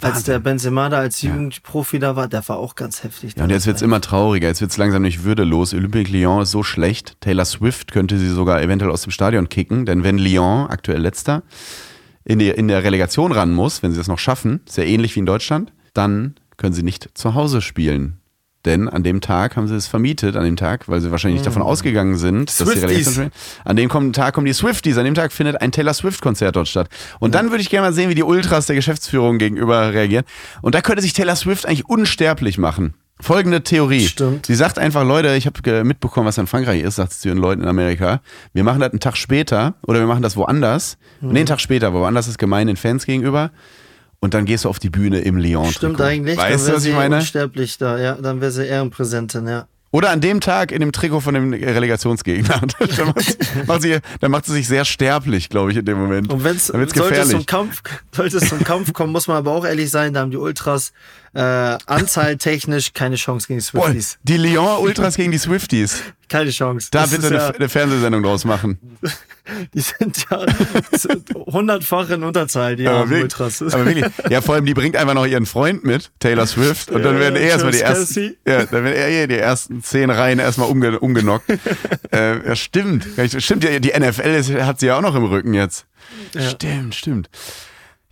Als der Benzema da als Jugendprofi da war, der war auch ganz heftig. Ja, und jetzt wird's immer trauriger, jetzt wird's langsam nicht würdelos. Olympique Lyon ist so schlecht. Taylor Swift könnte sie sogar eventuell aus dem Stadion kicken, denn wenn Lyon, aktuell letzter, in, die, in der Relegation ran muss, wenn sie das noch schaffen, ja ähnlich wie in Deutschland, dann können sie nicht zu Hause spielen. Denn an dem Tag haben sie es vermietet, an dem Tag, weil sie wahrscheinlich nicht davon ausgegangen sind, dass die. Swifties. Spielen. An dem Tag kommen die Swifties, an dem Tag findet ein Taylor Swift-Konzert dort statt. Und dann würde ich gerne mal sehen, wie die Ultras der Geschäftsführung gegenüber reagieren. Und da könnte sich Taylor Swift eigentlich unsterblich machen. Folgende Theorie. Stimmt. Sie sagt einfach, Leute, ich habe mitbekommen, was in Frankreich ist, sagt sie zu ihren Leuten in Amerika. Wir machen das einen Tag später oder wir machen das woanders. Nee, einen Tag später, woanders ist gemein den Fans gegenüber. Und dann gehst du auf die Bühne im Lyon. Stimmt eigentlich. Weißt dann du, was sie ich meine? unsterblich da, ja. Dann wäre sie Ehrenpräsentin, ja. Oder an dem Tag in dem Trikot von dem Relegationsgegner. dann, macht sie, macht sie, dann macht sie sich sehr sterblich, glaube ich, in dem Moment. Und wenn es sollte zum Kampf, sollte es zum Kampf kommen, muss man aber auch ehrlich sein, da haben die Ultras äh, anzahltechnisch keine Chance gegen die Boah, Swifties. die Lyon Ultras gegen die Swifties. Keine Chance. Da Das bitte eine, ja, eine Fernsehsendung draus machen. die sind ja hundertfach in Unterzahl, die Aber wirklich, Ultras. aber wirklich. Ja, vor allem, die bringt einfach noch ihren Freund mit, Taylor Swift, und dann werden ja, eh erstmal die ersten, ja, dann werden eh die ersten zehn Reihen erstmal umge, umgenockt. äh, ja, stimmt. Stimmt, ja, die NFL ist, hat sie ja auch noch im Rücken jetzt. Stimmt, stimmt.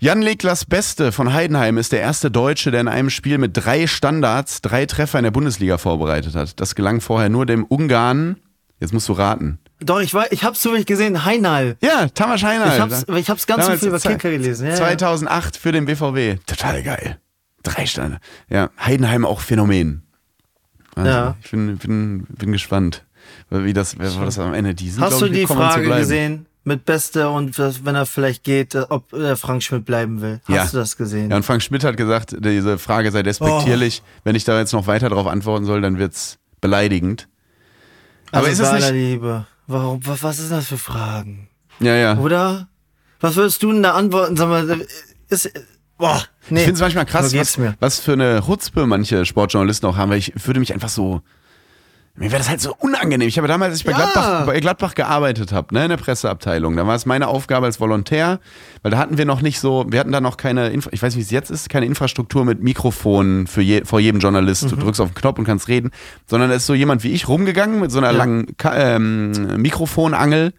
Jan Leklas Beste von Heidenheim ist der erste Deutsche, der in einem Spiel mit drei Standards drei Treffer in der Bundesliga vorbereitet hat. Das gelang vorher nur dem Ungarn. Jetzt musst du raten. Doch, ich, war, ich hab's zufällig gesehen, Heinal. Ja, Tamas Heinal. Ich hab's, ich hab's ganz so Damals viel über Kicker gelesen. Ja, ja. 2008 für den BVB. Total geil. Drei Sterne. Ja, Heidenheim auch Phänomen. Wahnsinn. Ja. Ich bin, bin, bin gespannt, wie das, wer war das am Ende? Die sind, Hast du die Frage gesehen mit Beste und wenn er vielleicht geht, äh, ob äh, Frank Schmidt bleiben will? Hast Ja. du das gesehen? Ja, und Frank Schmidt hat gesagt, diese Frage sei despektierlich. Oh. Wenn ich da jetzt noch weiter darauf antworten soll, dann wird's beleidigend. Aber also ist es nicht. Liebe. Warum, was, was ist das für Fragen? Ja, ja. Oder? Was würdest du denn da antworten? Sag mal, äh, ist, boah, nee. Ich finde es manchmal krass, So was, was für eine Chutzpe manche Sportjournalisten auch haben, weil ich würde mich einfach so. Mir wäre das halt so unangenehm. Ich habe damals, als ich bei, Ja. Gladbach, bei Gladbach gearbeitet habe, ne, in der Presseabteilung, da war es meine Aufgabe als Volontär, weil da hatten wir noch nicht so, wir hatten da noch keine, Infra ich weiß nicht, wie es jetzt ist, keine Infrastruktur mit Mikrofonen für je, vor jedem Journalist. Mhm. Du drückst auf den Knopf und kannst reden, sondern da ist so jemand wie ich rumgegangen mit so einer Ja. langen Ka ähm, Mikrofonangel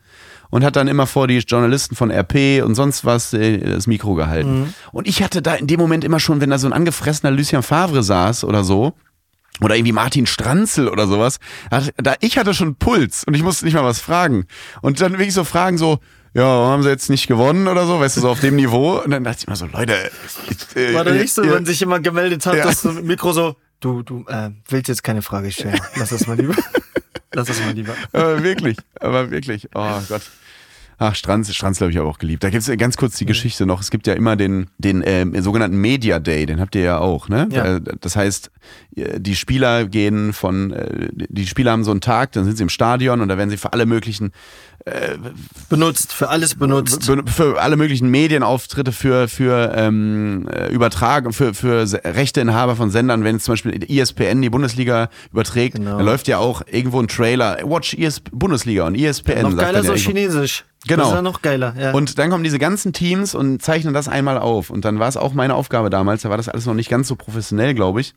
und hat dann immer vor die Journalisten von RP und sonst was äh, das Mikro gehalten. Mhm. Und ich hatte da in dem Moment immer schon, wenn da so ein angefressener Lucien Favre saß oder so, oder irgendwie Martin Stranzel oder sowas, da, ich hatte schon Puls und ich musste nicht mal was fragen. Und dann wirklich so Fragen so, ja, haben sie jetzt nicht gewonnen oder so, weißt du, so auf dem Niveau. Und dann dachte ich immer so, Leute, ich, äh, War da nicht so, wenn sich jemand gemeldet hat, Ja. dass das Mikro so, du, du, äh, willst jetzt keine Frage stellen. Lass das mal lieber. Lass das mal lieber. Aber wirklich, aber wirklich. Oh Gott. Ach, Stranz, Stranz habe ich aber auch geliebt. Da gibt es ganz kurz die Geschichte noch. Es gibt ja immer den, den ähm, sogenannten Media Day, den habt ihr ja auch, ne? Ja. Äh, Das heißt, äh, die Spieler gehen von, äh, die Spieler haben so einen Tag, dann sind sie im Stadion und da werden sie für alle möglichen Benutzt, für alles benutzt. Be- für alle möglichen Medienauftritte für für ähm, äh, Übertragung für für Rechteinhaber von Sendern, wenn zum Beispiel ESPN die Bundesliga überträgt, Genau. dann läuft ja auch irgendwo ein Trailer. Watch ES Bundesliga und ESPN. noch sagt geiler ja so irgendwo. Chinesisch. Genau. Das ist ja noch geiler. Ja. Und dann kommen diese ganzen Teams und zeichnen das einmal auf. Und dann war es auch meine Aufgabe damals, da war das alles noch nicht ganz so professionell, glaube ich.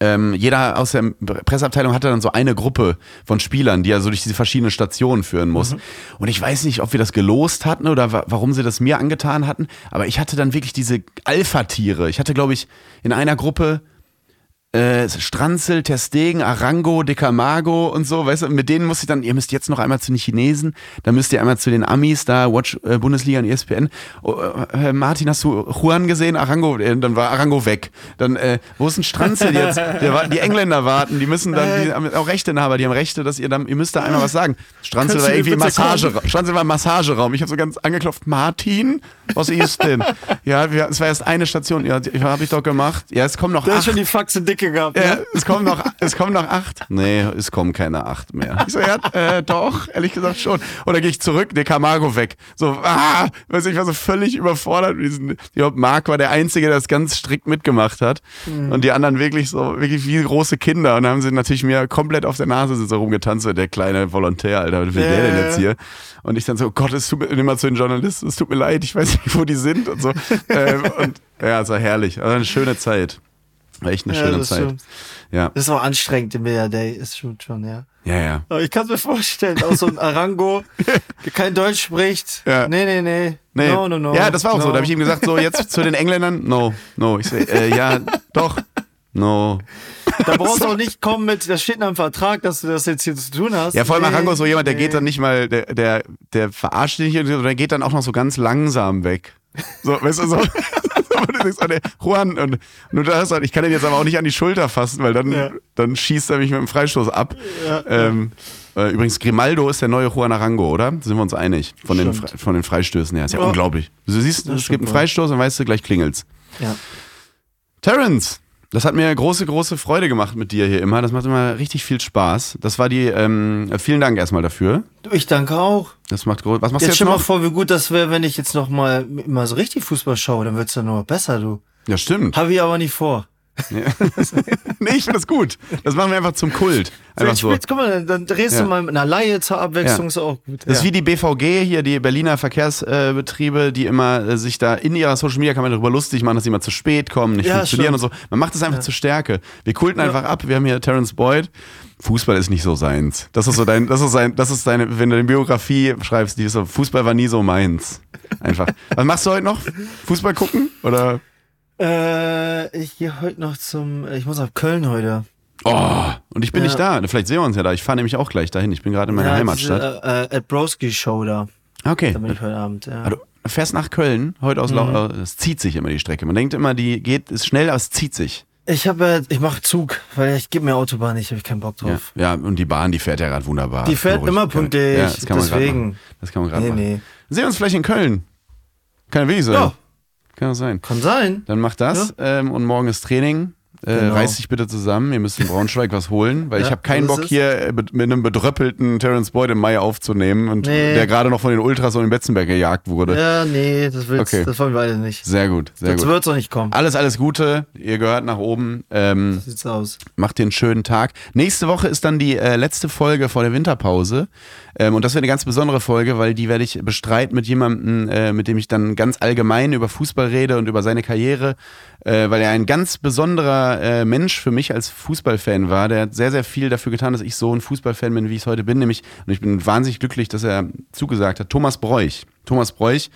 Ähm, jeder aus der Presseabteilung hatte dann so eine Gruppe von Spielern, die er so durch diese verschiedenen Stationen führen muss. Und ich weiß nicht, ob wir das gelost hatten oder wa warum sie das mir angetan hatten, aber ich hatte dann wirklich diese Alpha-Tiere. Ich hatte, glaube ich, in einer Gruppe äh, Stranzel, Terstegen, Arango, De Camargo und so, weißt du, mit denen muss ich dann, ihr müsst jetzt noch einmal zu den Chinesen, dann müsst ihr einmal zu den Amis, da Watch äh, Bundesliga und ESPN. Oh, äh, Martin, hast du Juan gesehen? Arango, äh, dann war Arango weg. Dann, äh, wo ist ein Stranzel jetzt? Der, die Engländer warten, die müssen dann, die haben auch Rechteinhaber, die haben Rechte, dass ihr dann, ihr müsst da einmal was sagen. Stranzel Kannst war irgendwie? Massageraum. Stranzel war Massageraum. Ich habe so ganz angeklopft, Martin, was ist denn? Ja, wir, es war erst eine Station, ja, habe ich doch gemacht. Ja, es kommen noch Der hat acht. schon die Faxe dicke gehabt. Ja, Ne? es kommen noch, es kommen noch acht. Nee, es kommen keine acht mehr. Ich so, ja, äh, doch, ehrlich gesagt schon. Oder gehe ich zurück, der Camargo weg. So, ah, weiß ich, war so völlig überfordert. diesen- Ich glaube, Marc war der Einzige, der das ganz strikt mitgemacht hat. Und die anderen wirklich so, wirklich wie große Kinder. Und dann haben sie natürlich mir komplett auf der Nase so rumgetanzt, so der kleine Volontär, Alter, was will der denn Ja. jetzt hier? Und ich dann so, oh Gott, es tut mir immer zu den Journalisten, es tut mir leid, ich weiß nicht, wo die sind und so. ähm, und ja, es war herrlich. Also eine schöne Zeit. War echt eine Ja, schöne das Zeit. stimmt. Ja. Das ist auch anstrengend im Media Day, ist schon, schon, ja. Ja, ja. Aber ich kann mir vorstellen, auch so ein Arango, der kein Deutsch spricht. Ja. Nee, nee, nee. Nee. No, no, no. Ja, das war auch so. no. Da habe ich ihm gesagt, so jetzt zu den Engländern, no, no. Ich so, äh, ja, doch, no. Da brauchst du auch nicht kommen mit, da steht in einem Vertrag, dass du das jetzt hier zu tun hast. Ja, vor allem Nee, Arango ist so jemand, der nee. geht dann nicht mal, der, der, der verarscht dich nicht, sondern der geht dann auch noch so ganz langsam weg. So, weißt du, so. Und du denkst, oh, Juan, und, du dachtest halt, ich kann den jetzt aber auch nicht an die Schulter fassen, weil dann, Ja. dann schießt er mich mit dem Freistoß ab. ähm, äh, übrigens, Grimaldo ist der neue Juan Arango, oder? Sind wir uns einig? Von den. Fre- von den Freistößen her. Ist ja, Ja. unglaublich. Du siehst, es gibt einen. Freistoß und weißt du, gleich klingelt's. Ja. Terence, das hat mir große, große Freude gemacht mit dir hier immer. Das macht immer richtig viel Spaß. Das war die, ähm, vielen Dank erstmal dafür. Ich danke auch. Das macht groß. Was machst du Jetzt jetzt stell mal noch? vor, wie gut das wäre, wenn ich jetzt noch mal, mal so richtig Fußball schaue, dann wird's ja nur besser, du. Ja, stimmt. Habe ich aber nicht vor. nee, ich finde das gut. Das machen wir einfach zum Kult. Einfach so. guck mal, dann, drehst Ja. du mal mit einer Laie zur Abwechslung, Ja. ist auch gut. Das ist ja. wie die BVG hier, die Berliner Verkehrsbetriebe, die immer äh, sich da in ihrer Social Media kann man darüber lustig machen, dass sie immer zu spät kommen, nicht funktionieren stimmt. und so. Man macht es einfach zur Stärke. Wir kulten einfach ab. Wir haben hier Terence Boyd. Fußball ist nicht so seins. Das ist so dein, das ist sein, das ist deine, wenn du eine Biografie schreibst, die ist so, Fußball war nie so meins. Einfach. Was machst du heute noch? Fußball gucken? Oder? Äh, ich gehe heute noch zum, ich muss nach Köln heute. Oh, und ich bin Ja. nicht da. Vielleicht sehen wir uns ja da. Ich fahre nämlich auch gleich dahin. Ich bin gerade in meiner ja, Heimatstadt. Diese, äh, Ed Broski Show da. Okay. Da bin ich heute Abend, ja. Du fährst nach Köln, heute aus Mhm. Lau Es zieht sich immer die Strecke. Man denkt immer, die geht, ist schnell, aber es zieht sich. Ich habe, ich mache Zug, weil ich gebe mir Autobahn nicht, habe ich keinen Bock Ja, drauf. ja, und die Bahn, die fährt ja gerade wunderbar. Die fährt immer pünktlich, Ja, das kann man gerade deswegen. machen. Das kann man gerade Nee, machen. nee. Sehen wir uns vielleicht in Köln. Kann ja wirklich sein. Ja. Kann sein. Kann sein. Dann mach das ähm, und morgen ist Training. Äh, Genau. Reiß dich bitte zusammen, ihr müsst in Braunschweig was holen, weil Ja, ich habe keinen Bock es. hier mit einem bedröppelten Terence Boyd im Mai aufzunehmen und Nee. der gerade noch von den Ultras und den Betzenberg gejagt wurde. Ja, nee, das willst, Okay. das wollen wir beide nicht. Sehr gut, sehr Sonst gut. wird's auch nicht kommen. Alles, alles Gute. Ihr gehört nach oben. Ähm, So sieht's aus. Macht dir einen schönen Tag. Nächste Woche ist dann die äh, letzte Folge vor der Winterpause. Ähm, und das wird eine ganz besondere Folge, weil die werde ich bestreiten mit jemandem, äh, mit dem ich dann ganz allgemein über Fußball rede und über seine Karriere, äh, weil er ein ganz besonderer äh, Mensch für mich als Fußballfan war. Der hat sehr, sehr viel dafür getan, dass ich so ein Fußballfan bin, wie ich es heute bin. Nämlich, und ich bin wahnsinnig glücklich, dass er zugesagt hat, Thomas Bräuch. Thomas Bräuch.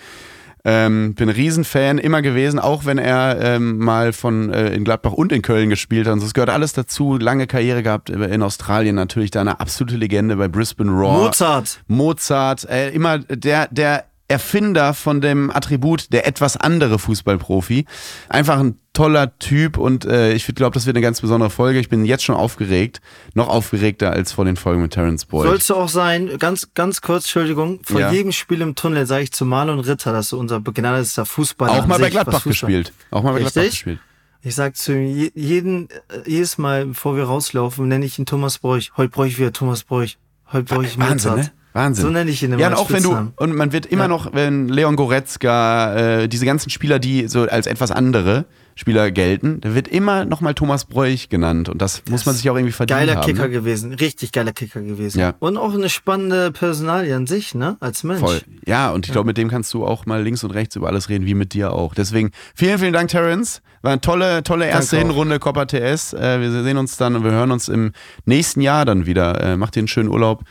Ähm, bin ein Riesenfan immer gewesen, auch wenn er ähm, mal von äh, in Gladbach und in Köln gespielt hat. Und so, es gehört alles dazu. Lange Karriere gehabt äh, in Australien natürlich, da eine absolute Legende bei Brisbane Raw. Mozart. Mozart, äh, immer der, der Erfinder von dem Attribut der etwas andere Fußballprofi. Einfach ein toller Typ und äh, ich glaube, das wird eine ganz besondere Folge. Ich bin jetzt schon aufgeregt, noch aufgeregter als vor den Folgen mit Terence Boyd. Sollst du auch sein, ganz, ganz kurz, Entschuldigung, vor Ja. jedem Spiel im Tunnel sage ich zu Marlon Ritter, dass du unser begnadetster Fußballer auch mal bei sich, Gladbach gespielt. Auch mal bei Gladbach Richtig? gespielt. Ich sag zu ihm, je- jeden, äh, jedes Mal, bevor wir rauslaufen, nenne ich ihn Thomas Bräuch. Heute bräuch ich wieder Thomas Bräuch. Heute bräuch ich Wahnsinn, ne? Wahnsinn. So nenne ich ihn immer. Ja, und auch wenn du, und man wird immer Ja. noch, wenn Leon Goretzka, äh, diese ganzen Spieler, die so als etwas andere Spieler gelten, da wird immer noch mal Thomas Bräuch genannt und das, muss man sich auch irgendwie verdienen Geiler haben. Kicker ne? gewesen, richtig geiler Kicker gewesen. Ja. Und auch eine spannende Personalie an sich, ne? Als Mensch. Voll. Ja, und ich glaube, mit dem kannst du auch mal links und rechts über alles reden, wie mit dir auch. Deswegen vielen, vielen Dank, Terence. War eine tolle, tolle erste Danke. Hinrunde Copa TS. Äh, wir sehen uns dann und wir hören uns im nächsten Jahr dann wieder. Äh, mach dir einen schönen Urlaub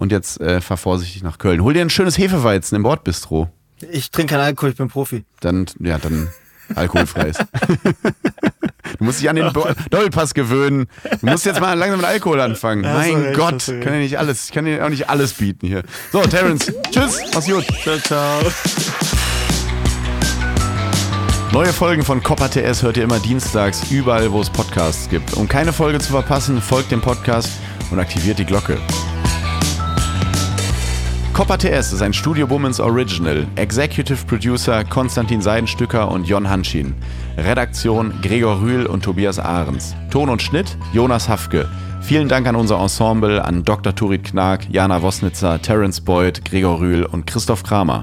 und jetzt äh, fahr vorsichtig nach Köln. Hol dir ein schönes Hefeweizen im Bordbistro. Ich trinke keinen Alkohol, ich bin Profi. Dann, ja, dann alkoholfreies. Du musst dich an den Bo- Doppelpass gewöhnen. Du musst jetzt mal langsam mit Alkohol anfangen. du mein recht, Gott, kann ja nicht alles, ich kann dir auch nicht alles bieten hier. So, Terence, tschüss, mach's gut. Ciao, ciao. Neue Folgen von Copper TS hört ihr immer dienstags überall, wo es Podcasts gibt. Um keine Folge zu verpassen, folgt dem Podcast und aktiviert die Glocke. Copper TS ist ein Studio Womans Original. Executive Producer Konstantin Seidenstücker und Jon Hanschin. Redaktion Gregor Rühl und Tobias Ahrens. Ton und Schnitt Jonas Hafke. Vielen Dank an unser Ensemble, an Dr. Turit Knag, Jana Wosnitzer, Terence Boyd, Gregor Rühl und Christoph Kramer.